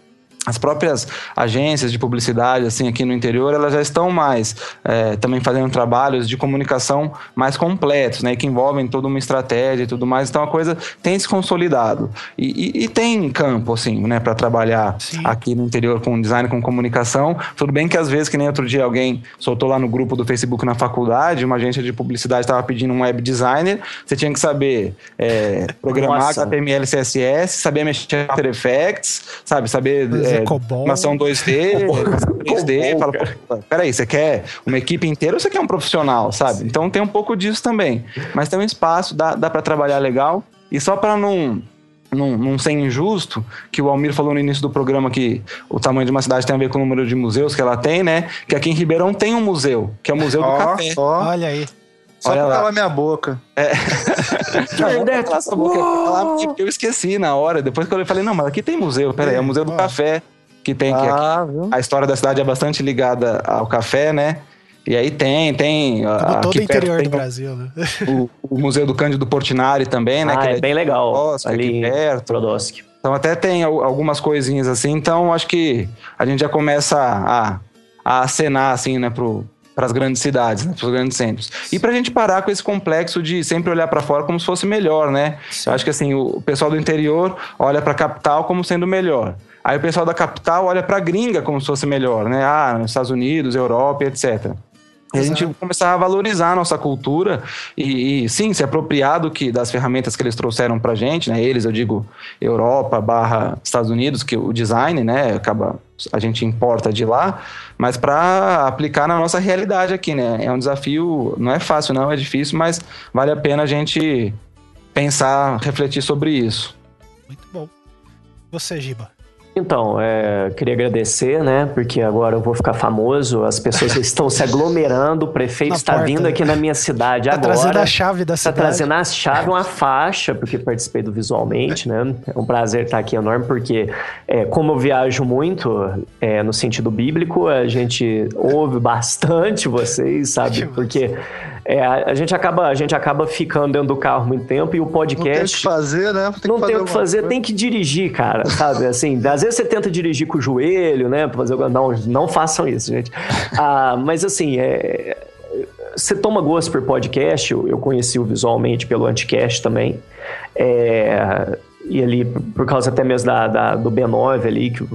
as próprias agências de publicidade, assim, aqui no interior, elas já estão mais é, também fazendo trabalhos de comunicação mais completos, né? Que envolvem toda uma estratégia e tudo mais. Então a coisa tem se consolidado. E, e, e tem campo, assim, né, para trabalhar Sim. aqui no interior com design, com comunicação. Tudo bem que às vezes, que nem outro dia alguém soltou lá no grupo do Facebook na faculdade, uma agência de publicidade estava pedindo um web designer, você tinha que saber é, programar Nossa. HTML, CSS, saber mexer no After Effects, sabe? Saber Fazer é, COBOL. animação 2D, animação 3D. Fala, pô, peraí, você quer uma equipe inteira ou você quer um profissional, sabe? Então tem um pouco disso também. Mas tem um espaço, dá, dá para trabalhar legal. E só para não, não, não ser injusto, que o Almir falou no início do programa que o tamanho de uma cidade tem a ver com o número de museus que ela tem, né? Que aqui em Ribeirão tem um museu, que é o Museu do Café. ó, Olha aí. Só olha pra lá. calar minha boca. Não, calar essa boca, eu esqueci na hora. Depois que eu falei, não, mas aqui tem museu. Peraí, é o Museu do Ó. Café, que tem que aqui Ah, a história da cidade é bastante ligada ao café, né? E aí tem, tem. Como a- todo aqui o interior do Brasil, né? o, o Museu do Cândido Portinari também, né? Ah, que é ele bem legal. Bosque, ali aqui em perto. Brodowski. Então até tem al- algumas coisinhas assim. Então acho que a gente já começa a, a acenar assim, né, pro para as grandes cidades, né, para os grandes centros. E para a gente parar com esse complexo de sempre olhar para fora como se fosse melhor, né? Eu acho que assim, o pessoal do interior olha para a capital como sendo melhor. Aí o pessoal da capital olha para a gringa como se fosse melhor, né? Ah, nos Estados Unidos, Europa, etc. E a gente começar a valorizar a nossa cultura e, e, sim, se apropriar do que, das ferramentas que eles trouxeram pra gente, né? Eles, eu digo, Europa barra Estados Unidos, que o design, né, acaba a gente importa de lá, mas para aplicar na nossa realidade aqui, né? É um desafio, não é fácil não, é difícil, mas vale a pena a gente pensar, refletir sobre isso. Muito bom. Você, Giba. Então, é, queria agradecer, né? Porque agora eu vou ficar famoso, as pessoas estão se aglomerando, o prefeito Na está porta. vindo aqui na minha cidade Tá agora. trazendo a chave da Está cidade. trazendo a chave, uma faixa, porque participei do Visualmente, né? É um prazer estar aqui enorme, porque é, como eu viajo muito é, no sentido bíblico, a gente ouve bastante vocês, sabe? Porque é, a, gente acaba, a gente acaba ficando dentro do carro muito tempo e o Não tem o que podcast fazer, né? Tem não tem o que fazer, coisa. tem que dirigir, cara, sabe? Assim, às vezes você tenta dirigir com o joelho, né? Pra fazer Não, não façam isso, gente. Ah, mas assim, é... você toma gosto por podcast, eu, eu conheci o visualmente pelo Anticast também. É, E ali, por causa até mesmo da, da- do B9 ali, que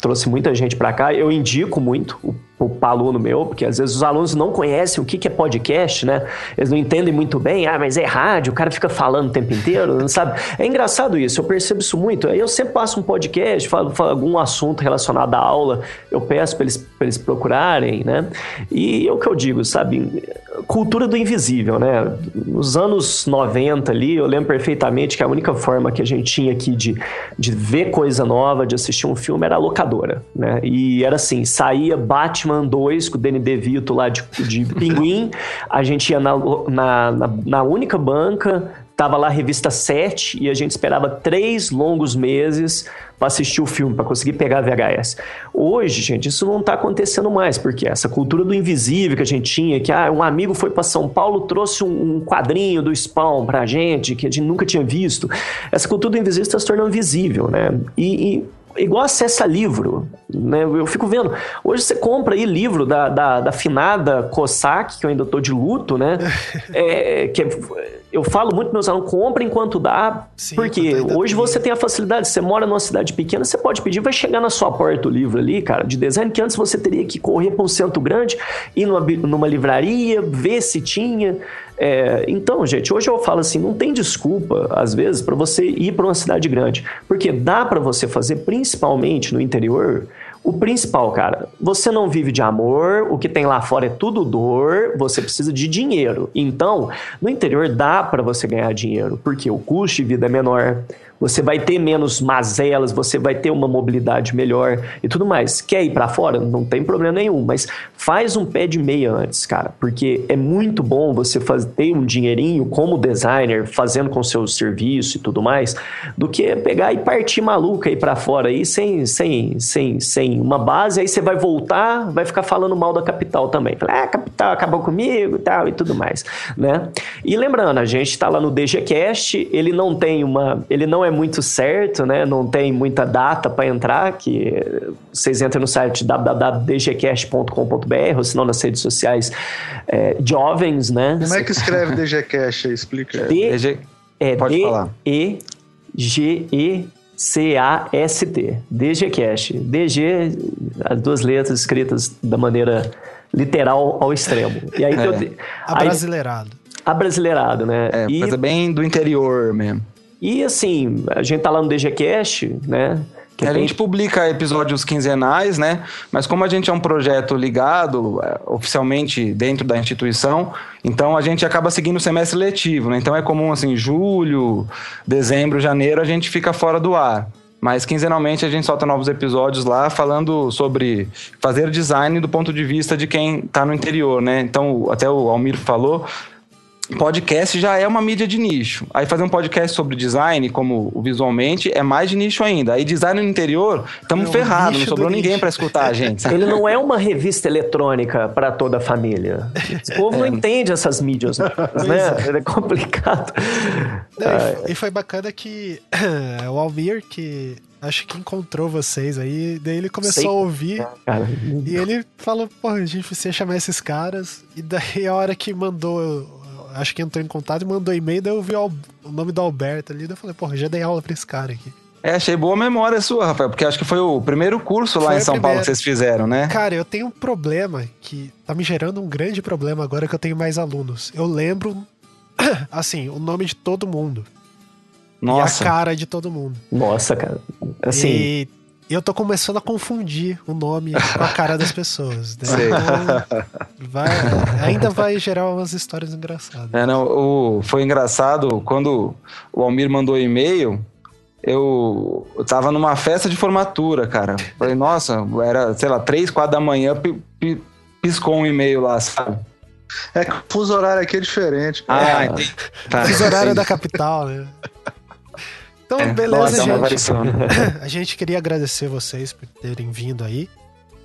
trouxe muita gente pra cá, eu indico muito o para aluno meu, porque às vezes os alunos não conhecem o que, que é podcast, né? Eles não entendem muito bem, ah, mas é rádio, o cara fica falando o tempo inteiro, não sabe? É engraçado isso, eu percebo isso muito. Aí eu sempre passo um podcast, falo, falo algum assunto relacionado à aula, eu peço para eles, eles procurarem, né? E é o que eu digo, sabe? Cultura do invisível, né? Nos anos 90 ali, eu lembro perfeitamente que a única forma que a gente tinha aqui de, de ver coisa nova, de assistir um filme, era a locadora, né? E era assim, saía Batman Batman 2 com o Danny DeVito lá de, de Pinguim. A gente ia na, na, na, na única banca, tava lá a revista 7 e a gente esperava três longos meses para assistir o filme, para conseguir pegar a VHS. Hoje, gente, isso não está acontecendo mais, porque essa cultura do invisível que a gente tinha, que ah, um amigo foi para São Paulo, trouxe um, um, quadrinho do Spawn para a gente, que a gente nunca tinha visto. Essa cultura do invisível está se tornando visível, né? E, e igual acessa livro, né? Eu fico vendo. Hoje você compra aí livro da, da, da finada Cossack, que eu ainda tô de luto, né? é, que é, eu falo muito meus alunos, compra enquanto dá, Sim, porque hoje você tem a facilidade, você mora numa cidade pequena, você pode pedir, vai chegar na sua porta o livro ali, cara, de design, que antes você teria que correr para um centro grande, ir numa, numa livraria, ver se tinha. É, então, gente, hoje eu falo assim, não tem desculpa, às vezes, para você ir para uma cidade grande, porque dá para você fazer, principalmente no interior, o principal, cara, você não vive de amor, o que tem lá fora é tudo dor, você precisa de dinheiro. Então, no interior dá para você ganhar dinheiro, porque o custo de vida é menor, você vai ter menos mazelas, você vai ter uma mobilidade melhor e tudo mais. Quer ir para fora? Não tem problema nenhum, mas faz um pé de meia antes, cara, porque é muito bom você ter um dinheirinho como designer, fazendo com seu serviço e tudo mais, do que pegar e partir maluca aí para fora aí sem, sem, sem, sem uma base, aí você vai voltar, vai ficar falando mal da capital também. Ah, a capital acabou comigo e tal e tudo mais, né? E lembrando, a gente está lá no DGCast, ele não tem uma, ele não é é muito certo, né? Não tem muita data para entrar, que vocês entram no site www.dgcast.com.br ou se não nas redes sociais é, jovens, né? Como é que escreve DGCast? Explica. D, DG, é Pode D falar. E G E C-A-S-T, DGCast. DG, as duas letras escritas da maneira literal ao extremo. E aí, é. Abrasileirado. Abrasileirado, né? É, e... coisa bem do interior mesmo. E assim, a gente tá lá no DGCast, né? Que a tem... gente publica episódios quinzenais, né? Mas como a gente é um projeto ligado é, oficialmente dentro da instituição, então a gente acaba seguindo o semestre letivo, né? Então é comum assim, julho, dezembro, janeiro a gente fica fora do ar. Mas quinzenalmente a gente solta novos episódios lá falando sobre fazer design do ponto de vista de quem está no interior, né? Então, até o Almir falou, podcast já é uma mídia de nicho. Aí fazer um podcast sobre design, como visualmente, é mais de nicho ainda. Aí design no interior, estamos é ferrados, não sobrou ninguém para escutar a gente. Ele não é uma revista eletrônica para toda a família. O povo é. não entende essas mídias, né? É. é complicado. Não, e foi bacana que o Almir, que acho que encontrou vocês aí, daí ele começou Sei. a ouvir cara. e ele falou, pô, a gente precisa chamar esses caras, e daí a hora que mandou acho que entrou em contato e mandou e-mail, daí eu vi o nome do Alberto ali, daí eu falei, porra, já dei aula pra esse cara aqui. É, achei boa memória sua, Rafael, porque acho que foi o primeiro curso lá foi em São Paulo que vocês fizeram, né? Cara, eu tenho um problema que tá me gerando um grande problema agora que eu tenho mais alunos. Eu lembro, assim, o nome de todo mundo. Nossa. E a cara de todo mundo. Nossa, cara. Assim. E eu tô começando a confundir o nome com a cara das pessoas. Né? Então, vai, ainda vai gerar umas histórias engraçadas. É, não, o, foi engraçado quando o Almir mandou e-mail. Eu, eu tava numa festa de formatura, cara. Falei, nossa, era, sei lá, três, quatro da manhã, piscou um e-mail lá, sabe? É que o fuso horário aqui é diferente. Ah, entendi. Tá, fuso horário da capital, né? Então, é, beleza, gente. a gente queria agradecer vocês por terem vindo aí.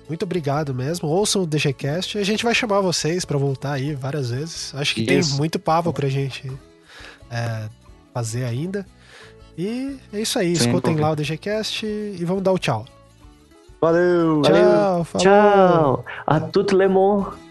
Muito obrigado mesmo. Ouçam o DGCast. A gente vai chamar vocês para voltar aí várias vezes. Acho que isso. tem muito papo pra gente é, fazer ainda. E é isso aí. Sim, Escutem lá o DGCast e vamos dar o tchau. Valeu! Tchau! Valeu. Tchau! A tout le monde!